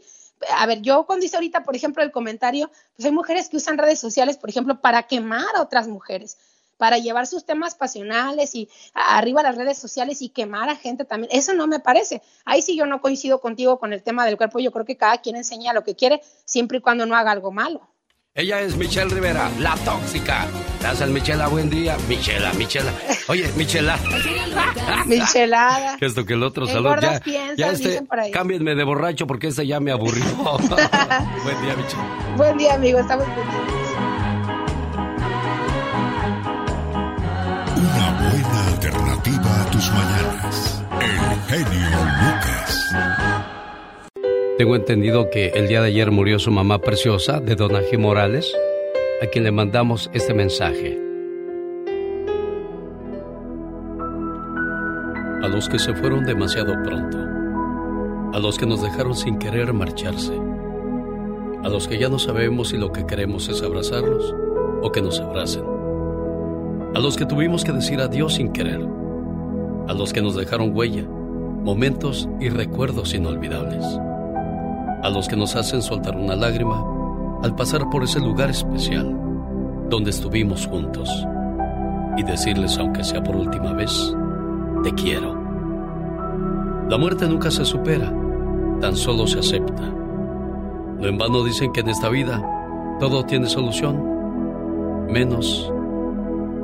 a ver, yo cuando hice ahorita, por ejemplo, el comentario, pues hay mujeres que usan redes sociales, por ejemplo, para quemar a otras mujeres, para llevar sus temas pasionales y arriba las redes sociales y quemar a gente también. Eso no me parece. Ahí sí yo no coincido contigo con el tema del cuerpo. Yo creo que cada quien enseña lo que quiere, siempre y cuando no haga algo malo. Ella es Michelle Rivera, la tóxica. Gracias, Michela, buen día. Michela, Michela. Oye, Michela. Michelada. Que esto que el otro salud. Ya, ya este, cámbienme de borracho porque este ya me aburrió. buen día, Michela. Buen día, amigo. Estamos. Una buena alternativa a tus mañanas. El genio Lucas. Tengo entendido que el día de ayer murió su mamá preciosa de Donaje Morales, a quien le mandamos este mensaje. A los que se fueron demasiado pronto, a los que nos dejaron sin querer marcharse, a los que ya no sabemos si lo que queremos es abrazarlos o que nos abracen, a los que tuvimos que decir adiós sin querer, a los que nos dejaron huella, momentos y recuerdos inolvidables a los que nos hacen soltar una lágrima al pasar por ese lugar especial donde estuvimos juntos y decirles, aunque sea por última vez, te quiero. La muerte nunca se supera, tan solo se acepta. No en vano dicen que en esta vida todo tiene solución, menos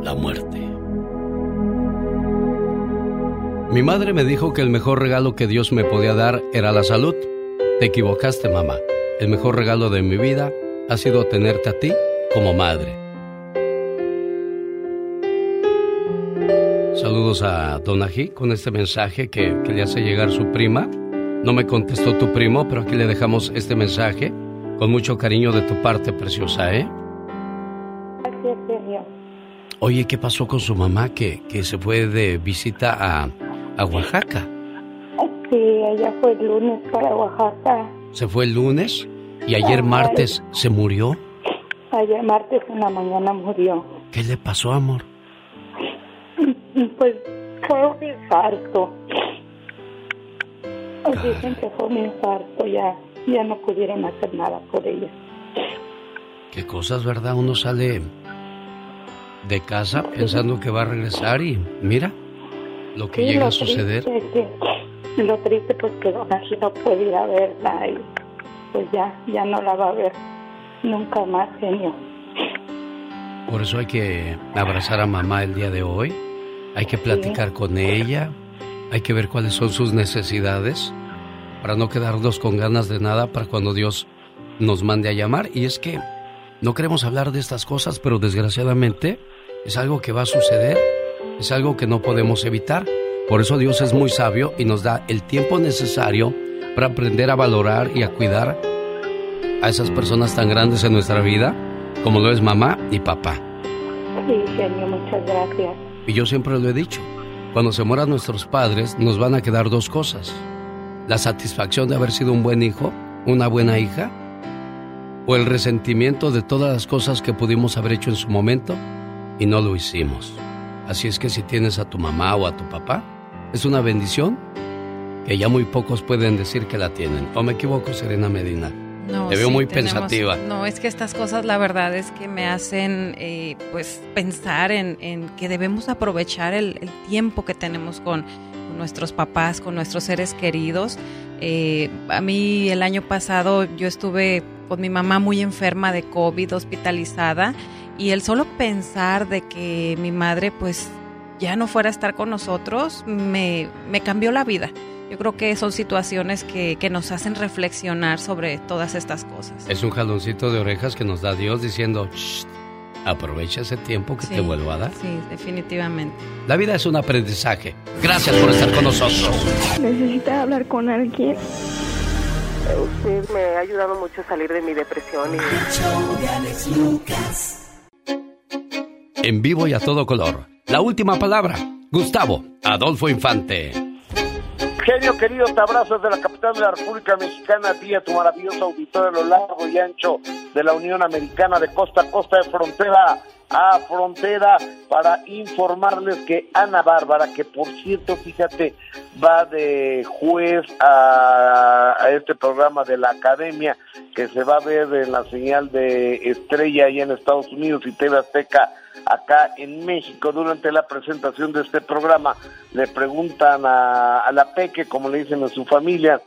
la muerte. Mi madre me dijo que el mejor regalo que Dios me podía dar era la salud te equivocaste, mamá. El mejor regalo de mi vida ha sido tenerte a ti como madre. Saludos a Don Ají con este mensaje que, le hace llegar su prima. No me contestó tu primo, pero aquí le dejamos este mensaje con mucho cariño de tu parte, preciosa, ¿eh? Gracias, señor. Oye, ¿qué pasó con su mamá que, que se fue de visita a, a Oaxaca? Sí, ella fue el lunes para Oaxaca. ¿Se fue el lunes? ¿Y ayer martes se murió? Ayer martes en la mañana murió. ¿Qué le pasó, amor? Pues fue un infarto. Dicen que fue un infarto, ya, ya no pudieron hacer nada por ella. Qué cosas, ¿verdad? Uno sale de casa pensando que va a regresar y mira lo que llega a suceder. Lo triste pues que Don no puede ir a verla y pues ya, ya no la va a ver nunca más, genio. Por eso hay que abrazar a mamá el día de hoy, hay que platicar con ella, hay que ver cuáles son sus necesidades para no quedarnos con ganas de nada para cuando Dios nos mande a llamar. Y es que no queremos hablar de estas cosas, pero desgraciadamente es algo que va a suceder, es algo que no podemos evitar. Por eso Dios es muy sabio y nos da el tiempo necesario para aprender a valorar y a cuidar a esas personas tan grandes en nuestra vida como lo es mamá y papá. Sí, genio, muchas gracias. Y yo siempre lo he dicho, cuando se mueran nuestros padres nos van a quedar dos cosas. La satisfacción de haber sido un buen hijo, una buena hija, o el resentimiento de todas las cosas que pudimos haber hecho en su momento y no lo hicimos. Así es que si tienes a tu mamá o a tu papá, es una bendición que ya muy pocos pueden decir que la tienen. ¿O me equivoco, Serena Medina? No, Te veo muy pensativa. No, es que estas cosas la verdad es que me hacen eh, pues pensar en, que debemos aprovechar el, tiempo que tenemos con, nuestros papás, con nuestros seres queridos. Eh, a mí el año pasado yo estuve con mi mamá muy enferma de COVID, hospitalizada, y el solo pensar de que mi madre pues ya no fuera a estar con nosotros, me, me cambió la vida. Yo creo que son situaciones que, que nos hacen reflexionar sobre todas estas cosas. Es un jaloncito de orejas que nos da Dios diciendo, "Shh, aprovecha ese tiempo que Sí, te vuelvo a dar. Sí, definitivamente. La vida es un aprendizaje. Gracias por estar con nosotros. Necesita hablar con alguien. Usted me ha ayudado mucho a salir de mi depresión y... En vivo y a todo color. La última palabra. Gustavo Adolfo Infante. Genio querido, te abrazo desde la capital de la República Mexicana, a ti a tu maravilloso auditorio a lo largo y ancho de la Unión Americana, de costa a costa, de frontera a frontera, para informarles que Ana Bárbara, que por cierto, fíjate, va de juez a, este programa de la Academia, que se va a ver en la señal de Estrella allá en Estados Unidos y TV Azteca acá en México. Durante la presentación de este programa le preguntan a, a la Peque, como le dicen a su familia,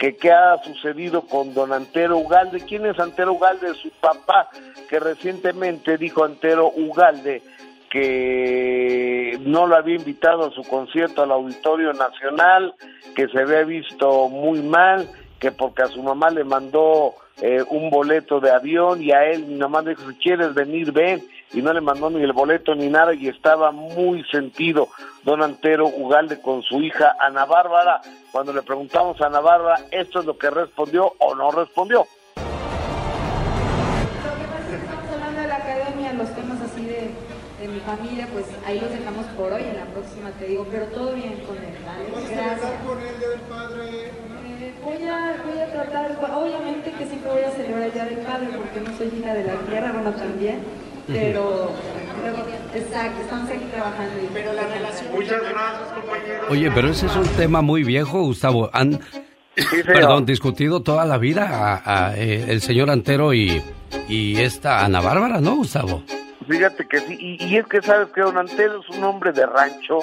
que qué ha sucedido con don Antero Ugalde. ¿Quién es Antero Ugalde? Su papá, que recientemente dijo Antero Ugalde que no lo había invitado a su concierto al Auditorio Nacional, que se había visto muy mal, que porque a su mamá le mandó eh, un boleto de avión y a él mi mamá dijo, si quieres venir, ven, y no le mandó ni el boleto ni nada y estaba muy sentido don Antero Ugalde con su hija Ana Bárbara. Cuando le preguntamos a Ana Bárbara, esto es lo que respondió o no respondió. Estamos hablando de la academia, los temas así de, de mi familia, pues ahí los dejamos por hoy, en la próxima te digo, pero todo bien con él, ¿vale? Gracias. con el Día del Padre? Eh, voy, a, voy a tratar, obviamente que siempre voy a celebrar el Día del Padre porque no soy hija de la tierra, bueno, también, pero, pero exacto, estamos aquí trabajando. Pero la relación... Muchas gracias, compañero. Oye, pero ese es un tema muy viejo, Gustavo. Han, perdón, discutido toda la vida a- a, eh, el señor Antero y, y esta Ana Bárbara, ¿no, Gustavo? Fíjate que sí, y, y es que sabes que Don Antero es un hombre de rancho,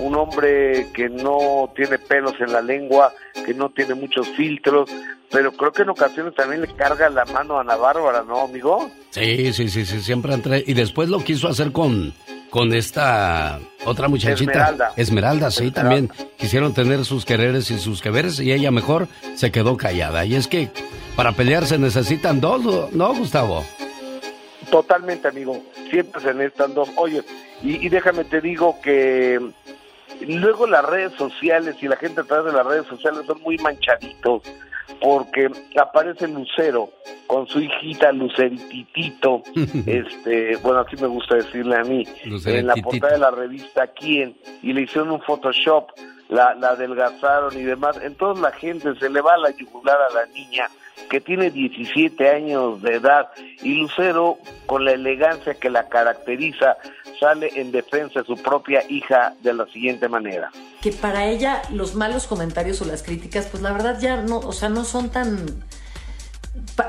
un hombre que no tiene pelos en la lengua, que no tiene muchos filtros, pero creo que en ocasiones también le carga la mano a Ana Bárbara, ¿no, amigo? Sí, sí, sí, sí, siempre entre... Y después lo quiso hacer con, con esta otra muchachita. Esmeralda. Esmeralda, sí, también quisieron tener sus quereres y sus queveres y ella mejor se quedó callada. Y es que para pelear se necesitan dos, ¿no, Gustavo? Totalmente, amigo. Siempre se necesitan dos. Oye, y, y déjame te digo que luego las redes sociales y la gente a través de las redes sociales son muy manchaditos porque aparece Lucero con su hijita Lucerititito, este, bueno, así me gusta decirle a mí, en la portada de la revista Quién, y le hicieron un Photoshop, la, la adelgazaron y demás, entonces la gente se le va a la yugular a la niña que tiene 17 años de edad y Lucero, con la elegancia que la caracteriza, sale en defensa de su propia hija de la siguiente manera. que para ella los malos comentarios o las críticas, pues la verdad ya no, o sea, no son tan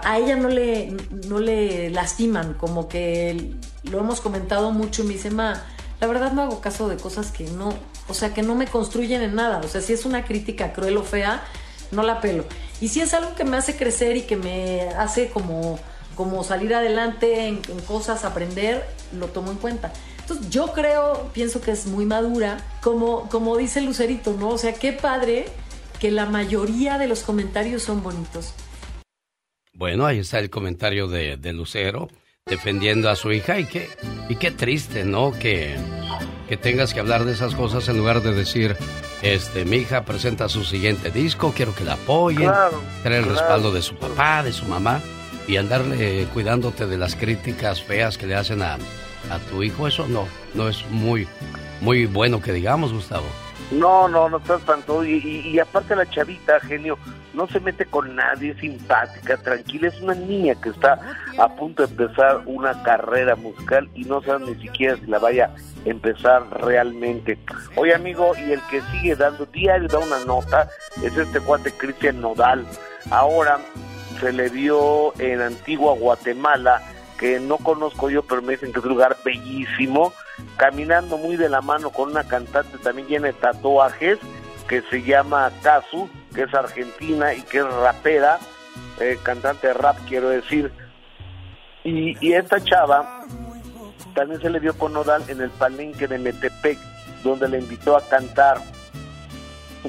a ella no le no le lastiman, como que lo hemos comentado mucho y me dice, "Ma, la verdad no hago caso de cosas que no, o sea, que no me construyen en nada, o sea, si es una crítica cruel o fea, no la pelo. Y si es algo que me hace crecer y que me hace como como salir adelante en, en cosas, aprender, lo tomo en cuenta. Entonces yo creo, pienso que es muy madura, como, como dice Lucerito, ¿no? O sea, qué padre que la mayoría de los comentarios son bonitos. Bueno, ahí está el comentario de, de Lucero defendiendo a su hija y qué, y qué triste, ¿no? Que, que tengas que hablar de esas cosas en lugar de decir, este, mi hija presenta su siguiente disco, quiero que la apoyen, Claro, tener el claro. respaldo de su papá, de su mamá y andarle cuidándote de las críticas feas que le hacen a, a tu hijo, eso no, no es muy, muy bueno que digamos, Gustavo. No, no, no estás tanto. Y, y, y aparte la chavita, genio, no se mete con nadie, es simpática, tranquila. Es una niña que está a punto de empezar una carrera musical y no sabe ni siquiera si la vaya a empezar realmente. Oye, amigo, y el que sigue dando diario, da una nota, es este cuate Cristian Nodal. Ahora se le vio en Antigua Guatemala, que no conozco yo, pero me dicen que es un lugar bellísimo, caminando muy de la mano con una cantante también llena de tatuajes, que se llama Kazu, que es argentina y que es rapera, eh, cantante de rap quiero decir. Y, esta chava también se le vio con Nodal en el palenque de Metepec donde le invitó a cantar.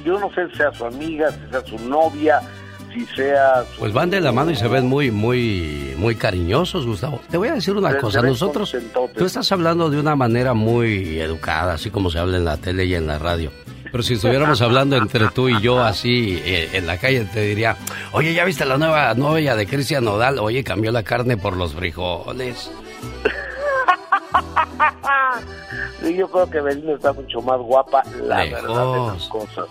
Yo no sé si sea su amiga, si sea su novia, si sea... su- Pues van de la mano y se ven muy, muy, muy cariñosos, Gustavo. Te voy a decir una cosa, nosotros, tú estás hablando de una manera muy educada, así como se habla en la tele y en la radio. Pero si estuviéramos hablando entre tú y yo así eh, en la calle, te diría, oye, ¿ya viste la nueva novia de Cristian Nodal? Oye, cambió la carne por los frijoles. Sí, yo creo que Belinda está mucho más guapa, la Lejos. verdad de las cosas.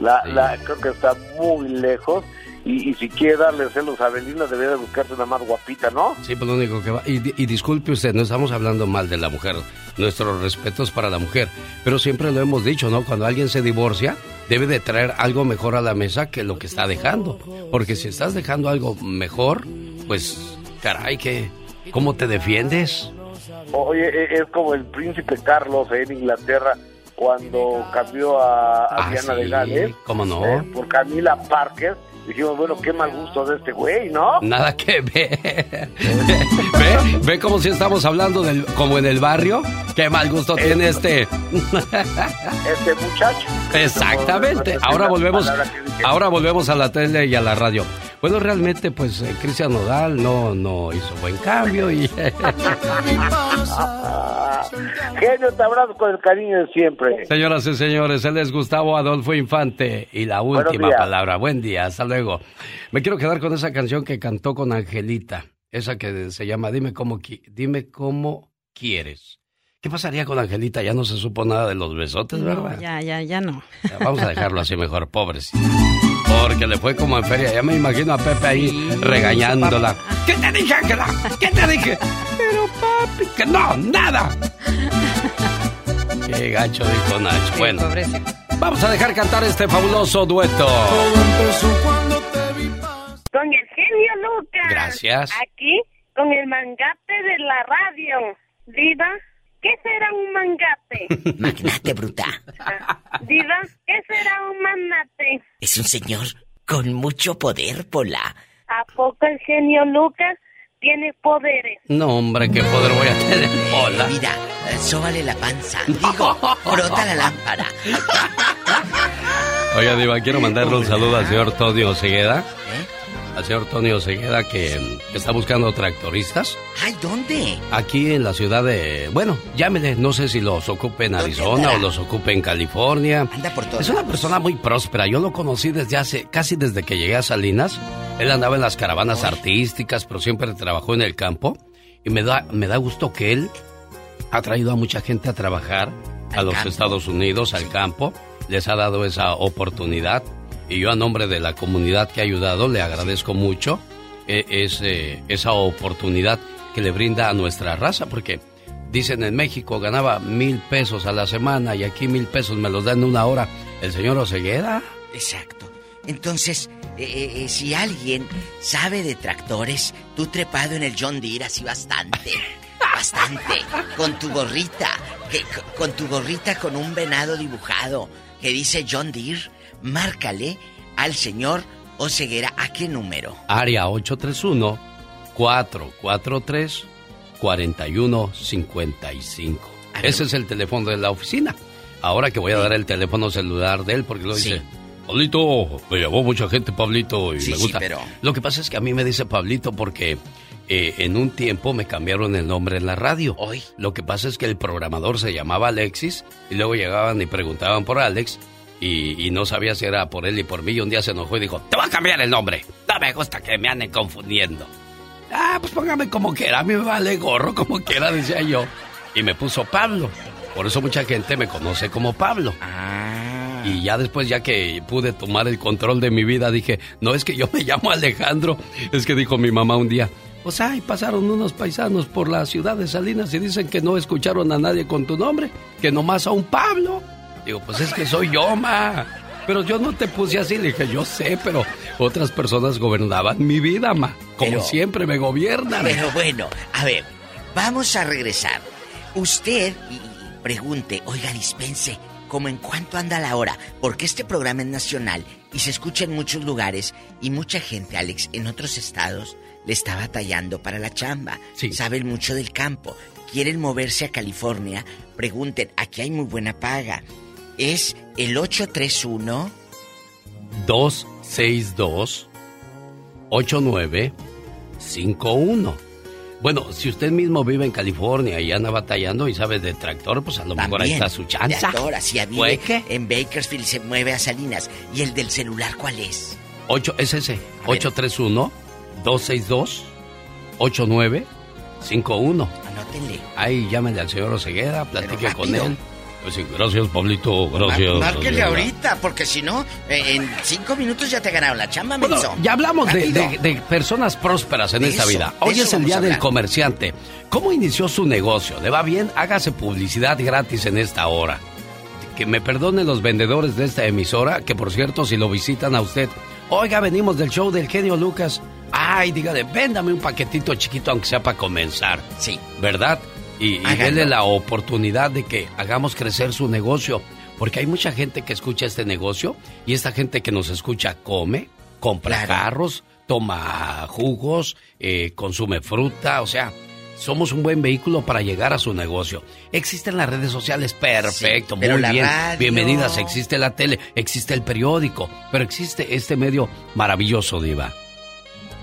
La, la, creo que está muy lejos. Y, y si quiere darle celos a Belinda, debería de buscarse una más guapita, ¿no? Sí, pues lo único que va. Y, y disculpe usted, no estamos hablando mal de la mujer. Nuestros respetos para la mujer. Pero siempre lo hemos dicho, ¿no? Cuando alguien se divorcia, debe de traer algo mejor a la mesa que lo que está dejando. Porque si estás dejando algo mejor, pues, caray, que ¿cómo te defiendes? Oye, e- es como el príncipe Carlos en Inglaterra cuando cambió a, a Ah, Diana sí, de Gales ¿cómo no? eh, por Camila Parker. Dijimos, bueno, qué mal gusto de este güey, ¿no? Nada que ver. ¿Ve? ¿Ve como si estamos hablando del, como en el barrio? Qué mal gusto tiene este. Este muchacho. Exactamente. Ahora volvemos, ahora volvemos a la tele y a la radio. Bueno, realmente, pues eh, Cristian Nodal no, no hizo buen cambio y Genio, te abrazo con el cariño de siempre. Señoras y señores, él es Gustavo Adolfo Infante y la última palabra. Buen día, hasta luego. Me quiero quedar con esa canción que cantó con Angelita, esa que se llama Dime cómo qui- dime cómo quieres. ¿Qué pasaría con Angelita? Ya no se supo nada de los besotes, ¿verdad? Ya, ya, ya no. Vamos a dejarlo así mejor, pobrecito. Porque le fue como en feria. Ya me imagino a Pepe ahí regañándola. ¿Qué te dije, Ángela? ¿Qué te dije? Pero papi, que no, nada. Qué gacho dijo Nacho. Bueno, vamos a dejar cantar este fabuloso dueto. El genio Lucas. Gracias. Aquí, con el mangate de la radio. Diva, ¿qué será un mangate? Magnate bruta. Diva, ¿qué será un manate? Es un señor con mucho poder, Pola. ¿A poco el genio Lucas tiene poderes? No, hombre, qué poder voy a tener. Hola. Mira, sóbale la panza. Digo, frota la lámpara. Oye, Diva, quiero mandarle un saludo al señor Tonio Cegueda. ¿Eh? Al señor Tonio Cegueda que está buscando tractoristas. Ay, ¿dónde? Aquí en la ciudad de... Bueno, llámele, no sé si los ocupe en Arizona o los ocupe en California. Anda por todos Es una persona muy próspera. Yo lo conocí desde hace... Casi desde que llegué a Salinas. Él andaba en las caravanas artísticas, pero siempre trabajó en el campo. Y me da, me da gusto que él ha traído a mucha gente a trabajar a Al los campo. Estados Unidos, al campo. Les ha dado esa oportunidad. Y yo a nombre de la comunidad que ha ayudado le agradezco mucho eh, ese- esa oportunidad que le brinda a nuestra raza. Porque dicen en México ganaba mil pesos a la semana y aquí mil pesos me los dan en una hora. El señor Oseguera. Exacto. Entonces, eh, eh, si alguien sabe de tractores, tú trepado en el John Deere así bastante. Bastante. Con tu gorrita. Con tu gorrita con un venado dibujado que dice John Deere, márcale al señor Oceguera. ¿A qué número? Área 831-443-4155. Ese es el teléfono de la oficina. Ahora que voy a dar el teléfono celular de él, porque lo dice, Pablito, me llamó mucha gente Pablito y Sí, me gusta. pero- Lo que pasa es que a mí me dice Pablito porque eh, en un tiempo me cambiaron el nombre en la radio. Hoy. Lo que pasa es que el programador se llamaba Alexis y luego llegaban y preguntaban por Alex y, y no sabía si era por él y por mí. Y un día se enojó y dijo, te voy a cambiar el nombre. No me gusta que me anden confundiendo. Ah, pues póngame como quiera, a mí me vale gorro como quiera, decía yo. Y me puso Pablo. Por eso mucha gente me conoce como Pablo. Y ya después, ya que pude tomar el control de mi vida, dije, no es que yo me llamo Alejandro. Es que dijo mi mamá un día, pues ay, pasaron unos paisanos por la ciudad de Salinas y dicen que no escucharon a nadie con tu nombre, que nomás a un Pablo. Digo, pues es que soy yo, ma. Pero yo no te puse así, le dije, yo sé, pero otras personas gobernaban mi vida, ma. Como Pero- siempre me gobiernan. Pero bueno, a ver, vamos a regresar. Usted pregunte, oiga, dispense, ¿cómo en cuánto anda la hora? Porque este programa es nacional y se escucha en muchos lugares y mucha gente, Alex, en otros estados le está batallando para la chamba. Saben mucho del campo. quieren moverse a California, pregunten, aquí hay muy buena paga. Es el 831 262 8951. Bueno, si usted mismo vive en California y anda batallando y sabe de tractor, pues a lo mejor ahí está su chance. Tractor, así vive en Bakersfield se mueve a Salinas. ¿Y el del celular cuál es? 8, es ese, 831-262-8951. Anótenle. Ahí llámenle al señor Oseguera, platique con él. Pues sí, gracias, Pablito, gracias. Márquele ahorita, porque si no, eh, en cinco minutos ya te ganaron la chamba, bueno, menso. Ya hablamos de, de, personas prósperas en esta vida. Hoy es el día del comerciante. ¿Cómo inició su negocio? ¿Le va bien? Hágase publicidad gratis en esta hora. Que me perdonen los vendedores de esta emisora, que por cierto, si lo visitan a usted, oiga, venimos del show del genio Lucas. Ay, dígale, véndame un paquetito chiquito, aunque sea para comenzar. Sí. ¿Verdad? Y, y la oportunidad de que hagamos crecer su negocio. Porque hay mucha gente que escucha este negocio y esta gente que nos escucha come, compra carros, toma jugos, eh, consume fruta, o sea, somos un buen vehículo para llegar a su negocio. Existen las redes sociales, perfecto, muy bien. Bienvenidas, existe la tele, existe el periódico, pero existe este medio maravilloso, Diva.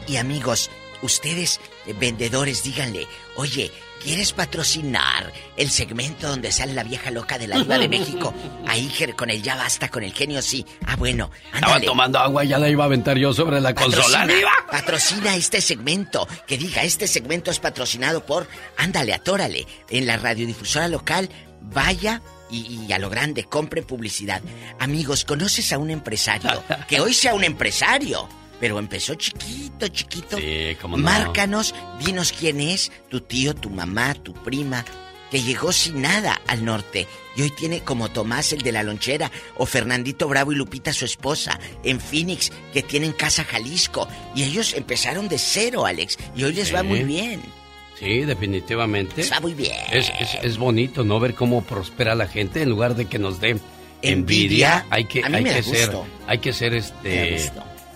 Y amigos, ustedes, eh, vendedores, díganle, oye, ¿Quieres patrocinar el segmento donde sale la vieja loca de la Diva de México? Ahí con el ya basta, con el genio sí. Ah, bueno, ándale. Estaba tomando agua, ya la iba a aventar yo sobre la consola. Patrocina este segmento. Que diga, este segmento es patrocinado por... Ándale, atórale. En la radiodifusora local, vaya y, y, a lo grande, compre publicidad. Amigos, ¿conoces a un empresario? Que hoy sea un empresario pero empezó chiquito, chiquito. Sí, cómo no. Márcanos, dinos quién es, tu tío, tu mamá, tu prima, que llegó sin nada al norte y hoy tiene como Tomás el de la lonchera o Fernandito Bravo y Lupita su esposa en Phoenix que tienen casa Jalisco y ellos empezaron de cero, Alex, y hoy les va muy bien. Sí, definitivamente. Va muy bien. Es, es, bonito, ¿no? Ver cómo prospera la gente en lugar de que nos dé envidia. hay que, hay que ser, hay que ser este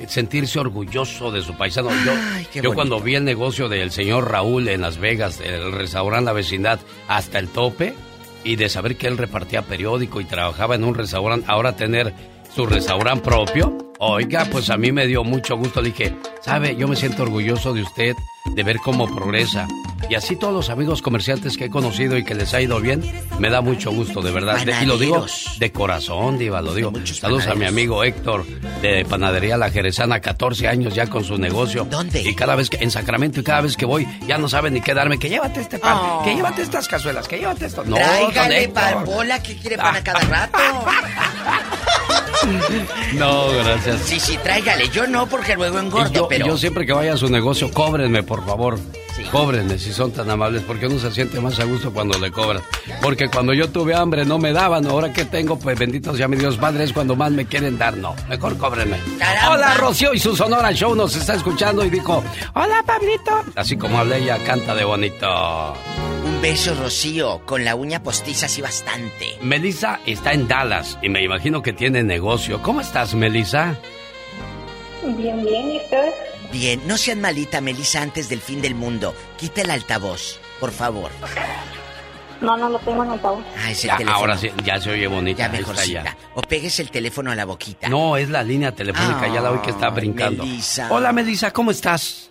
sentirse orgulloso de su paisano. Yo, yo cuando vi el negocio del señor Raúl en Las Vegas, el restaurante La Vecindad, hasta el tope, y de saber que él repartía periódico y trabajaba en un restaurante, ahora tener su restaurante propio, oiga, pues a mí me dio mucho gusto. Le dije, sabe, yo me siento orgulloso de usted, de ver cómo progresa. Y así todos los amigos comerciantes que he conocido y que les ha ido bien, me da mucho gusto, de verdad. y lo digo de corazón, Diva, lo digo. Saludos a mi amigo Héctor de Panadería La Jerezana, 14 años ya con su negocio. ¿Dónde? Y cada vez que, en Sacramento, y cada vez que voy, ya no saben ni qué darme. Que llévate este pan, Oh. que llévate estas cazuelas, que llévate esto. No, Tráigale Héctor. bola que quiere pan a cada rato. No, gracias. Sí, sí, tráigale. Yo no, porque luego engordo, yo, pero. yo siempre que vaya a su negocio, cóbrenme, por favor. Cóbrenme si son tan amables, porque uno se siente más a gusto cuando le cobran. Porque cuando yo tuve hambre no me daban, ahora que tengo, pues bendito sea mi Dios Padre, es cuando más me quieren dar, no. Mejor cóbrenme. Caramba. Hola, Rocío y su Sonora Show nos está escuchando y dijo, hola, Pablito. Así como habla ella, canta de bonito. Un beso, Rocío, con la uña postiza así bastante. Melissa está en Dallas y me imagino que tiene negocio. ¿Cómo estás, Melissa? Bien, bien, ¿y ustedes? Bien, no sean malita, Melissa, antes del fin del mundo. Quita el altavoz, por favor. No, no lo tengo en altavoz. Ah, es el Ya, teléfono. ahora sí, ya se oye bonita. Ya mejorcita. ya. O pegues el teléfono a la boquita. No, es la línea telefónica, ya la oí que está brincando. Melissa. Hola, Melissa, ¿cómo estás?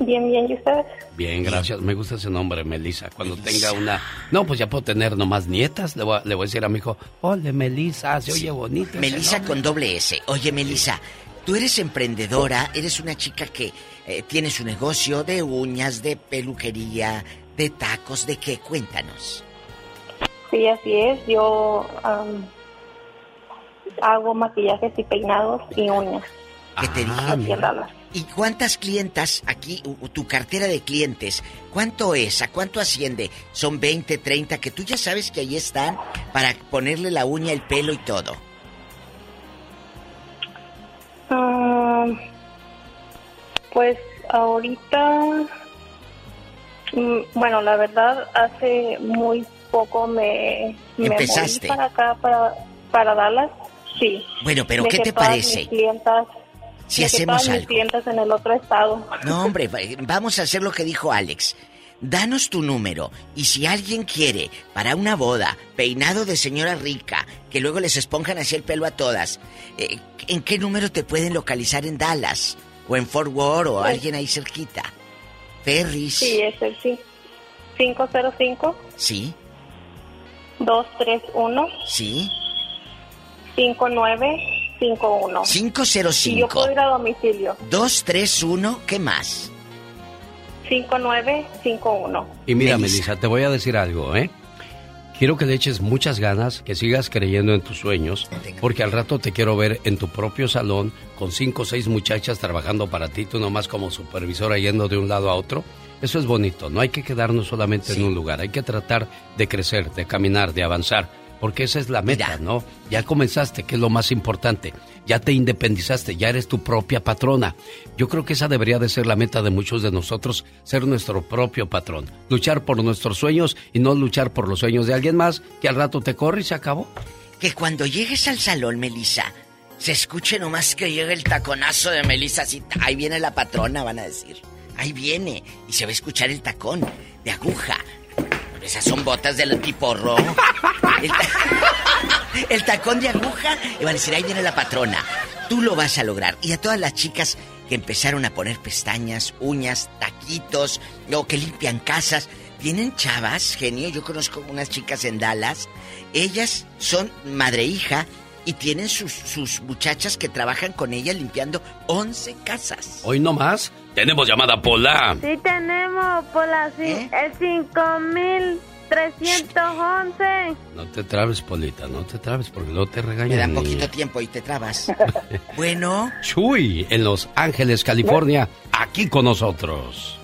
Bien, bien, ¿y ustedes? Bien, gracias. Me gusta ese nombre, Melissa. Cuando tenga una... No, pues ya puedo tener nomás nietas. Le voy a, le voy a decir a mi hijo, hola, Melissa, se oye bonito. Melissa nombre". con doble S. Oye, Melissa, tú eres emprendedora, eres una chica que eh, tiene su negocio de uñas, de peluquería, de tacos, ¿de qué? Cuéntanos. Sí, así es. Yo hago maquillajes y peinados y uñas. ¿Qué te dije? En Dallas. ¿Y cuántas clientas aquí, tu cartera de clientes, cuánto es? ¿A cuánto asciende? ¿Son 20, 30? Que tú ya sabes que ahí están para ponerle la uña, el pelo y todo. Ah, pues ahorita, mm, bueno, la verdad, hace muy poco me, me moví Empezaste. para acá, para, para Dallas. Sí. Bueno, pero ¿qué te parece? Mis clientas, Si hacemos todas mis algo. clientas en el otro estado. No, hombre, va- vamos a hacer lo que dijo Alex. Danos tu número y si alguien quiere para una boda, peinado de señora rica, que luego les esponjan así el pelo a todas, eh, ¿en qué número te pueden localizar en Dallas? ¿O en Fort Worth o Sí. alguien ahí cerquita? Ferris. Sí, es el sí. 505 Sí, 231 sí. 5951. 505. Y yo puedo ir a domicilio. 231, ¿qué más? 5951. Y mira, Melissa, te voy a decir algo, ¿eh? Quiero que le eches muchas ganas, que sigas creyendo en tus sueños, porque al rato te quiero ver en tu propio salón con cinco o seis muchachas trabajando para ti, tú nomás como supervisora yendo de un lado a otro. Eso es bonito, no hay que quedarnos solamente en un lugar, hay que tratar de crecer, de caminar, de avanzar, porque esa es la meta, ¿no? Ya comenzaste, que es lo más importante, ya te independizaste, ya eres tu propia patrona. Yo creo que esa debería de ser la meta de muchos de nosotros, ser nuestro propio patrón, luchar por nuestros sueños y no luchar por los sueños de alguien más, que al rato te corre y se acabó. Que cuando llegues al salón, Melissa, se escuche nomás que llegue el taconazo de Melissa, así, ahí viene la patrona, van a decir. Ahí viene. Y se va a escuchar el tacón de aguja. Esas son botas del piporro. El, el tacón de aguja. Y van a decir, ahí viene la patrona. Tú lo vas a lograr. Y a todas las chicas que empezaron a poner pestañas, uñas, taquitos, o que limpian casas. Tienen chavas, genio. Yo conozco unas chicas en Dallas. Ellas son madre e hija y tienen sus, sus muchachas que trabajan con ellas limpiando 11 casas. Hoy no más, tenemos llamada Pola. Sí tenemos por la ¿Eh? el 5311. No te trabes, Polita, no te trabes, porque luego te regañan. Me da poquito tiempo y te trabas. bueno. Chuy, en Los Ángeles, California, aquí con nosotros.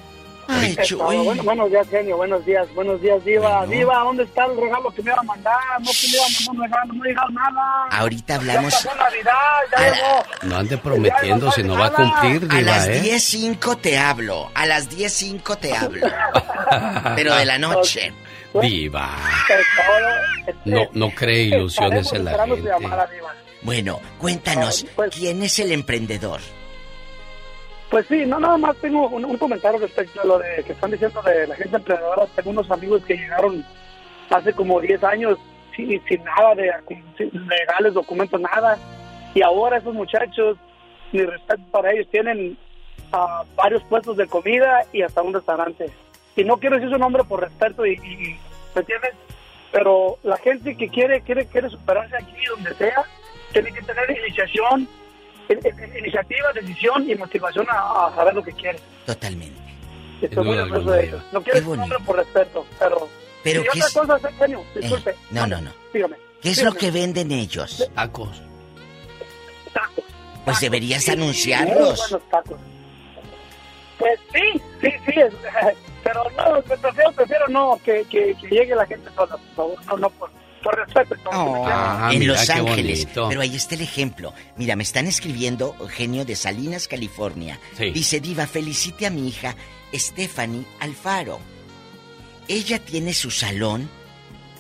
Ay, bueno, buenos días, genio. Buenos días, buenos días, Diva. Diva, ¿dónde está el regalo que me iba a mandar? No que me iba a mandar un regalo, no ha llegado nada. Ahorita Ya hablamos. pasó Navidad, ya llegó. No ande prometiendo si no va a cumplir, A diva, las ¿eh? 10.05 te hablo. A las 10.05 te hablo. Pero de la noche. Diva. No, no cree ilusiones en la gente. Bueno, cuéntanos, ¿quién es el emprendedor? Pues sí, no, nada más tengo un, comentario respecto a lo de que están diciendo de la gente emprendedora. Tengo unos amigos que llegaron hace como 10 años sin, sin nada de legales, documentos, nada. Y ahora esos muchachos, mi respeto para ellos, tienen ah, varios puestos de comida y hasta un restaurante. Y no quiero decir su nombre por respeto, y, y- ¿me entiendes? Pero la gente que quiere, quiere, quiere superarse aquí, donde sea, tiene que tener iniciación, in- in- iniciativa, decisión y motivación a, a saber lo que quiere. Totalmente. Estoy muy orgulloso de ellos. No quiero decir su nombre por respeto, pero... Pero y ¿qué otra es? cosa, genio, disculpe. Eh, no, no, no. Dígame. ¿Qué es dígame. lo que venden ellos? Tacos. Pues deberías Muy anunciarlos. buenos tacos. Pues sí, sí, sí, es- pero no, prefiero, prefiero no, que, que, que llegue la gente sola, por favor, no, no, por, por respeto. Ah, en Los Ángeles. bonito. Pero ahí está el ejemplo. Mira, me están escribiendo genio de Salinas, California. Sí. Dice, Diva, felicite a mi hija Stephanie Alfaro. Ella tiene su salón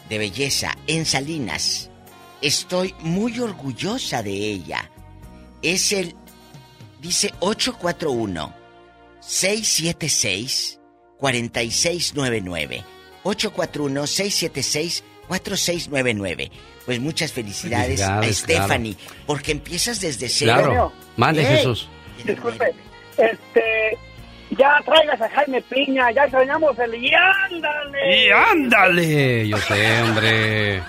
de belleza en Salinas. Estoy muy orgullosa de ella. Es el, dice 841 676 4699. 841 676 4699. Pues muchas felicidades, a Stephanie, porque empiezas desde cero. Claro. Mande. Jesús. Disculpe, este, ya traigas a Jaime Piña, ya extrañamos el y ándale. ¡Y ándale! Yo sé, hombre.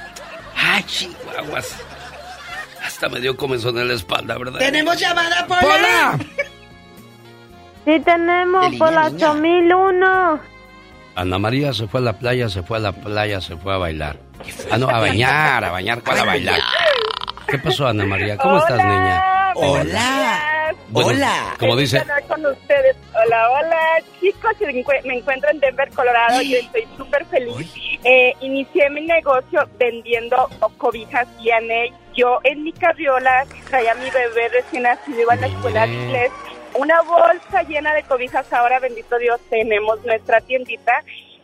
¡Ay, chihuahuas! Hasta me dio comezón en la espalda, ¿verdad? ¡Tenemos llamada, Pola! ¡Pola! Sí tenemos De por línea, la niña. 8001. Ana María se fue a la playa, se fue a la playa, se fue a bailar. Ah, no, a bañar, a bañar, ¿cuál a bailar? ¿Qué pasó, Ana María? ¿Cómo estás, niña? Hola. Bueno, Hola. Como dice, hablar con ustedes. Hola, hola, chicos. Me encue- Me encuentro en Denver, Colorado y estoy súper feliz. Eh, inicié mi negocio vendiendo cobijas V&A. Yo en mi carriola traía a mi bebé recién nacido, iba a la escuela de inglés. Una bolsa llena de cobijas. Ahora, bendito Dios, tenemos nuestra tiendita.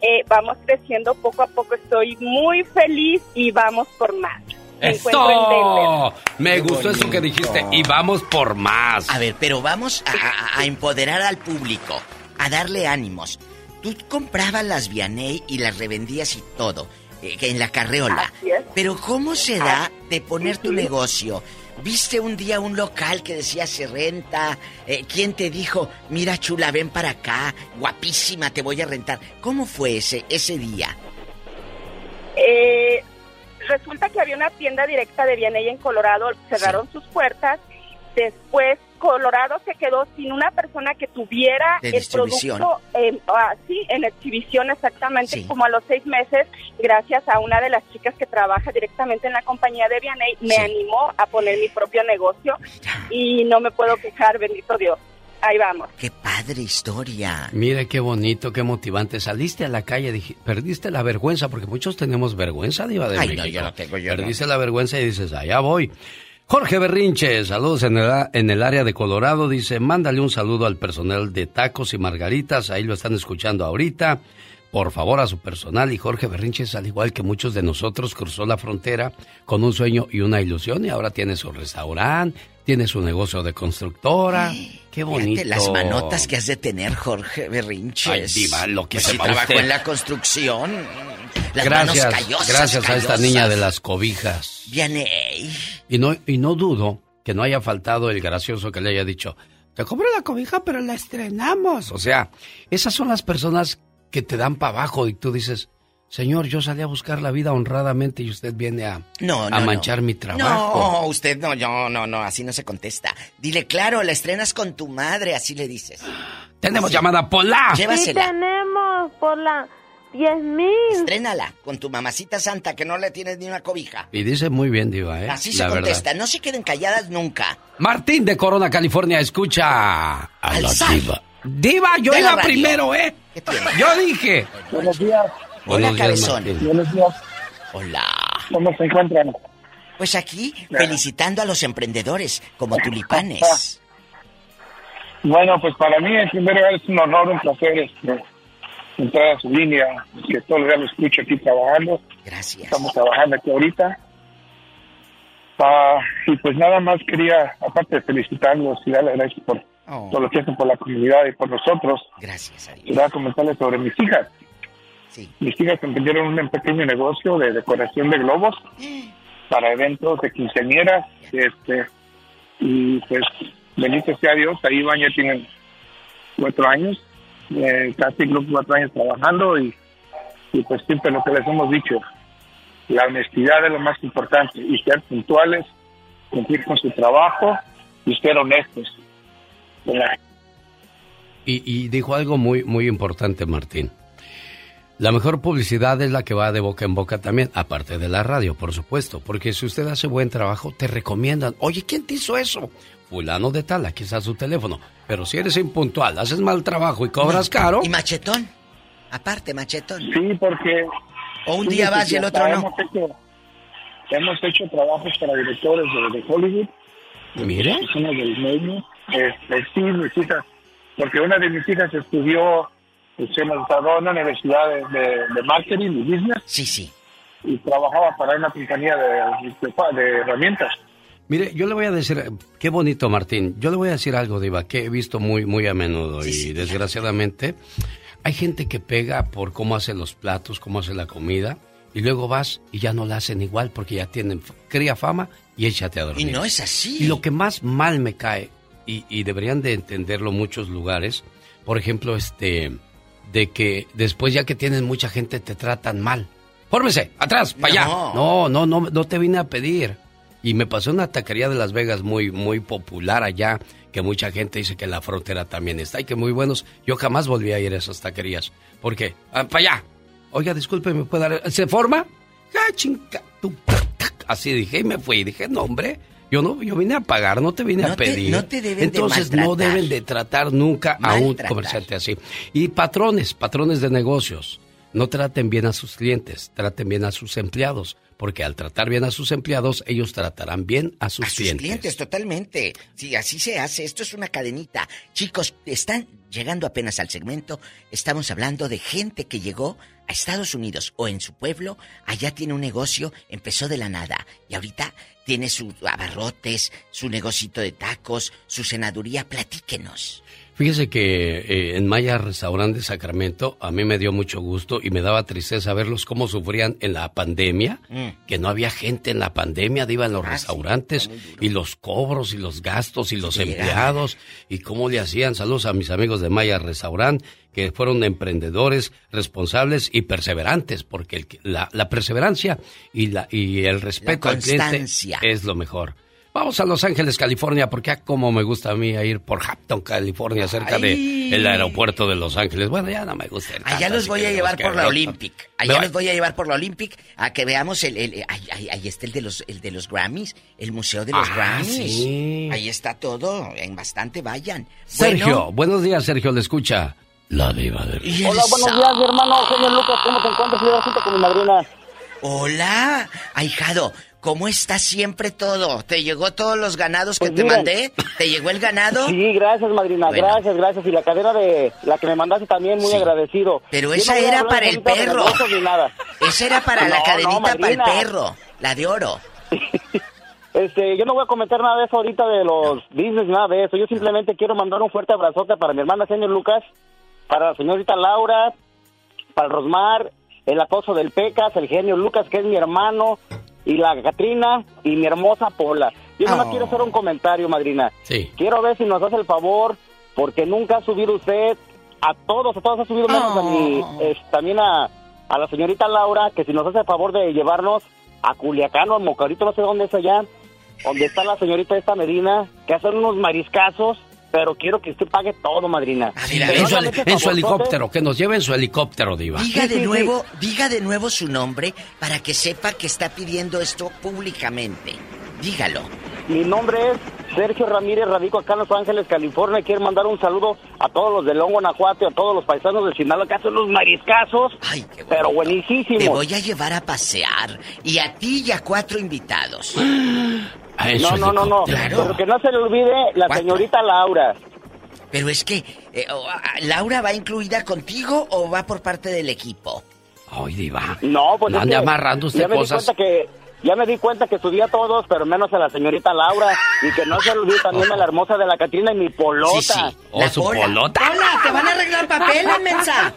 Eh, vamos creciendo poco a poco. Estoy muy feliz y vamos por más. ¡Esto! Me gustó eso que dijiste. Y vamos por más. A ver, pero vamos a, a- a empoderar al público, a darle ánimos. tú comprabas las Vianey y las revendías y todo, eh, en la carreola. Pero ¿cómo se da de poner tu negocio? ¿Viste un día un local que decía se renta? Eh, ¿Quién te dijo, mira chula, ven para acá, guapísima, te voy a rentar? ¿Cómo fue ese, ese día? Eh, resulta que había una tienda directa de Vianey en Colorado, cerraron sus puertas. Después Colorado se quedó sin una persona que tuviera De el producto en, ah, sí, en exhibición exactamente como a los seis meses, gracias a una de las chicas que trabaja directamente en la compañía de Vianey, me animó a poner mi propio negocio y no me puedo quejar, bendito Dios. Ahí vamos. ¡Qué padre historia! Mire qué bonito, qué motivante. Saliste a la calle, dije, perdiste la vergüenza, porque muchos tenemos vergüenza, Diva de Ay, no, México. yo no tengo, yo no. Perdiste la vergüenza y dices, allá voy. Jorge Berrinche, saludos en el, en el área de Colorado. Dice, mándale un saludo al personal de Tacos y Margaritas. Ahí lo están escuchando ahorita. Por favor, a su personal. Y Jorge Berrinches, al igual que muchos de nosotros, cruzó la frontera con un sueño y una ilusión. Y ahora tiene su restaurante, tiene su negocio de constructora. Qué bonito. Las manotas que has de tener, Jorge Berrinches. Ay, diva, lo que Pues se si trabajó en la construcción. Las gracias, manos callosas, gracias a esta niña de las cobijas. Vianey. Y no, y no dudo que no haya faltado el gracioso que le haya dicho, te compro la cobija, pero la estrenamos. O sea, esas son las personas que te dan para abajo y tú dices, señor, yo salí a buscar la vida honradamente y usted viene a, No, no, a no. manchar mi trabajo. No, usted no, yo, no, no, así no se contesta. Dile, claro, la estrenas con tu madre, así le dices. Tenemos Así. llamada Pola. Sí Llévasela. tenemos por la 10 mil. Estrénala con tu mamacita santa que no le tienes ni una cobija. Y dice muy bien, Diva, ¿eh? Así la se verdad. contesta, no se queden calladas nunca. Martín de Corona, California, escucha a la. Diva. Diva, yo De la iba primero, ¿eh? Yo dije. Buenos días. Buenos días, cabezón. Martín. Buenos días. Hola. ¿Cómo se encuentran? Pues aquí, felicitando a los emprendedores como tulipanes. Bueno, pues para mí en primer lugar es un honor, un placer este, entrar a su línea, que todo el día lo escucho aquí trabajando. Gracias. Estamos trabajando aquí ahorita. Ah, y pues nada más quería, aparte de felicitarlos y darles gracias por Oh. todo lo que hacen por la comunidad y por nosotros, Gracias quería comentarles sobre mis hijas. Sí. Mis hijas emprendieron un pequeño negocio de decoración de globos para eventos de quinceañeras, este, y pues bendito sea Dios, ahí van, ya tienen cuatro años, eh, casi creo que cuatro años trabajando y, y pues siempre lo que les hemos dicho, la honestidad es lo más importante y ser puntuales, cumplir con su trabajo y ser honestos. Y, y dijo algo muy, muy importante, Martín. La mejor publicidad es la que va de boca en boca también, aparte de la radio, por supuesto, porque si usted hace buen trabajo, te recomiendan, oye, ¿quién te hizo eso? Fulano de tal, aquí está su teléfono. Pero si eres impuntual, haces mal trabajo y cobras caro, ¿Y machetón? Aparte, machetón. Sí, porque... O un Sí, día vas y el otro no. Hemos hecho, hemos hecho trabajos para directores de, de Hollywood. Mire. Personas del medio. Este, sí, mis hijas. Porque una de mis hijas estudió, graduó en una universidad de, de- de marketing y business. Sí, sí. Y trabajaba para una compañía de, de- de herramientas. Mire, yo le voy a decir, qué bonito Martín, yo le voy a decir algo, Diva, que he visto muy, muy a menudo y desgraciadamente hay gente que pega por cómo hace los platos, cómo hace la comida y luego vas y ya no la hacen igual porque ya tienen, cría fama y échate a Y dormir. no es así. Y lo que más mal me cae, y, y deberían de entenderlo muchos lugares, por ejemplo, este, de que después ya que tienes mucha gente te tratan mal. Fórmese, atrás, para allá. No. No, no, no, no te vine a pedir. Y me pasó una taquería de Las Vegas muy, muy popular allá, que mucha gente dice que la frontera también está y que muy buenos. Yo jamás volví a ir a esas taquerías. ¿Por qué? Ah, para allá. Oiga, disculpe, ¿me puede dar? ¿Se forma? Ah, chinga, Así dije y me fui. Dije, no, hombre, yo no, yo vine a pagar, no te vine No a te- pedir. no te deben de Entonces no maltratar. deben de tratar nunca a un comerciante así. Y patrones, patrones de negocios, no traten bien a sus clientes, traten bien a sus empleados, porque al tratar bien a sus empleados, ellos tratarán bien a sus, A sus clientes. clientes, totalmente. Sí, así se hace. Esto es una cadenita. Chicos, están llegando apenas al segmento. Estamos hablando de gente que llegó a Estados Unidos o en su pueblo. Allá tiene un negocio, empezó de la nada. Y ahorita tiene sus abarrotes, su negocito de tacos, su senaduría. Platíquenos. Fíjese que eh, en Maya Restaurante de Sacramento a mí me dio mucho gusto y me daba tristeza verlos cómo sufrían en la pandemia, Mm. que no había gente en la pandemia, de iban los Ah, restaurantes y los cobros y los gastos y los empleados y cómo le hacían. Saludos a mis amigos de Maya Restaurant que fueron emprendedores, responsables y perseverantes, porque el la, la perseverancia y, la, y el respeto La al cliente es lo mejor. Vamos a Los Ángeles, California, porque ah, como me gusta a mí ir por Hampton, California, cerca Ay. de el aeropuerto de Los Ángeles. Bueno, ya no me gusta. Allá tanto, los voy a llevar por la. Olympic. Allá los voy a llevar por la Olympic a que veamos el... el- ahí, ahí- ahí está el de, los, el de los Grammys, el Museo de los Ah, Grammys. sí. Ahí está todo, en bastante vayan. Sergio, Bueno, buenos días, Sergio, le escucha. La diva de Hola, buenos días, mi hermano Eugenio Lucas. ¿Cómo te encuentras? Yo con mi madrina. Hola, ahijado, ¿cómo está siempre todo? ¿Te llegó todos los ganados que Pues te mandé? ¿Te llegó el ganado? Sí, gracias, madrina. Bueno. Gracias, gracias. Y la cadena de la que me mandaste también, muy Sí. agradecido. Pero esa no era para el perro. nada. Esa era para la cadenita no, para el perro, la de oro. Este, yo no voy a comentar nada de eso ahorita de los business, nada de eso. Yo simplemente quiero mandar un fuerte abrazote para mi hermana señor Lucas, para la señorita Laura, para el Rosmar, el acoso del Pecas, el genio Lucas, que es mi hermano, y la Catrina, y mi hermosa Pola. Yo nomás Oh. quiero hacer un comentario, madrina. Sí. Quiero ver si nos hace el favor, porque nunca ha subido usted, a todos, a todos ha subido menos a mí, es, también a, a la señorita Laura, que si nos hace el favor de llevarnos a Culiacán o a Mocarito, no sé dónde es allá, donde está la señorita esta Medina, que hacen unos mariscazos, pero quiero que usted pague todo, madrina. En su, no heli- me eche en su helicóptero, que nos lleve en su helicóptero, diva. Diga de nuevo, diga de nuevo su nombre para que sepa que está pidiendo esto públicamente. Dígalo. Mi nombre es Sergio Ramírez, radico acá en Los Ángeles, California. Quiero mandar un saludo a todos los de León, Guanajuato, y a todos los paisanos de Sinaloa que hacen unos mariscazos, pero buenísimos. Te voy a llevar a pasear y a ti y a cuatro invitados. No, no, no, no. Claro. Pero que no se le olvide la señorita Laura. Pero es que, eh, ¿Laura va incluida contigo o va por parte del equipo? Ay, diva. No, pues No es ande que amarrando usted ya me cosas. Di cuenta que, ya me di cuenta que subí a todos, pero menos a la señorita Laura. Y que no se olvide también a la hermosa de la Catrina y mi polota. Sí, sí. Oh, su polota. ¡Hola! ¡Te van a arreglar papeles, mensa!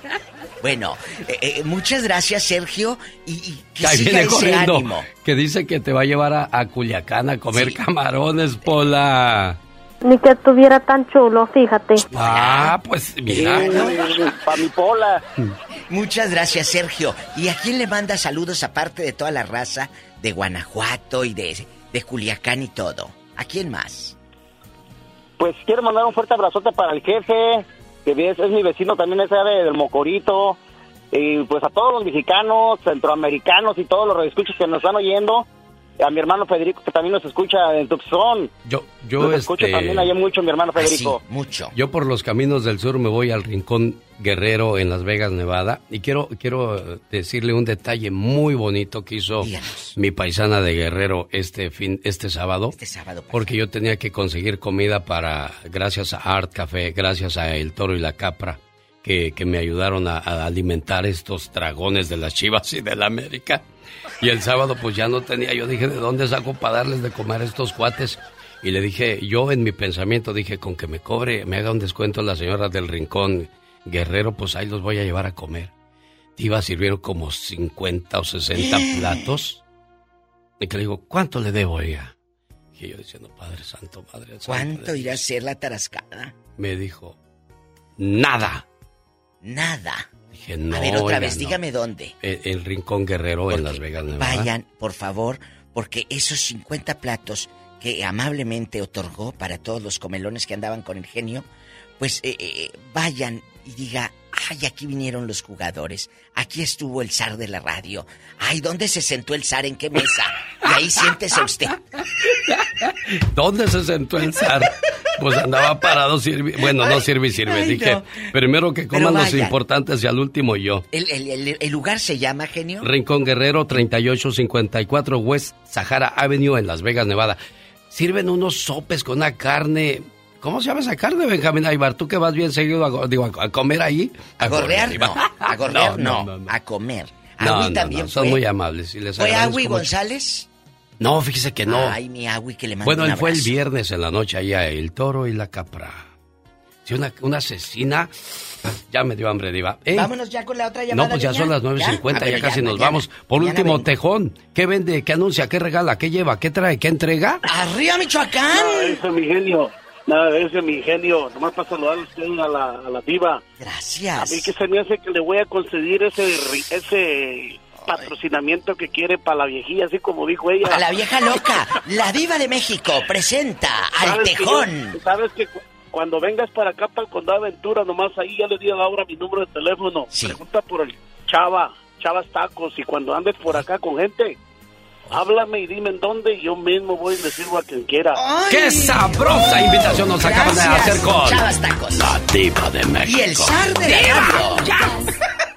Bueno, eh, eh, muchas gracias, Sergio. Y, y que Ahí siga viene ese corriendo. ánimo. Que dice que te va a llevar a, a Culiacán a comer camarones, Pola. Ni que estuviera tan chulo, fíjate. Ah, pues mira. Para mi pola. Muchas gracias, Sergio. ¿Y a quién le manda saludos aparte de toda la raza de Guanajuato y de, de Culiacán y todo? ¿A quién más? Pues quiero mandar un fuerte abrazote para el jefe, que es, es mi vecino también, ese de, del Mocorito. Y pues a todos los mexicanos, centroamericanos y todos los radioescuchas que nos están oyendo. A mi hermano Federico, que también nos escucha en Tucson. Yo, yo, Nos escucha este, también allá mucho mi hermano Federico. mucho. Yo por los caminos del sur me voy al Rincón Guerrero en Las Vegas, Nevada, y quiero quiero decirle un detalle muy bonito que hizo mi paisana de Guerrero este fin este sábado. Este sábado. Porque yo tenía que conseguir comida para gracias a Art Café, gracias a El Toro y la Capra que, que me ayudaron a, a alimentar estos dragones de las Chivas y de la América. Y el sábado pues ya no tenía, yo dije, ¿de dónde saco para darles de comer a estos cuates? Y le dije, yo en mi pensamiento dije, con que me cobre, me haga un descuento la señora del Rincón Guerrero, pues ahí los voy a llevar a comer. Iba sirvieron como 50 o 60 platos. Y que le digo, ¿cuánto le debo a ella? Y yo diciendo, Padre Santo, Padre Santo. ¿Cuánto irá a ser la tarascada? Me dijo, nada. Nada. Dije, no. a ver, otra oiga, vez, no". dígame dónde. El, el Rincón Guerrero en Las Vegas, Nevada. Vayan, por favor, porque esos 50 platos que amablemente otorgó para todos los comelones que andaban con el genio, pues eh, eh, vayan y diga, ay, aquí vinieron los jugadores, aquí estuvo el zar de la radio, ay, ¿dónde se sentó el zar? ¿En qué mesa? Y ahí siéntese usted. ¿Dónde se sentó el zar? Pues andaba parado, sirvi... bueno, no sirve y sirve. ay, Dije, no. primero que coman los importantes y al último yo. ¿El, el- el- el lugar se llama, genio? Rincón Guerrero, 3854 West Sahara Avenue en Las Vegas, Nevada. Sirven unos sopes con una carne. ¿Cómo se llama esa carne, Benjamín Aybar? ¿Tú que vas bien seguido a, digo, a, a comer ahí? A gorrear gorrear, no, a gorrear no, no, no. a comer. No, no, también no, son fue. muy amables. Y les ¿Fue Agui. González? No, fíjese que no. Ay, mi Agui, que le mando Bueno, un él fue el viernes en la noche allá, el toro y la capra. que una, una asesina. Ya me dio hambre, Diva. ¿Eh? Vámonos ya con la otra llamada. No, pues ya son las 9.50, ya, casi nos vamos. Por último, Tejón, ¿qué vende, qué anuncia, qué regala, qué lleva, qué trae, qué entrega? ¡Arriba, Michoacán! No, eso, mi genio. Nada de eso, mi genio. Nomás para saludar a usted a la, a la diva. Gracias. A mí que se me hace que le voy a conceder ese, ese patrocinamiento que quiere para la viejilla, así como dijo ella. Para la vieja loca. La diva de México presenta al Tejón. Sabes que cuando vengas para acá, para el Condado de Aventura, nomás ahí ya le di a Laura mi número de teléfono. Pregunta por el Chava, Chavas Tacos. Y cuando andes por acá con gente, háblame y dime en dónde y yo mismo voy y le sirvo a quien quiera. ¡Qué sabrosa invitación nos acaban de hacer con Chavas Tacos. la diva de México! Y el zar de la radio.